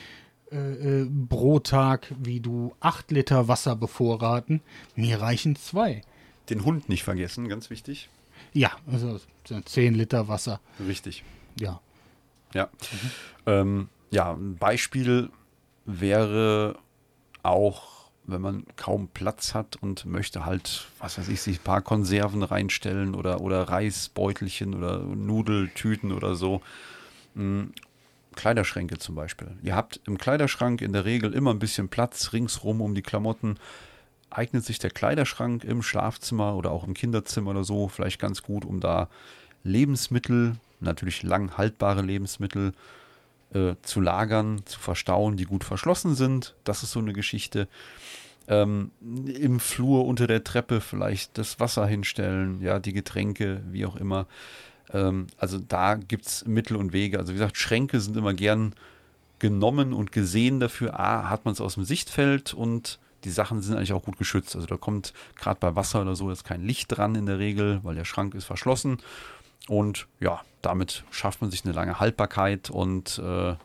äh, äh, pro Tag wie du acht Liter Wasser bevorraten. Mir reichen zwei. Den Hund nicht vergessen, ganz wichtig. Ja, also zehn Liter Wasser. Richtig. Ja. Ja. Mhm. Ähm, ja, ein Beispiel wäre auch, wenn man kaum Platz hat und möchte halt, was weiß ich, sich ein paar Konserven reinstellen oder, oder Reisbeutelchen oder Nudeltüten oder so. Kleiderschränke zum Beispiel. Ihr habt im Kleiderschrank in der Regel immer ein bisschen Platz ringsrum um die Klamotten. Eignet sich der Kleiderschrank im Schlafzimmer oder auch im Kinderzimmer oder so vielleicht ganz gut, um da Lebensmittel, natürlich lang haltbare Lebensmittel, äh, zu lagern, zu verstauen, die gut verschlossen sind. Das ist so eine Geschichte. Ähm, Im Flur unter der Treppe vielleicht das Wasser hinstellen, ja, die Getränke, wie auch immer. Ähm, also da gibt es Mittel und Wege. Also wie gesagt, Schränke sind immer gern genommen und gesehen dafür. A, hat man es aus dem Sichtfeld und die Sachen sind eigentlich auch gut geschützt. Also da kommt gerade bei Wasser oder so jetzt kein Licht dran in der Regel, weil der Schrank ist verschlossen. Und ja, damit schafft man sich eine lange Haltbarkeit und äh,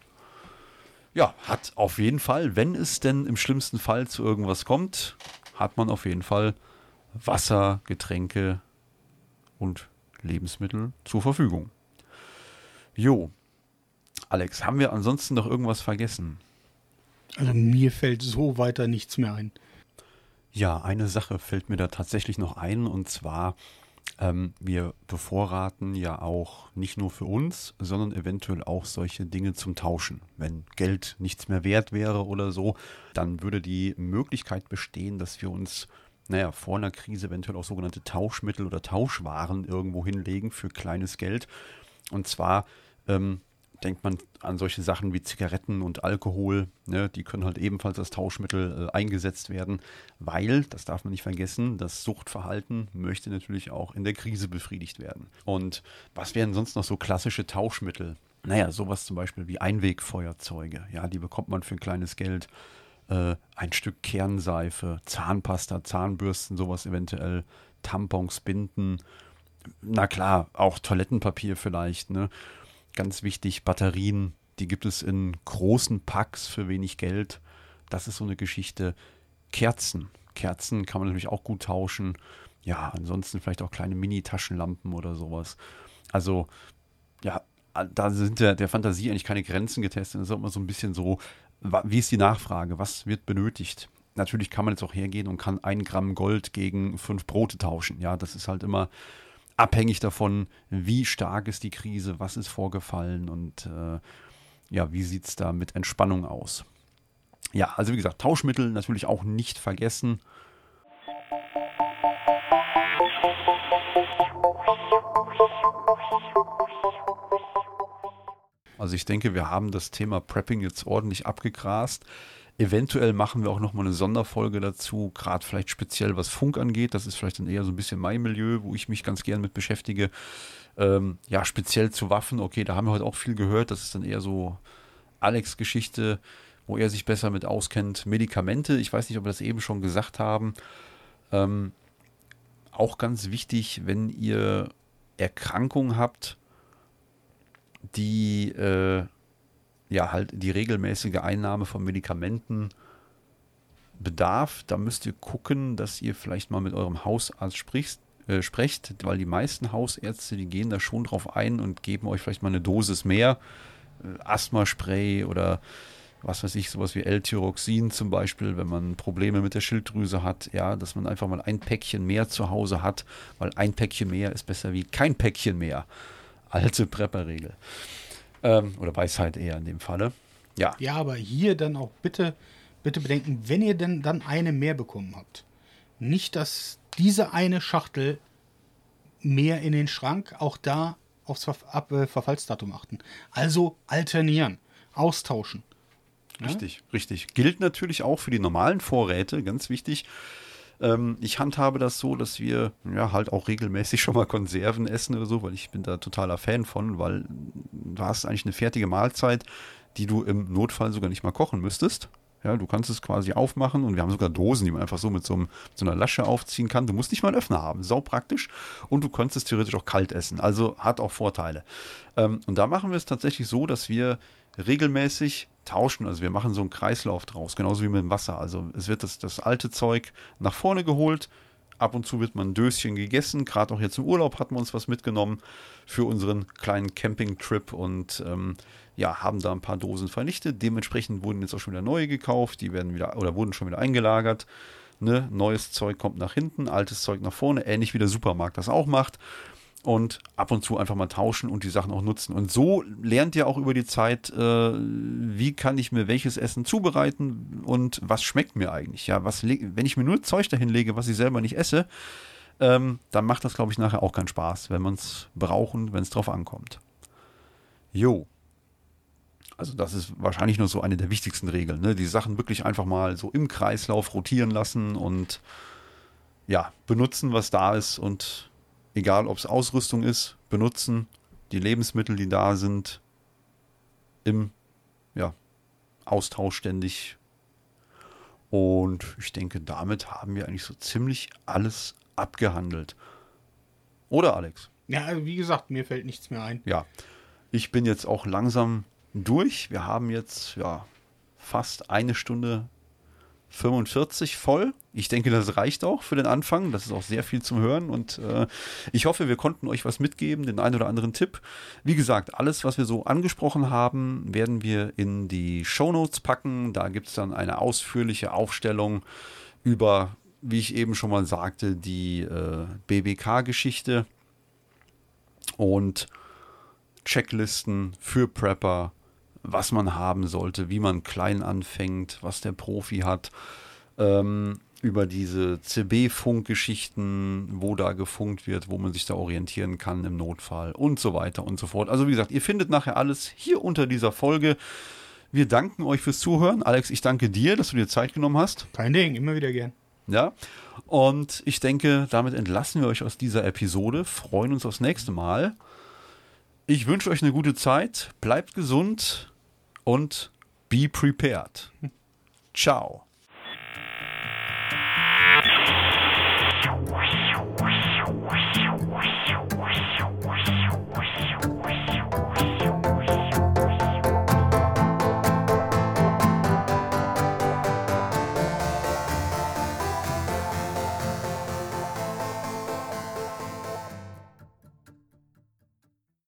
ja, hat auf jeden Fall, wenn es denn im schlimmsten Fall zu irgendwas kommt, hat man auf jeden Fall Wasser, Getränke und Lebensmittel zur Verfügung. Jo. Alex, haben wir ansonsten noch irgendwas vergessen? Also mir fällt so weiter nichts mehr ein. Ja, eine Sache fällt mir da tatsächlich noch ein und zwar ähm, wir bevorraten ja auch nicht nur für uns, sondern eventuell auch solche Dinge zum Tauschen. Wenn Geld nichts mehr wert wäre oder so, dann würde die Möglichkeit bestehen, dass wir uns naja, vor einer Krise eventuell auch sogenannte Tauschmittel oder Tauschwaren irgendwo hinlegen für kleines Geld. Und zwar ähm, denkt man an solche Sachen wie Zigaretten und Alkohol, ne, die können halt ebenfalls als Tauschmittel äh, eingesetzt werden, weil, das darf man nicht vergessen, das Suchtverhalten möchte natürlich auch in der Krise befriedigt werden. Und was wären sonst noch so klassische Tauschmittel? Naja, sowas zum Beispiel wie Einwegfeuerzeuge, ja, die bekommt man für ein kleines Geld äh, ein Stück Kernseife, Zahnpasta, Zahnbürsten, sowas eventuell, Tampons, Binden, na klar, auch Toilettenpapier vielleicht, ne? Ganz wichtig, Batterien, die gibt es in großen Packs für wenig Geld. Das ist so eine Geschichte. Kerzen. Kerzen kann man natürlich auch gut tauschen. Ja, ansonsten vielleicht auch kleine Mini-Taschenlampen oder sowas. Also, ja, da sind der, der Fantasie eigentlich keine Grenzen getestet. Das ist auch immer so ein bisschen so, wie ist die Nachfrage? Was wird benötigt? Natürlich kann man jetzt auch hergehen und kann ein Gramm Gold gegen fünf Brote tauschen. Ja, das ist halt immer abhängig davon, wie stark ist die Krise, was ist vorgefallen und äh, ja, wie sieht es da mit Entspannung aus. Ja, also wie gesagt, Tauschmittel natürlich auch nicht vergessen. Also ich denke, wir haben das Thema Prepping jetzt ordentlich abgegrast. Eventuell machen wir auch nochmal eine Sonderfolge dazu, gerade vielleicht speziell was Funk angeht. Das ist vielleicht dann eher so ein bisschen mein Milieu, wo ich mich ganz gern mit beschäftige. Ähm, ja, speziell zu Waffen, okay, da haben wir heute auch viel gehört. Das ist dann eher so Alex Geschichte, wo er sich besser mit auskennt. Medikamente, ich weiß nicht, ob wir das eben schon gesagt haben. Ähm, auch ganz wichtig, wenn ihr Erkrankungen habt, die äh, ja halt die regelmäßige Einnahme von Medikamenten bedarf, da müsst ihr gucken, dass ihr vielleicht mal mit eurem Hausarzt sprichst, äh, sprecht, weil die meisten Hausärzte, die gehen da schon drauf ein und geben euch vielleicht mal eine Dosis mehr. Äh, Asthma-Spray oder was weiß ich, sowas wie L-Tyroxin zum Beispiel, wenn man Probleme mit der Schilddrüse hat, ja, dass man einfach mal ein Päckchen mehr zu Hause hat, weil ein Päckchen mehr ist besser wie kein Päckchen mehr. Alte Prepper-Regel. Ähm, oder Weisheit eher in dem Falle. Ja. Ja, aber hier dann auch bitte, bitte bedenken, wenn ihr denn dann eine mehr bekommen habt, nicht, dass diese eine Schachtel mehr in den Schrank, auch da aufs Ver Ab äh, Verfallsdatum achten. Also alternieren, austauschen. Richtig, ja? richtig. Gilt natürlich auch für die normalen Vorräte, ganz wichtig. Ähm, ich handhabe das so, dass wir ja halt auch regelmäßig schon mal Konserven essen oder so, weil ich bin da totaler Fan von, weil du hast eigentlich eine fertige Mahlzeit, die du im Notfall sogar nicht mal kochen müsstest. Ja, du kannst es quasi aufmachen und wir haben sogar Dosen, die man einfach so mit so, einem, mit so einer Lasche aufziehen kann. Du musst nicht mal einen Öffner haben, sau praktisch. Und du kannst es theoretisch auch kalt essen. Also hat auch Vorteile. Ähm, und da machen wir es tatsächlich so, dass wir regelmäßig tauschen. Also wir machen so einen Kreislauf draus, genauso wie mit dem Wasser. Also es wird das, das alte Zeug nach vorne geholt. Ab und zu wird man ein Döschen gegessen. Gerade auch jetzt im Urlaub hatten wir uns was mitgenommen für unseren kleinen Campingtrip und ähm, ja, haben da ein paar Dosen vernichtet. Dementsprechend wurden jetzt auch schon wieder neue gekauft, die werden wieder oder wurden schon wieder eingelagert. Ne? Neues Zeug kommt nach hinten, altes Zeug nach vorne, ähnlich wie der Supermarkt das auch macht. Und ab und zu einfach mal tauschen und die Sachen auch nutzen. Und so lernt ihr auch über die Zeit, äh, wie kann ich mir welches Essen zubereiten und was schmeckt mir eigentlich. Ja, was wenn ich mir nur Zeug dahin lege, was ich selber nicht esse, ähm, dann macht das, glaube ich, nachher auch keinen Spaß, wenn man es brauchen, wenn es drauf ankommt. Jo. Also das ist wahrscheinlich nur so eine der wichtigsten Regeln. Ne? Die Sachen wirklich einfach mal so im Kreislauf rotieren lassen und ja, benutzen, was da ist und egal ob es Ausrüstung ist, benutzen, die Lebensmittel, die da sind, im ja, Austausch ständig. Und ich denke, damit haben wir eigentlich so ziemlich alles abgehandelt. Oder Alex? Ja, also wie gesagt, mir fällt nichts mehr ein. Ja, ich bin jetzt auch langsam durch. Wir haben jetzt ja fast eine Stunde 45 voll. Ich denke, das reicht auch für den Anfang. Das ist auch sehr viel zum Hören und äh, ich hoffe, wir konnten euch was mitgeben, den einen oder anderen Tipp. Wie gesagt, alles, was wir so angesprochen haben, werden wir in die Show Notes packen. Da gibt es dann eine ausführliche Aufstellung über, wie ich eben schon mal sagte, die äh, BBK-Geschichte und Checklisten für Prepper was man haben sollte, wie man klein anfängt, was der Profi hat. Ähm, über diese CB-Funkgeschichten, wo da gefunkt wird, wo man sich da orientieren kann im Notfall und so weiter und so fort. Also wie gesagt, ihr findet nachher alles hier unter dieser Folge. Wir danken euch fürs Zuhören. Alex, ich danke dir, dass du dir Zeit genommen hast. Kein Ding, immer wieder gern. Ja, und ich denke, damit entlassen wir euch aus dieser Episode, freuen uns aufs nächste Mal. Ich wünsche euch eine gute Zeit, bleibt gesund und be prepared. Ciao.